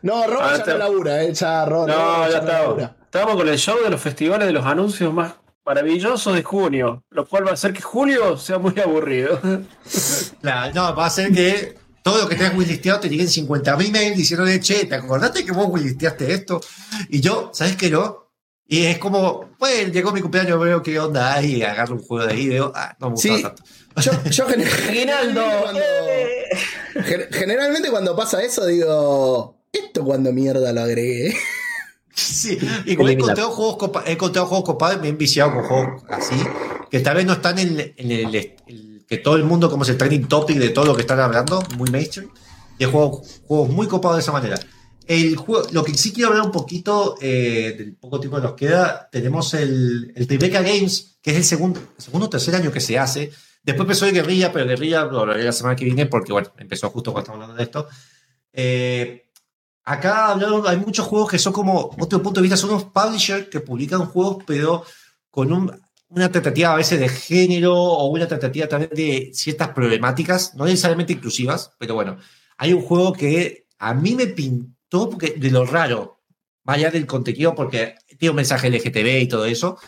no, Rob Ah, ya está- no labura, eh, ya, Rob, No, Rob ya no estamos. labura. Estamos con el show de los festivales de los anuncios más maravillosos de junio, lo cual va a hacer que julio sea muy aburrido. Claro, no, va a ser que todo lo que tengas listeado te lleguen 50.000 mails diciéndole, che, ¿te acordaste que vos listeaste esto? Y yo, ¿sabes qué no? Y es como, bueno, llegó mi cumpleaños, veo qué onda hay, y agarro un juego de ahí y ah, no me gustaba Sí. tanto. Yo, yo gener- Aguinaldo. cuando- gen- generalmente cuando pasa eso digo, ¿esto cuando mierda lo agregué? Sí, igual he encontrado juegos, copa- he encontrado juegos copados, me he enviciado con juegos así, que tal vez no están en, el, en el- el- que todo el mundo como es el trending topic de todo lo que están hablando, muy mainstream, y he jugado juegos muy copados de esa manera. El juego, lo que sí quiero hablar un poquito, eh, del poco tiempo que nos queda, tenemos el, el Tribeca Games, que es el segundo, segundo o tercer año que se hace. Después empezó el Guerrilla, pero Guerrilla lo hablaré la semana que viene porque, bueno, empezó justo cuando estamos hablando de esto. Eh, acá hay muchos juegos que son como, otro punto de vista, son unos publishers que publican juegos, pero con un- una tratativa a veces de género o una tratativa también de ciertas problemáticas, no necesariamente inclusivas, pero bueno, hay un juego que a mí me pintó porque, de lo raro, más allá del contenido, porque tiene un mensaje LGTB y todo eso,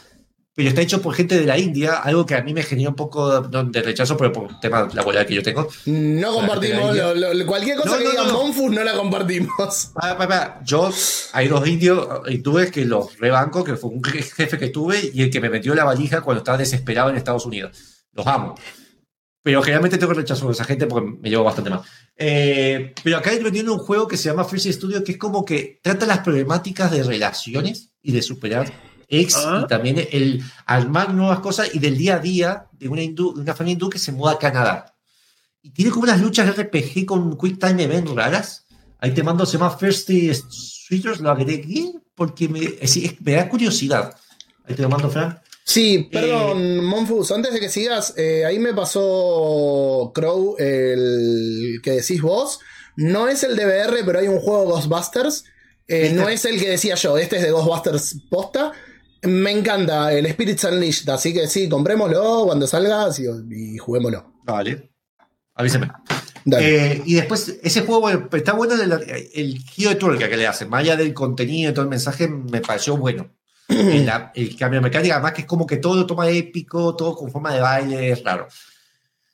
pero está hecho por gente de la India, algo que a mí me genera un poco de rechazo pero por el tema laboral que yo tengo. No compartimos. la lo- lo- cualquier cosa No, que no, diga no. Monfus no la compartimos. Pa, pa, pa, Yo, hay dos indios hindúes que los rebanco, que fue un je- jefe que tuve y el que me metió la valija cuando estaba desesperado en Estados Unidos. Los amo. Pero generalmente tengo rechazo con esa gente porque me llevo bastante mal. Eh, pero acá estoy vendiendo un juego que se llama Freeze Studio, que es como que trata las problemáticas de relaciones y de superar ex Ah. y también el armar nuevas cosas y del día a día de una, hindú- de una familia hindú que se muda a Canadá. Y tiene como unas luchas RPG con Quick Time Event raras. Ahí te mando, se llama Thirsty Sweeters, lo agregué porque me, es- es- me da curiosidad. Ahí te lo mando, Fran. Sí, perdón, Monfus, antes de que sigas, eh, ahí me pasó Crow, el que decís vos. No es el DVR, pero hay un juego Ghostbusters. Eh, no es el que decía yo, este es de Ghostbusters posta. Me encanta el Spirits Unleashed, así que sí, comprémoslo cuando salga sí, y juguémoslo. Vale. Avíseme. Dale. Eh, y después, ese juego, bueno, está bueno el, el giro de tuerca que le hacen. Más allá del contenido y todo el mensaje, me pareció bueno. el, el cambio de mecánica, además que es como que todo lo toma épico, todo con forma de baile, es raro.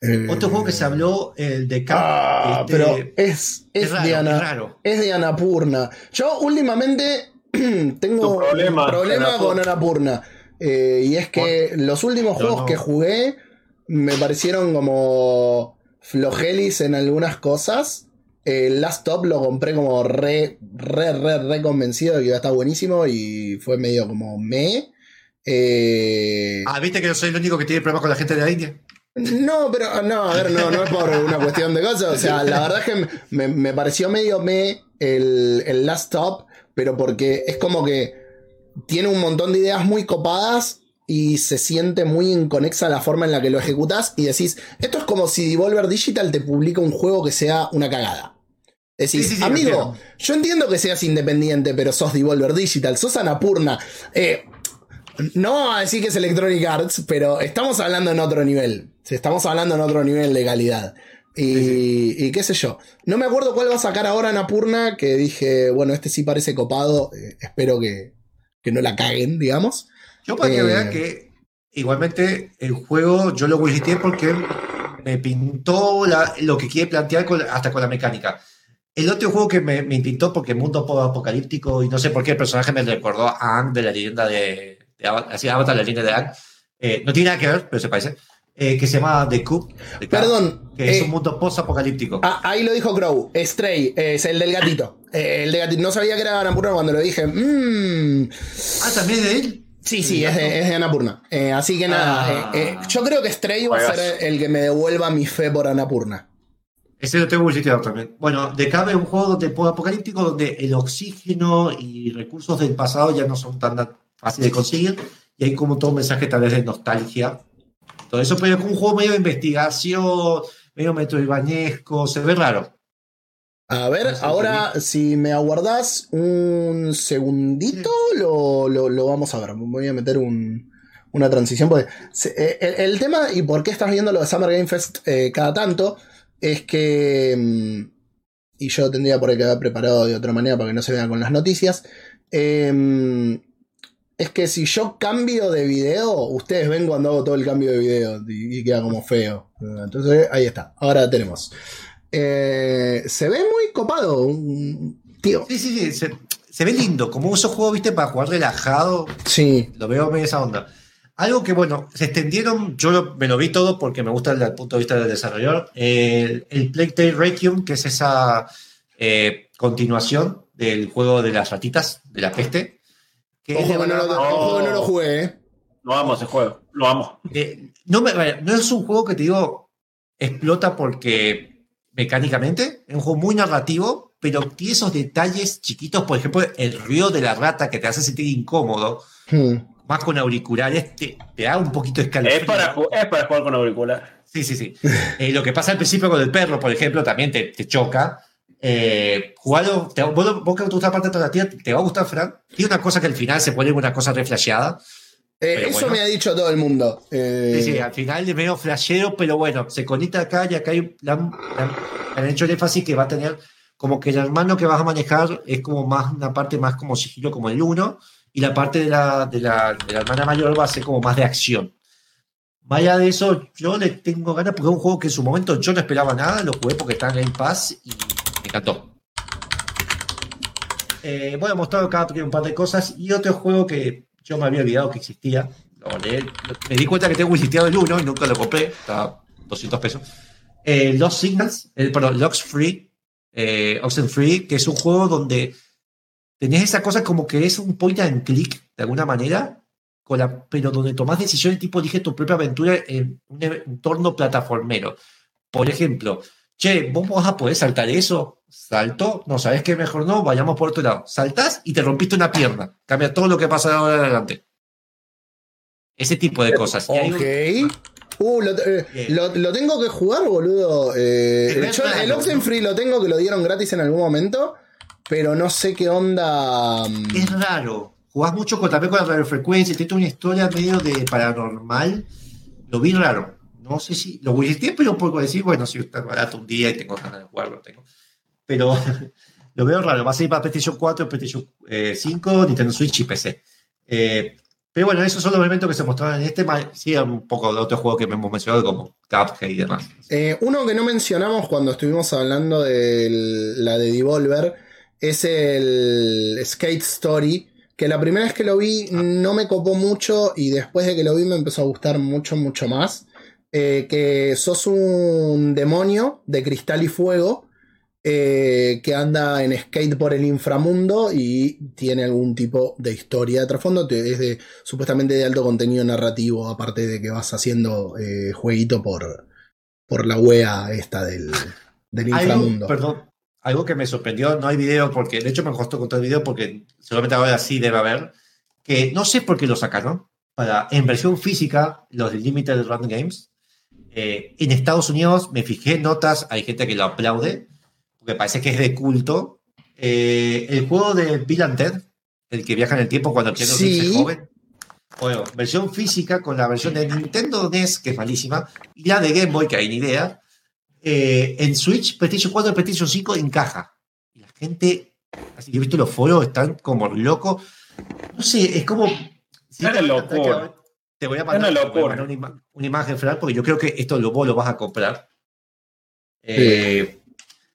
Eh, Otro juego que se habló, el de Camp. Ah, este, pero es, es, es raro, de Ana- es raro. es de Anapurna. Yo últimamente tengo problema, un problema con Anapurna. Eh, y es que los últimos Yo juegos no. que jugué me parecieron como flojelis en algunas cosas. El Last Top lo compré como re, re, re, re convencido de que iba a estar buenísimo y fue medio como me. Eh, Ah, ¿viste que yo soy el único que tiene problemas con la gente de la India? no, pero no, a ver, no, no es por una cuestión de cosas. O sea, la verdad es que me, me pareció medio me el, el Last Stop, pero porque es como que tiene un montón de ideas muy copadas y se siente muy inconexa la forma en la que lo ejecutas y decís, esto es como si Devolver Digital te publica un juego que sea una cagada. Decís, Sí, sí, sí, amigo, yo entiendo que seas independiente, pero sos Devolver Digital, sos Anapurna. Eh, no vamos a decir que es Electronic Arts, pero estamos hablando en otro nivel. Estamos hablando en otro nivel de calidad. Y, y qué sé yo. No me acuerdo cuál va a sacar ahora Napurna, que dije, bueno, este sí parece copado. eh, espero que, que no la caguen, digamos. Yo para que Eh. vean que igualmente el juego yo lo visité porque me pintó la- lo que quiere plantear con- hasta con la mecánica. El otro juego que me, me pintó porque mundo apocalíptico y no sé por qué el personaje me recordó a Ang de la leyenda de, de Avatar, así, Avatar, la leyenda de Ang. Eh, no tiene nada que ver, pero se parece. Eh, que se llama The Cup, Perdón, Que es eh, un mundo post-apocalíptico. Ah, ahí lo dijo Crow. Stray, eh, es el del gatito. Eh, el de gatito. No sabía que era Anapurna cuando lo dije. Mmm. Ah, también de él. Sí, sí, es de, es de Anapurna. Eh, así que nada, Ah. eh, eh, yo creo que Stray va a ser el que me devuelva mi fe por Anapurna. Ese lo tengo visitado también. Bueno, The Cave es un juego de apocalíptico donde el oxígeno y recursos del pasado ya no son tan fáciles de conseguir y hay como todo un mensaje tal vez de nostalgia. Todo eso, pero es un juego medio de investigación, medio metroidvanesco, se ve raro. A ver, ahora si me aguardás un segundito, lo, lo- lo vamos a ver. Voy a meter un- una transición. Porque eh, el, el tema y por qué estás viendo lo de Summer Game Fest eh, cada tanto es que. mm, Y yo tendría por ahí que haber preparado de otra manera para que no se vean con las noticias. em, es que si yo cambio de video, ustedes ven cuando hago todo el cambio de video y, queda como feo. Entonces ahí está. Ahora tenemos. Eh, se ve muy copado, tío. Sí, sí, sí, se, se ve lindo, como esos juegos, viste, para jugar relajado, Sí, lo veo medio esa onda. Algo que, bueno, se extendieron, yo lo- me lo vi todo porque me gusta desde el punto de vista del desarrollador, el, el Plague Tale Requiem, que es esa eh, continuación del juego de las ratitas, de la peste. Que ojo que, van no lo, ojo que no lo jugué, eh. Lo amo ese juego, lo amo. Eh, no, me- no es un juego que te digo explota porque mecánicamente es un juego muy narrativo, pero tiene esos detalles chiquitos, por ejemplo, el ruido de la rata que te hace sentir incómodo, Hmm. más con auriculares, te, te da un poquito de escalofrío. Es para, es para jugar con auricular. Sí, sí, sí. Eh, lo que pasa al principio con el perro, por ejemplo, también te, te choca. Eh, jugarlo, te, vos, vos que te gusta la parte alternativa, te va a gustar, Fran. Tiene una cosa que al final se pone una cosa reflasheada. Eh, eso bueno. me ha dicho todo el mundo. Eh, Sí, sí, al final es medio flashero, pero bueno, se conecta acá y acá hay, han- le han hecho el énfasis que va a tener como que el hermano que vas a manejar es como más una parte más como sigilo como el uno y la parte de la, de la, de la hermana mayor va a ser como más de acción. Más allá de eso, yo le tengo ganas porque es un juego que en su momento yo no esperaba nada, lo jugué porque está en Game Pass y me encantó. Eh, voy a mostrar acá un par de cosas y otro juego que yo me había olvidado que existía. Lo leí- lo- me di cuenta que tengo listeado el 1 y nunca lo compré, estaba 200 pesos. Eh, Lost Signals, eh, perdón, Locks Free, eh, Oxenfree, que es un juego donde tenés esa cosa como que es un point and click, de alguna manera, con la, pero donde tomás decisiones tipo elige tu propia aventura en un entorno plataformero. Por ejemplo, che, vos vas a poder saltar eso, salto, no sabes qué mejor no, vayamos por otro lado. Saltás y te rompiste una pierna, cambia todo lo que pasa de ahora en adelante. Ese tipo de cosas. Un- Ok. Uh, lo, eh, lo- lo tengo que jugar, boludo. Eh, Es yo el. Oxenfree lo tengo que lo dieron gratis en algún momento, pero no sé qué onda. mm, Es raro. Jugás mucho con, también con la radiofrecuencia, tiene una historia medio de paranormal. Lo vi raro. No sé si. Lo visité, pero por decir, bueno, si está barato un día y tengo ganas de jugarlo, lo tengo. Pero lo veo raro. Va a salir para PlayStation 4, PlayStation eh, 5, Nintendo Switch y PC. Eh, pero bueno, esos son los elementos que se mostraron en este. Sí, un poco de otros juegos que hemos mencionado, como Cuphead y demás. Eh, uno que no mencionamos cuando estuvimos hablando de la de Devolver es el Skate Story. Que la primera vez que lo vi no me copó mucho y después de que lo vi me empezó a gustar mucho, mucho más. Eh, que sos un demonio de cristal y fuego eh, que anda en skate por el inframundo y tiene algún tipo de historia de trasfondo. Es de, supuestamente de alto contenido narrativo, aparte de que vas haciendo eh, jueguito por, por la wea esta del, del Algo, inframundo. perdón, algo que me sorprendió, no hay video porque, de hecho me costó encontrar el video porque seguramente ahora sí debe haber, que no sé por qué lo sacaron, para, en versión física, los de Limited Run Games, eh, en Estados Unidos me fijé en notas, hay gente que lo aplaude, porque parece que es de culto. Eh, el juego de Bill and Ted, el que viaja en el tiempo cuando Keanu Sí. Es joven. Bueno, versión física con la versión de Nintendo NES, que es malísima, y la de Game Boy, que hay ni idea. eh, en Switch, PlayStation 4 y PlayStation 5 encaja. Y la gente, así que he visto los foros, están como locos. No sé, es como. si Es te una voy a contar locura. Te voy a mandar, una te voy a locura. mandar una, ima- una imagen, Fran, porque yo creo que esto lo, vos lo vas a comprar. Eh,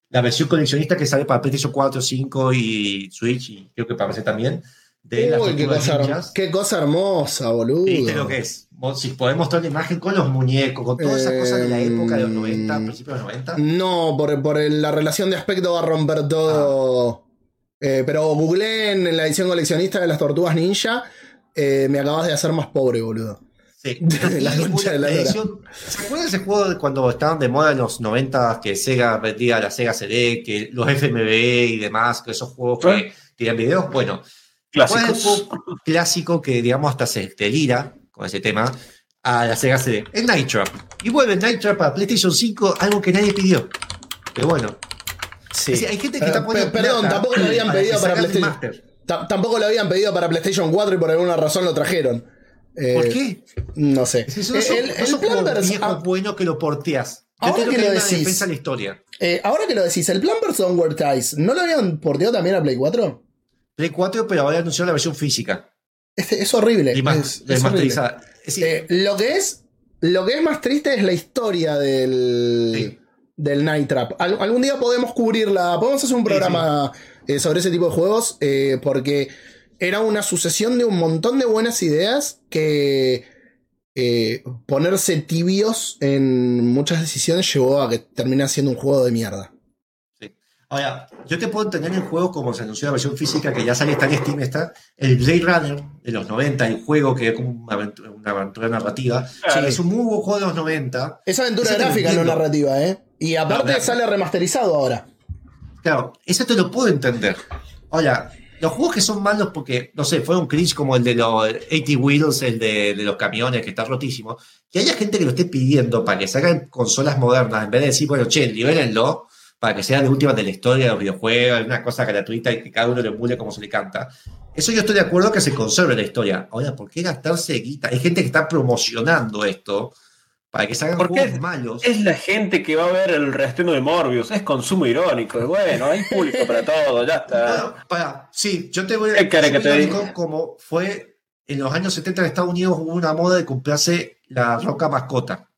La versión coleccionista que sale para PlayStation 4, 5 y Switch, y creo que para PC también. De las Uy, qué cosa, qué cosa hermosa, boludo. ¿Viste lo que es? Si podés mostrar la imagen con los muñecos, con todas esas cosas de la época de los 90, Em, principios de los 90. No, por, por el- la relación de aspecto va a romper todo. Ah. Eh, pero googleé en la edición coleccionista de las tortugas ninja. Eh, me acabas de hacer más pobre, boludo. Sí. La concha de la edición- ¿Se acuerdan de ese juego de cuando estaban de moda en los 90 que Sega vendía la Sega CD, que los FMV y demás, que esos juegos que tiran videos? Bueno, ¿cuál es Clásicos. juego clásico que, digamos, hasta se delira con ese tema a la Sega CD? El Night Trap. Y vuelve Night Trap para PlayStation 5, algo que nadie pidió. Pero bueno, Sí. es decir, hay gente que está poniendo pe- perdón, tampoco lo habían para pedido para el PlayStation. remaster. Ta- tampoco lo habían pedido para PlayStation 4 y por alguna razón lo trajeron. Eh, ¿Por qué? No sé. Si son, Eh, son- el, son Plumbers- viejos ah, buenos que lo porteas. Yo Ahora que que lo decís. la historia. eh, ahora que lo decís, el Plumbers Onward Ties, ¿no lo habían porteado también a Play 4? Play 4, pero ahora anunció la versión física. Este, es horrible. Y más, es- es. Es Eh, lo que es lo que es más triste es la historia del Sí. del Night Trap. Al- algún día podemos cubrirla, podemos hacer un Sí, programa eh, sobre ese tipo de juegos eh, porque era una sucesión de un montón de buenas ideas que eh, ponerse tibios en muchas decisiones llevó a que termine siendo un juego de mierda. ahora, yo te puedo entender el juego como se anunció la versión física, que ya sale, está en Steam, está el Blade Runner de los 90, el juego que es como una aventura, una aventura narrativa. Claro. Sí, es un muy buen juego de los 90. Es aventura Ese gráfica, no narrativa, ¿eh? Y aparte sale remasterizado ahora. Claro, eso te lo puedo entender. Ahora, los juegos que son malos porque, no sé, fueron cringe como el de los 80 Wheels, el de, de los camiones, que está rotísimo, que haya gente que lo esté pidiendo para que salgan consolas modernas, en vez de decir, bueno, che, libérenlo para que sea de última de la historia de los videojuegos, una cosa gratuita y que cada uno lo emule como se le canta. Eso yo estoy de acuerdo que se conserve la historia. Ahora, ¿por qué gastarse guita? Hay gente que está promocionando esto para que salgan ¿Por qué? juegos malos. Es la gente que va a ver el reestreno de Morbius. Es consumo irónico. Es bueno, hay público para todo. Ya está. Para, sí, yo te voy ¿Qué querés que soy te irónico diga? como fue en los años 70 en Estados Unidos hubo una moda de comprarse la roca mascota.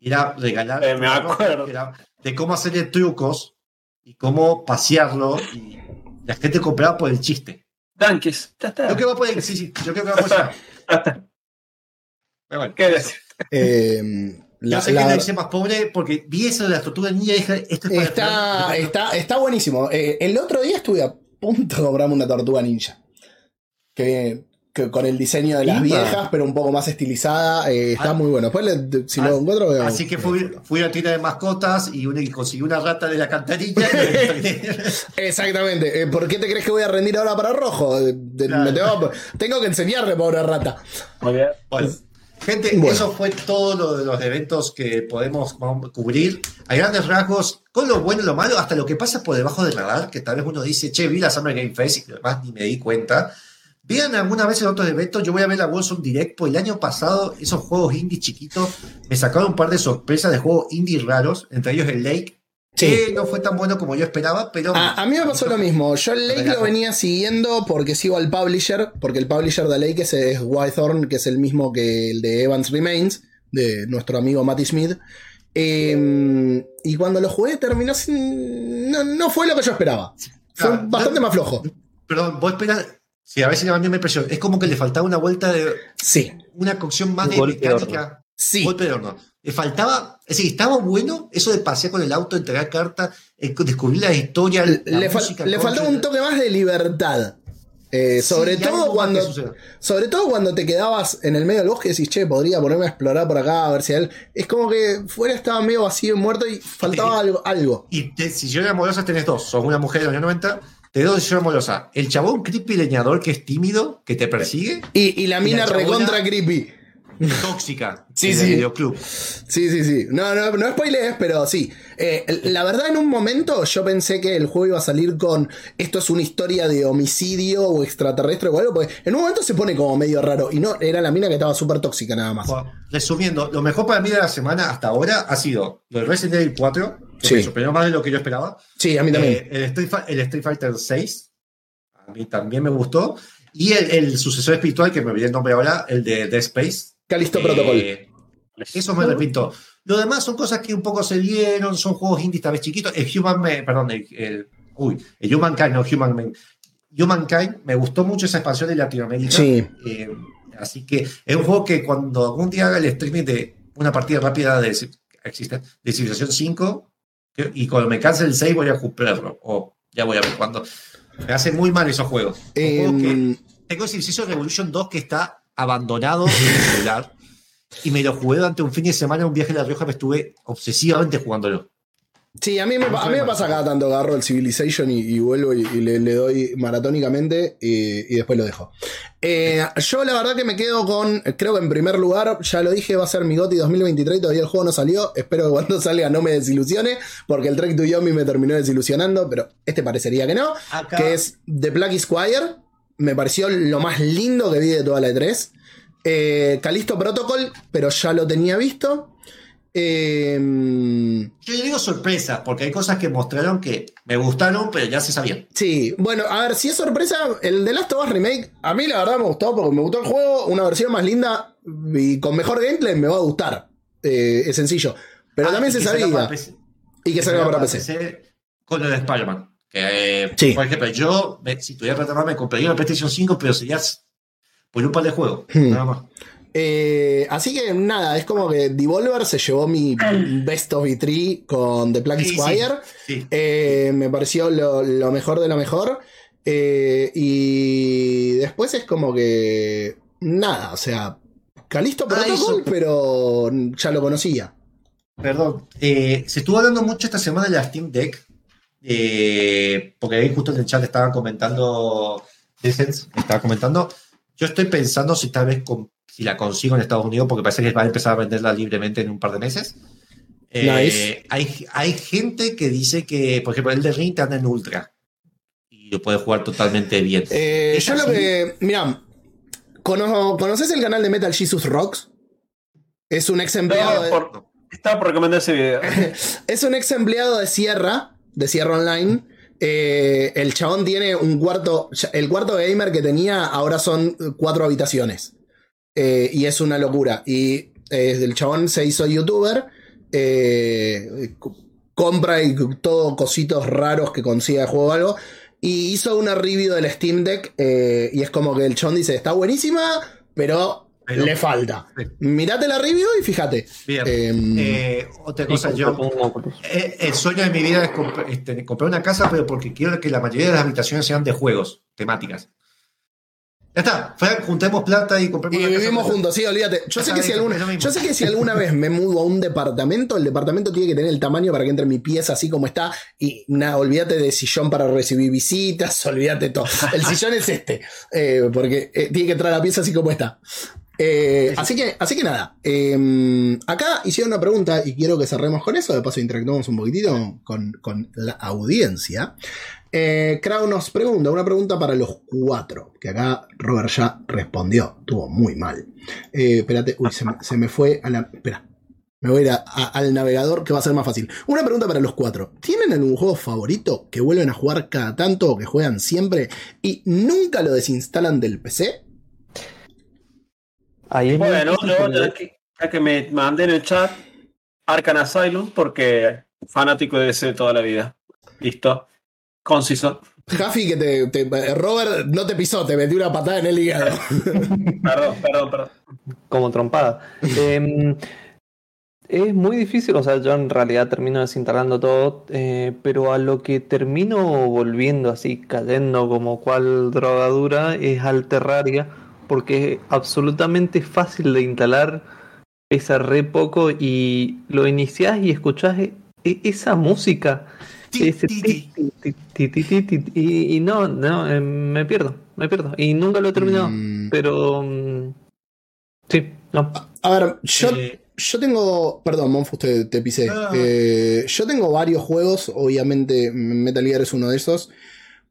Era regalar Eh, me acuerdo. era de cómo hacerle trucos y cómo pasearlo y la gente compraba por el chiste. Tanques. Ya está. Yo creo que va por el, sí, sí, yo creo que va por está. Pero bueno, ¿Qué decir? Eh, yo la- sé la- que lo hice más pobre porque vi eso de la tortuga ninja y dije, esto es para está, está, está buenísimo. Eh, el otro día estuve a punto de comprarme una tortuga ninja. Que, que con el diseño de las viejas, pero un poco más estilizada. eh, está Ah. muy bueno. Después, le- si Ah, lo encuentro, veo. Así que fui, fui a la tienda de mascotas y, una- y conseguí una rata de la cantarilla. Exactamente. Eh, ¿Por qué te crees que voy a rendir ahora para rojo? De- Claro. me tengo, tengo que enseñarle, pobre rata. Muy bien. Bueno, gente, Bueno. eso fue todo lo de los eventos que podemos cubrir. A grandes rasgos, con lo bueno y lo malo, hasta lo que pasa por debajo del radar, que tal vez uno dice, che, vi la Summer Game Fest y además ni me di cuenta. Vean alguna vez en otros eventos, yo voy a ver la Wilson Direct, pues el año pasado esos juegos indie chiquitos me sacaron un par de sorpresas de juegos indie raros, entre ellos el Lake, Sí. que no fue tan bueno como yo esperaba, pero... A, a mí me pasó lo mismo. Yo el Lake lo venía siguiendo porque sigo al publisher, porque el publisher de Lake es, es Whitehorn, que es el mismo que el de Evans Remains, de nuestro amigo Matty Smith. Eh, y cuando lo jugué terminó sin... No, no fue lo que yo esperaba. Fue Ah, bastante no- más flojo. Perdón, vos esperas... Sí, a veces a mí me impresión. Es como que le faltaba una vuelta de... Sí, Una cocción más Un de golpe de mecánica. sí. Golpe de horno. Le faltaba, es decir, estaba bueno eso de pasear con el auto, entregar cartas, eh, descubrir la historia, la Le, fal- música, le faltaba un toque más de libertad. Eh, sobre Sí, y todo cuando sobre todo cuando te quedabas en el medio del bosque y decís, che, podría ponerme a explorar por acá a ver si él. Es como que fuera estaba medio vacío y muerto y faltaba algo. algo. Y te- si yo era amorosa tenés dos. Sos una mujer de los años 90, tenés dos decisiones amorosas. El chabón creepy leñador que es tímido, que te persigue, Y, y la mina chabona- recontra creepy. Tóxica. Sí, en sí. el videoclub. Sí, sí, sí. No, no, no spoilees, pero sí. Eh, la verdad, en un momento yo pensé que el juego iba a salir con esto es una historia de homicidio o extraterrestre o algo, porque en un momento se pone como medio raro. Y no, era la mina que estaba súper tóxica nada más. Bueno, Resumiendo, lo mejor para mí de la semana hasta ahora ha sido del Resident Evil 4, que Sí. me sorprendió más de lo que yo esperaba. Sí, a mí también. Eh, el, Street, el Street Fighter 6, a mí también me gustó. Y el, el sucesor espiritual, que me olvidé el nombre ahora, el de Dead Space. Calisto eh, Protocol. Eso me repito. Lo demás son cosas que un poco se dieron, son juegos indies tal vez chiquitos. El Human, Man- perdón, el, el- uy, el Humankind, no Human, Man- Humankind, me gustó mucho esa expansión de Latinoamérica. Sí. Eh, así que es un juego que cuando algún día haga el streaming de una partida rápida de, existe, de Civilización 5, que- y cuando me canse el 6 voy a comprarlo. O ya voy a ver cuándo. Me hace muy mal esos juegos. Juegos que- Em, tengo Civilization Revolution 2 que está abandonado en el celular. Y me lo jugué durante un fin de semana en un viaje a La Rioja, me estuve obsesivamente jugándolo. Sí, a mí me, a mí me pasa cada tanto, agarro el Civilization y, y vuelvo y, y le, le doy maratónicamente y, y después lo dejo. Eh, yo la verdad que me quedo con, creo que en primer lugar, ya lo dije, va a ser mi GOTY 2023 y todavía el juego no salió. Espero que cuando salga no me desilusione, porque el Trek to Yomi me terminó desilusionando, pero este parecería que no. Acá- Que es The Black Squire. Me pareció lo más lindo que vi de toda la E3. Eh, Calisto Protocol, pero ya lo tenía visto. Eh, Yo digo sorpresa, porque hay cosas que mostraron que me gustaron, pero ya se sabían. Sí, bueno, a ver, si es sorpresa, el The Last of Us Remake, a mí la verdad me gustó porque me gustó el juego, una versión más linda y con mejor gameplay me va a gustar. Eh, es sencillo. Pero Ah, también se sabía. PC. y que salga para PC. Con el de Spider-Man. Que, Sí. Por ejemplo, yo, me- si tuviera plata me compraría una PlayStation 5, pero sería por un par de juegos. Hmm. Nada más. Eh, así que nada, es como que Devolver se llevó mi Best of E3 con The Black Sí, sí, Squire. sí. Eh, me pareció lo, lo mejor de lo mejor. Eh, y después es como que. Nada, o sea. Calisto Ah, Protocol, eso. pero ya lo conocía. Perdón, se estuvo hablando mucho esta semana de la Steam Deck, eh, porque ahí justo en el chat estaban comentando, Essence estaba comentando, yo estoy pensando si tal vez con- si la consigo en Estados Unidos, porque parece que van a empezar a venderla libremente en un par de meses. Eh, Nice. hay, hay gente que dice que, por ejemplo, el de Ring te anda en Ultra y lo puede jugar totalmente bien. Eh, ¿Es yo lo que. Mira, ¿conoces el canal de Metal Jesus Rocks? Es un ex empleado. No, de- por- estaba por recomendar ese video. Es un ex empleado de Sierra, de Sierra Online. Eh, el chabón tiene un cuarto. El cuarto gamer que tenía ahora son cuatro habitaciones. Eh, y es una locura. Y eh, el chabón se hizo youtuber. co- compra y todo cositos raros que consiga de juego o algo. Y hizo una review del Steam Deck. y es como que el chabón dice: Está buenísima, pero, Pero- le falta. Sí. Mirate la review y fíjate. Bien. Em, Eh, otra cosa, yo. eh, El sueño de mi vida es comp- este, comprar una casa, pero porque quiero que la mayoría de las habitaciones sean de juegos, temáticas. Ya está, Frank, juntemos plata y compremos Y una casa. vivimos juntos, sí, olvídate. Yo sé, que si alguna, yo sé que si alguna vez me mudo a un departamento, el departamento tiene que tener el tamaño para que entre mi pieza así como está. Y nada, olvídate de sillón para recibir visitas, olvídate todo. El sillón es este, eh, porque eh, tiene que entrar la pieza así como está. Eh, así, que, así que nada, eh, acá hicieron una pregunta y quiero que cerremos con eso, de paso interactuamos un poquitito con, con la audiencia. Eh, Crow nos pregunta, una pregunta para los cuatro, que acá Robert ya respondió, estuvo muy mal. Eh, espérate, uy, se me, se me fue a la... Espera, me voy a ir a- a- al navegador que va a ser más fácil. Una pregunta para los cuatro. ¿Tienen algún juego favorito que vuelven a jugar cada tanto o que juegan siempre y nunca lo desinstalan del PC? Ahí Bueno, porque- ya que, ya que me mandé en el chat Arcan Asylum porque fanático de ese toda la vida. Listo. Conciso. Jaffi, que te, te- Robert no te pisó, te metió una patada en el hígado. Perdón, perdón, perdón. como trompada. Em, es muy difícil, o sea, yo en realidad termino desinstalando todo, eh, pero a lo que termino volviendo así, cayendo como cual drogadura, es al Terraria, porque es absolutamente fácil de instalar, pesa re poco y lo iniciás y escuchás eh, e-, esa música. Y no, no, eh, me pierdo, me pierdo. Y nunca lo he terminado, mm. pero... Sí, no. A ver, yo eh. yo tengo. Perdón, Monfus, te, te pisé. Yo tengo varios juegos. Obviamente, Metal Gear es uno de esos.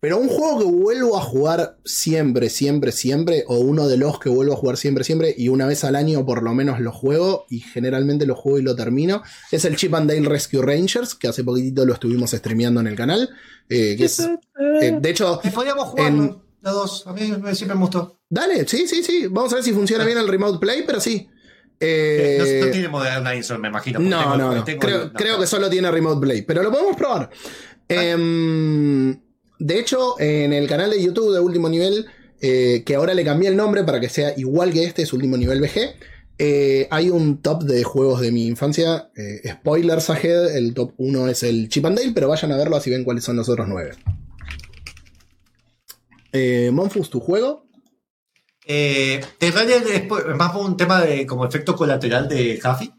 Pero un juego que vuelvo a jugar siempre, siempre, siempre, o uno de los que vuelvo a jugar siempre, siempre, y una vez al año por lo menos lo juego, y generalmente lo juego y lo termino, es el Chip and Dale Rescue Rangers, que hace poquitito lo estuvimos streameando en el canal. eh, que es, eh, de hecho, podríamos jugar en- los dos. A mí me- siempre me gustó. dale, sí, sí, sí, vamos a ver si funciona bien el Remote Play, pero sí. Eh, no, no tiene Moderna Insol, me imagino. No, tengo- no, no. tengo- Creo, no. creo que solo tiene Remote Play, pero lo podemos probar. Em, de hecho, en el canal de YouTube de Último Nivel, eh, que ahora le cambié el nombre para que sea igual que este, es Último Nivel VG, eh, hay un top de juegos de mi infancia. eh, spoilers ahead, el top 1 es el Chip and Dale, pero vayan a verlo así ven cuáles son los otros 9. Eh, Monfus, tu juego. Eh, más un tema de como efecto colateral de Huffy.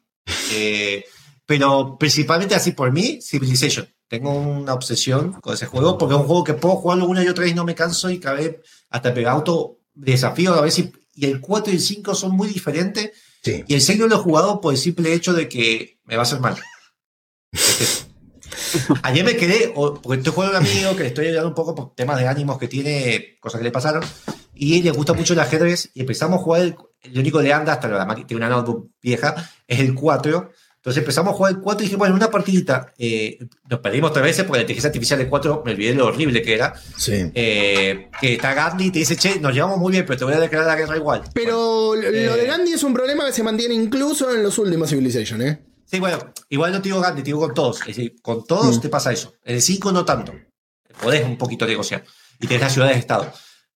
Eh, pero principalmente así por mí, Civilization. Tengo una obsesión con ese juego porque es un juego que puedo jugarlo una y otra vez y no me canso y cada vez hasta pegar auto desafío a ver si y el 4 y el 5 son muy diferentes Sí. y el 6 no lo he jugado por el simple hecho de que me va a hacer mal. Ayer me quedé, porque estoy jugando a un amigo que le estoy ayudando un poco por temas de ánimos que tiene, cosas que le pasaron, y le gusta mucho el ajedrez, y empezamos a jugar, el, el único que le anda, hasta la máquina, tiene una notebook vieja, es el 4. Entonces empezamos a jugar el 4 y dije, bueno, una partidita, eh, nos perdimos tres veces porque la inteligencia artificial del 4, me olvidé lo horrible que era, Sí. eh, que está Gandhi y te dice, che, nos llevamos muy bien, pero te voy a declarar la guerra igual. Bueno, Pero lo eh, de Gandhi es un problema que se mantiene incluso en los últimos Civilization, ¿eh? Sí, bueno, igual no te digo Gandhi, te digo con todos. Es decir, con todos Mm. te pasa eso. En el 5 no tanto. Podés un poquito negociar. Y tenés las ciudades de estado.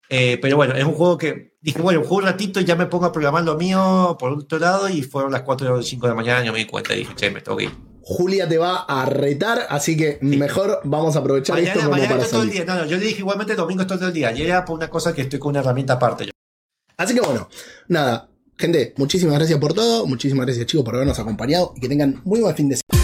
Eh, pero bueno, es un juego que dije, bueno, juego un ratito y ya me pongo a programar lo mío por otro lado. Y fueron las 4 o 5 de la mañana y no me di cuenta. Y dije, che, me tengo que ir. Julia te va a retar, así que mejor vamos a aprovechar esto como mañana para estoy todo el día. No, no, yo le dije igualmente el domingo estoy todo el día. Ayer era por una cosa que estoy con una herramienta aparte. yo. Así que bueno, nada, gente, muchísimas gracias por todo, muchísimas gracias chicos por habernos acompañado y que tengan muy buen fin de semana.